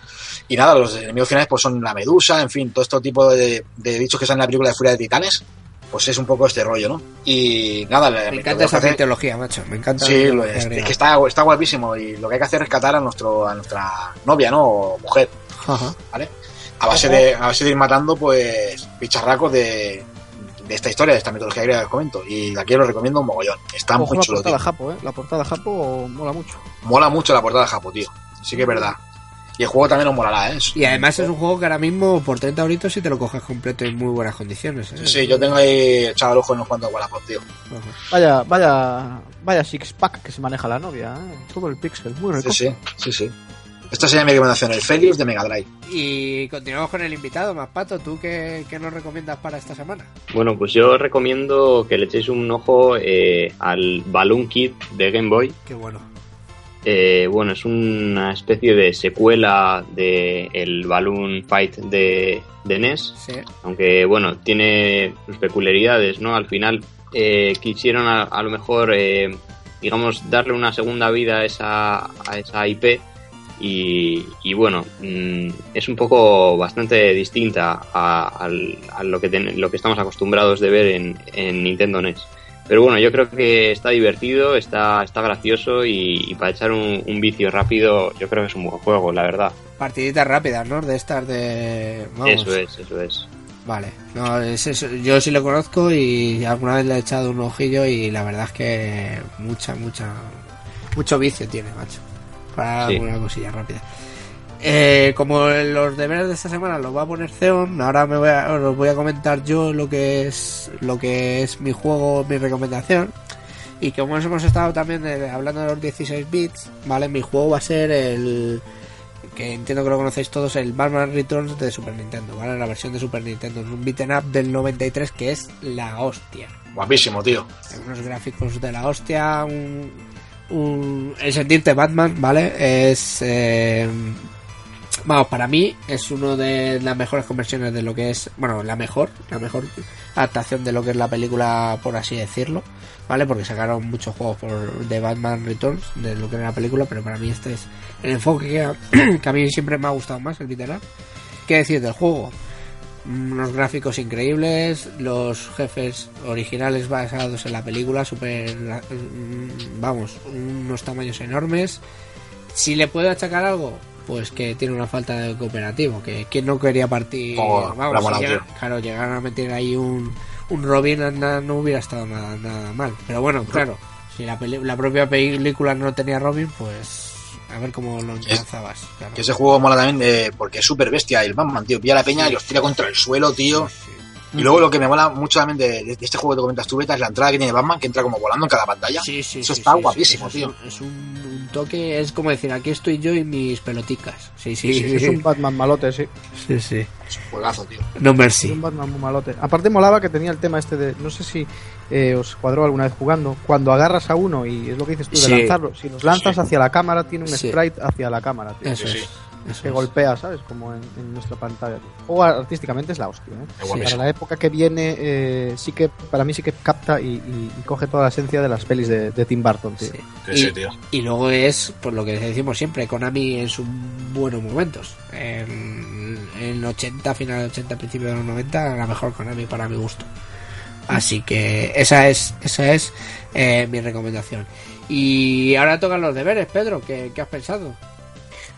Y nada, los enemigos finales pues son la medusa, en fin, todo este tipo de, de bichos que salen en la película de Furia de Titanes. Pues es un poco este rollo, ¿no? Y nada, Me encanta esa hacer- mitología, macho. Me encanta. Sí, lo es, es que está, está guapísimo y lo que hay que hacer es rescatar a, nuestro, a nuestra novia, ¿no? O mujer, Ajá. ¿vale? A base, de, a base de ir matando, pues, bicharracos de, de esta historia, de esta mitología griega que os comento. Y aquí lo recomiendo un mogollón. Está Ojo muy la chulo, portada tío. Japo, eh. La portada Japo mola mucho. Mola mucho la portada de Japo, tío. Sí que es verdad. Y el juego también os molará, ¿eh? Es- Y además es un juego que ahora mismo por 30 euritos si te lo coges completo en muy buenas condiciones. ¿eh? Sí, sí, yo tengo ahí echado el ojo en unos cuantos Wallapop, tío. Ajá. Vaya, vaya, vaya six pack que se maneja la novia, eh. Todo el pixel, muy rico. Sí, sí, sí, sí. Esta sería mi recomendación, el Felius de Mega Drive. Y continuamos con el invitado, más pato. ¿Tú qué, qué nos recomiendas para esta semana? Bueno, pues yo recomiendo que le echéis un ojo eh, al Balloon Kid de Game Boy. Qué bueno. Eh, bueno, es una especie de secuela de el Balloon Fight de, de NES, Sí. aunque bueno, tiene sus peculiaridades, ¿no? Al final eh, quisieron a, a lo mejor, eh, digamos, darle una segunda vida a esa, a esa IP y, y bueno, mm, es un poco bastante distinta a, a lo, que ten- lo que estamos acostumbrados de ver en, en Nintendo NES. Pero bueno, yo creo que está divertido, está, está gracioso y, y para echar un, un vicio rápido, yo creo que es un buen juego, la verdad. Partiditas rápidas, ¿no? De estas de... Vamos. Eso es, eso es. Vale. No, es eso. Yo sí lo conozco y alguna vez le he echado un ojillo y la verdad es que mucha, mucha... Mucho vicio tiene, macho. Para Sí. alguna cosilla rápida. eh, como los deberes de esta semana los va a poner Zeon, ahora me voy a, os voy a comentar yo lo que es lo que es mi juego, mi recomendación. Y como hemos estado también de- hablando de los 16 bits, ¿vale? Mi juego va a ser el que entiendo que lo conocéis todos, el Batman Returns de Super Nintendo, ¿vale? La versión de Super Nintendo, es un beat'em up del 93 que es la hostia Guapísimo, tío. unos gráficos de la hostia, un, un- el sentirte Batman, ¿vale? Es, eh, vamos, para mí es uno de las mejores conversiones de lo que es, bueno, la mejor, la mejor adaptación de lo que es la película, por así decirlo, ¿vale? Porque sacaron muchos juegos por, de Batman Returns, de lo que era la película, pero para mí este es el enfoque que a, que a mí siempre me ha gustado más, el up. ¿Qué decir del juego? Unos gráficos increíbles, los jefes originales basados en la película, super, mm, vamos, unos tamaños enormes. Si le puedo achacar algo, pues que tiene una falta de cooperativo, que quien no quería partir, Oh, vamos, si llega- claro, llegar a meter ahí un, un Robin anda, no hubiera estado nada, nada mal. Pero bueno, claro, si la, la propia película no tenía Robin, pues a ver cómo lo enlazabas. claro. Que ese juego mola también de, porque es súper bestia el Batman, tío. Pilla la peña y los tira contra el suelo, tío. Sí. Y luego lo que me mola mucho también de, de este juego que te comentas tú, Beta, es la entrada que tiene Batman, que entra como volando en cada pantalla. Sí, sí, Eso sí, está sí, guapísimo, sí, tío. Es, un, es un- un toque, es como decir, aquí estoy yo y mis peloticas. Sí, sí, Sí, sí, es un Batman malote, sí. sí, sí. Es un juegazo, tío. No Es mercy. un Batman muy malote. Aparte molaba que tenía el tema este de, no sé si eh, os cuadró alguna vez jugando, cuando agarras a uno y es lo que dices tú de Sí. lanzarlo, si los lanzas Sí. hacia la cámara tiene un Sí. sprite hacia la cámara, tío, Eso Sí, es. Eso que es. golpea, ¿sabes? Como en, en nuestra pantalla. juego artísticamente es la hostia, ¿eh? Sí. Para la época que viene, eh, sí que para mí sí que capta y, y- y coge toda la esencia de las pelis de, de Tim Burton, tío. Sí. Sí, Y, sí, tío. y luego es, por lo que decimos siempre, Konami en sus buenos momentos. En, en 80, final de 80, principio de los 90, la mejor Konami para mi gusto. Así que esa es, esa es eh, mi recomendación. Y ahora tocan los deberes, Pedro. ¿Qué, qué has pensado?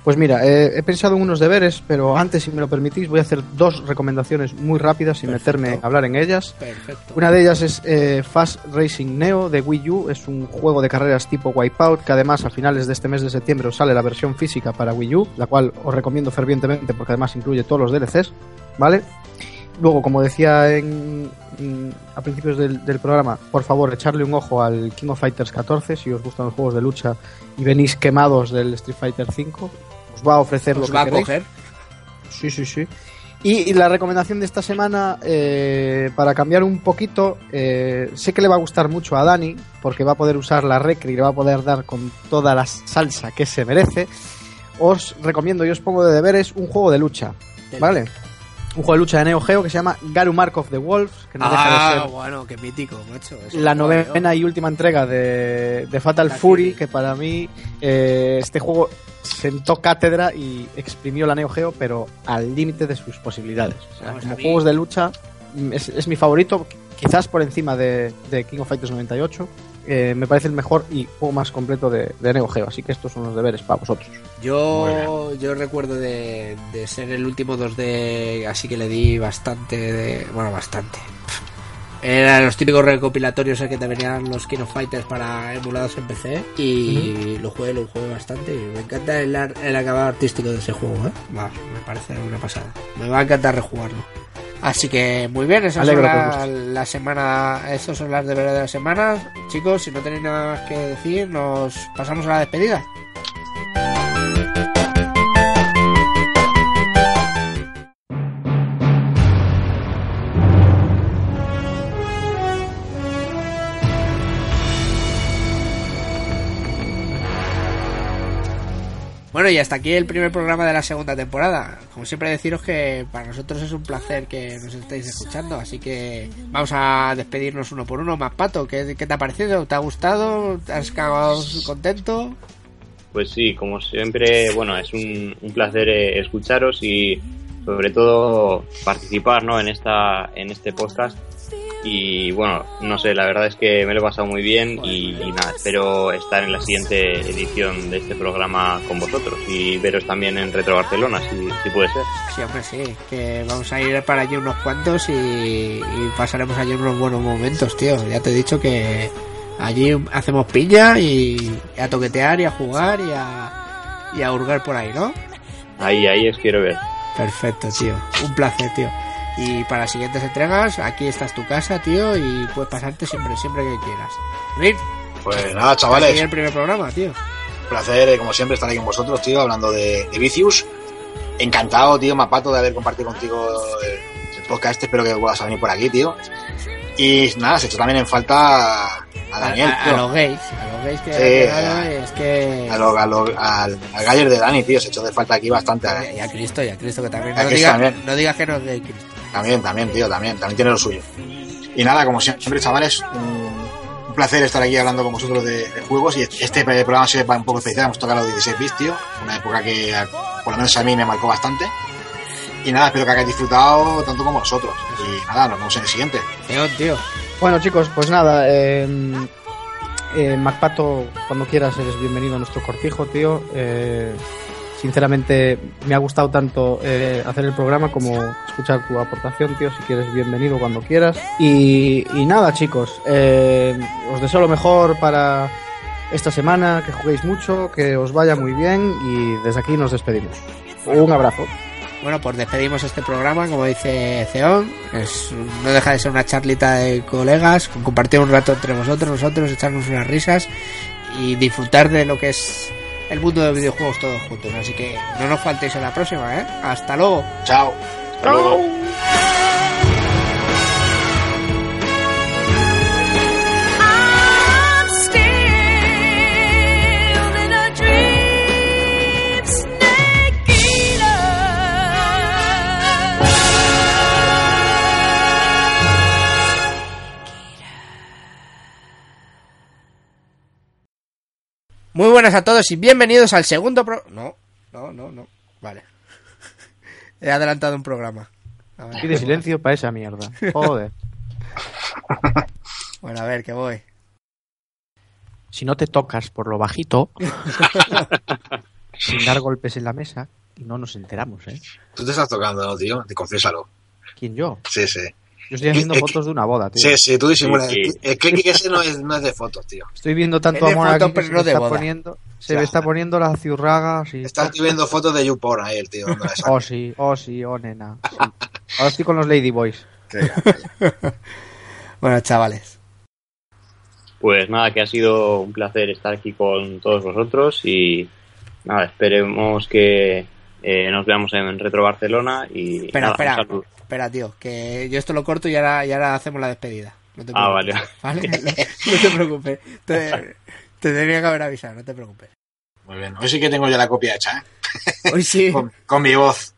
Pues mira, eh, he pensado en unos deberes, pero antes, si me lo permitís, voy a hacer dos recomendaciones muy rápidas sin Perfecto. meterme a hablar en ellas. Perfecto. Una de ellas es eh, Fast Racing Neo de Wii U, es un juego de carreras tipo Wipeout que además a finales de este mes de septiembre os sale la versión física para Wii U, la cual os recomiendo fervientemente porque además incluye todos los DLCs, ¿vale? Luego, como decía en, en- a principios del, del programa, por favor, echarle un ojo al King of Fighters 14 si os gustan los juegos de lucha y venís quemados del Street Fighter 5. Os va a ofrecer lo ¿Os que va a coger? Sí, sí, sí. Y, y la recomendación de esta semana, eh, para cambiar un poquito, eh, sé que le va a gustar mucho a Dani, porque va a poder usar la Recre y le va a poder dar con toda la salsa que se merece. Os recomiendo y os pongo de deberes un juego de lucha, ¿vale? Un juego de lucha de Neo Geo que se llama Garu Mark of the Wolves, que no deja de Ah, ser bueno, qué mítico, macho. La novena y última entrega de, de Fatal Fury, que para mí eh, este juego sentó cátedra y exprimió la Neo Geo, pero al límite de sus posibilidades. O sea, Vamos, como juegos de lucha mm, es, es mi favorito, quizás por encima de, de King of Fighters 98. Eh, me parece el mejor y juego más completo de, de Neo Geo, así que estos son los deberes para vosotros. Yo, yo recuerdo de, de ser el último 2D, así que le di bastante, de, bueno, bastante. Eran los típicos recopilatorios en que te venían los King of Fighters para emulados en PC y lo jugué, lo jugué bastante y me encanta el, el acabado artístico de ese juego, ¿eh? Va, me parece una pasada. Me va a encantar rejugarlo. Así que muy bien, esas Alegro son que la, estos son las deberes de la semana. Chicos, si no tenéis nada más que decir, nos pasamos a la despedida. Bueno, y hasta aquí el primer programa de la segunda temporada. Como siempre deciros que para nosotros es un placer que nos estéis escuchando, así que vamos a despedirnos uno por uno. Más Pato, ¿qué, te ha parecido? ¿Te ha gustado? ¿Te has quedado contento? Pues sí, como siempre, bueno, es un, un placer eh, escucharos y sobre todo participar ¿no? en, esta, en este podcast. Y bueno, no sé, la verdad es que me lo he pasado muy bien y, y nada, espero estar en la siguiente edición de este programa con vosotros y veros también en Retro Barcelona, si, si puede ser. Sí, hombre, sí, que vamos a ir para allí unos cuantos y, y pasaremos allí unos buenos momentos, tío. Ya te he dicho que allí hacemos piña y, y a toquetear y a jugar y a, y a hurgar por ahí, ¿no? Ahí, ahí os quiero ver. Perfecto, tío. Un placer, tío. Y para las siguientes entregas, aquí está tu casa, tío, y puedes pasarte siempre, siempre que quieras. Venid, Pues nada, chavales, el primer programa, tío. un placer, eh, como siempre, estar aquí con vosotros, tío, hablando de, de Vicious. Encantado, tío, Mapato, de haber compartido contigo el, el podcast este. Espero que puedas venir por aquí, tío. Y nada, se echó también en falta a Daniel, a- los gays, a los gays que Sí, a- es que... A lo, a lo- al, al Galler de Dani, tío, se echó de falta aquí bastante. eh. Y a Cristo, y a Cristo que también. No, digas, también. no digas que no es gay, Cristo. También, también, tío, también, también tiene lo suyo. Y nada, como siempre, chavales, un, un placer estar aquí hablando con vosotros de, de juegos. Y este programa se va un poco especial, hemos tocado los 16 bits, tío, una época que a- por lo menos a mí me marcó bastante. Y nada, espero que hayáis disfrutado tanto como nosotros. Y nada, nos vemos en el siguiente. León, tío. Bueno, chicos, pues nada. Eh, eh, Macpato, cuando quieras, eres bienvenido a nuestro cortijo, tío. Eh, sinceramente, me ha gustado tanto eh, hacer el programa como escuchar tu aportación, tío. Si quieres, bienvenido cuando quieras. Y, nada, chicos, eh, os deseo lo mejor para esta semana, que juguéis mucho, que os vaya muy bien y desde aquí nos despedimos. Un abrazo. Bueno, pues despedimos este programa, como dice Ceón. No deja de ser una charlita de colegas, compartir un rato entre vosotros, nosotros, echarnos unas risas y disfrutar de lo que es el mundo de los videojuegos todos juntos. Así que no nos faltéis en la próxima, ¿eh? Hasta luego. Chao. Hasta luego. Muy buenas a todos y bienvenidos al segundo pro... No, no, no, no. Vale. He adelantado un programa. A ver. Pide silencio para esa mierda. Joder. Bueno, a ver, que voy. Si no te tocas por lo bajito, sin dar golpes en la mesa, y no nos enteramos, ¿eh? Tú te estás tocando, ¿no, tío? Te confiésalo. ¿Quién yo? Sí, sí. Yo estoy haciendo Es que- fotos de una boda, tío. Sí, sí, tú disimulas. Sí, sí. El click ese no es, no es de fotos, tío. Estoy viendo tanto Es amor foto, aquí pero se no me de está boda. poniendo, se me está poniendo las ciurragas y... Estás viendo fotos de YouPorn ahí, el tío. Oh, sí, oh, sí, oh, nena. sí. Ahora estoy con los Ladyboys. Bueno, chavales. Pues nada, que ha sido un placer estar aquí con todos vosotros y nada, esperemos que eh, nos veamos en Retro Barcelona y Espera, nada, espera. un saludo. Espera, tío. Que yo esto lo corto y ahora, y ahora hacemos la despedida. No te Ah, preocupes. ¿Vale? No te preocupes. Te, te tenía que haber avisado, no te preocupes. Muy bien. Hoy sí que tengo ya la copia hecha, ¿eh? Hoy sí. Con, con mi voz.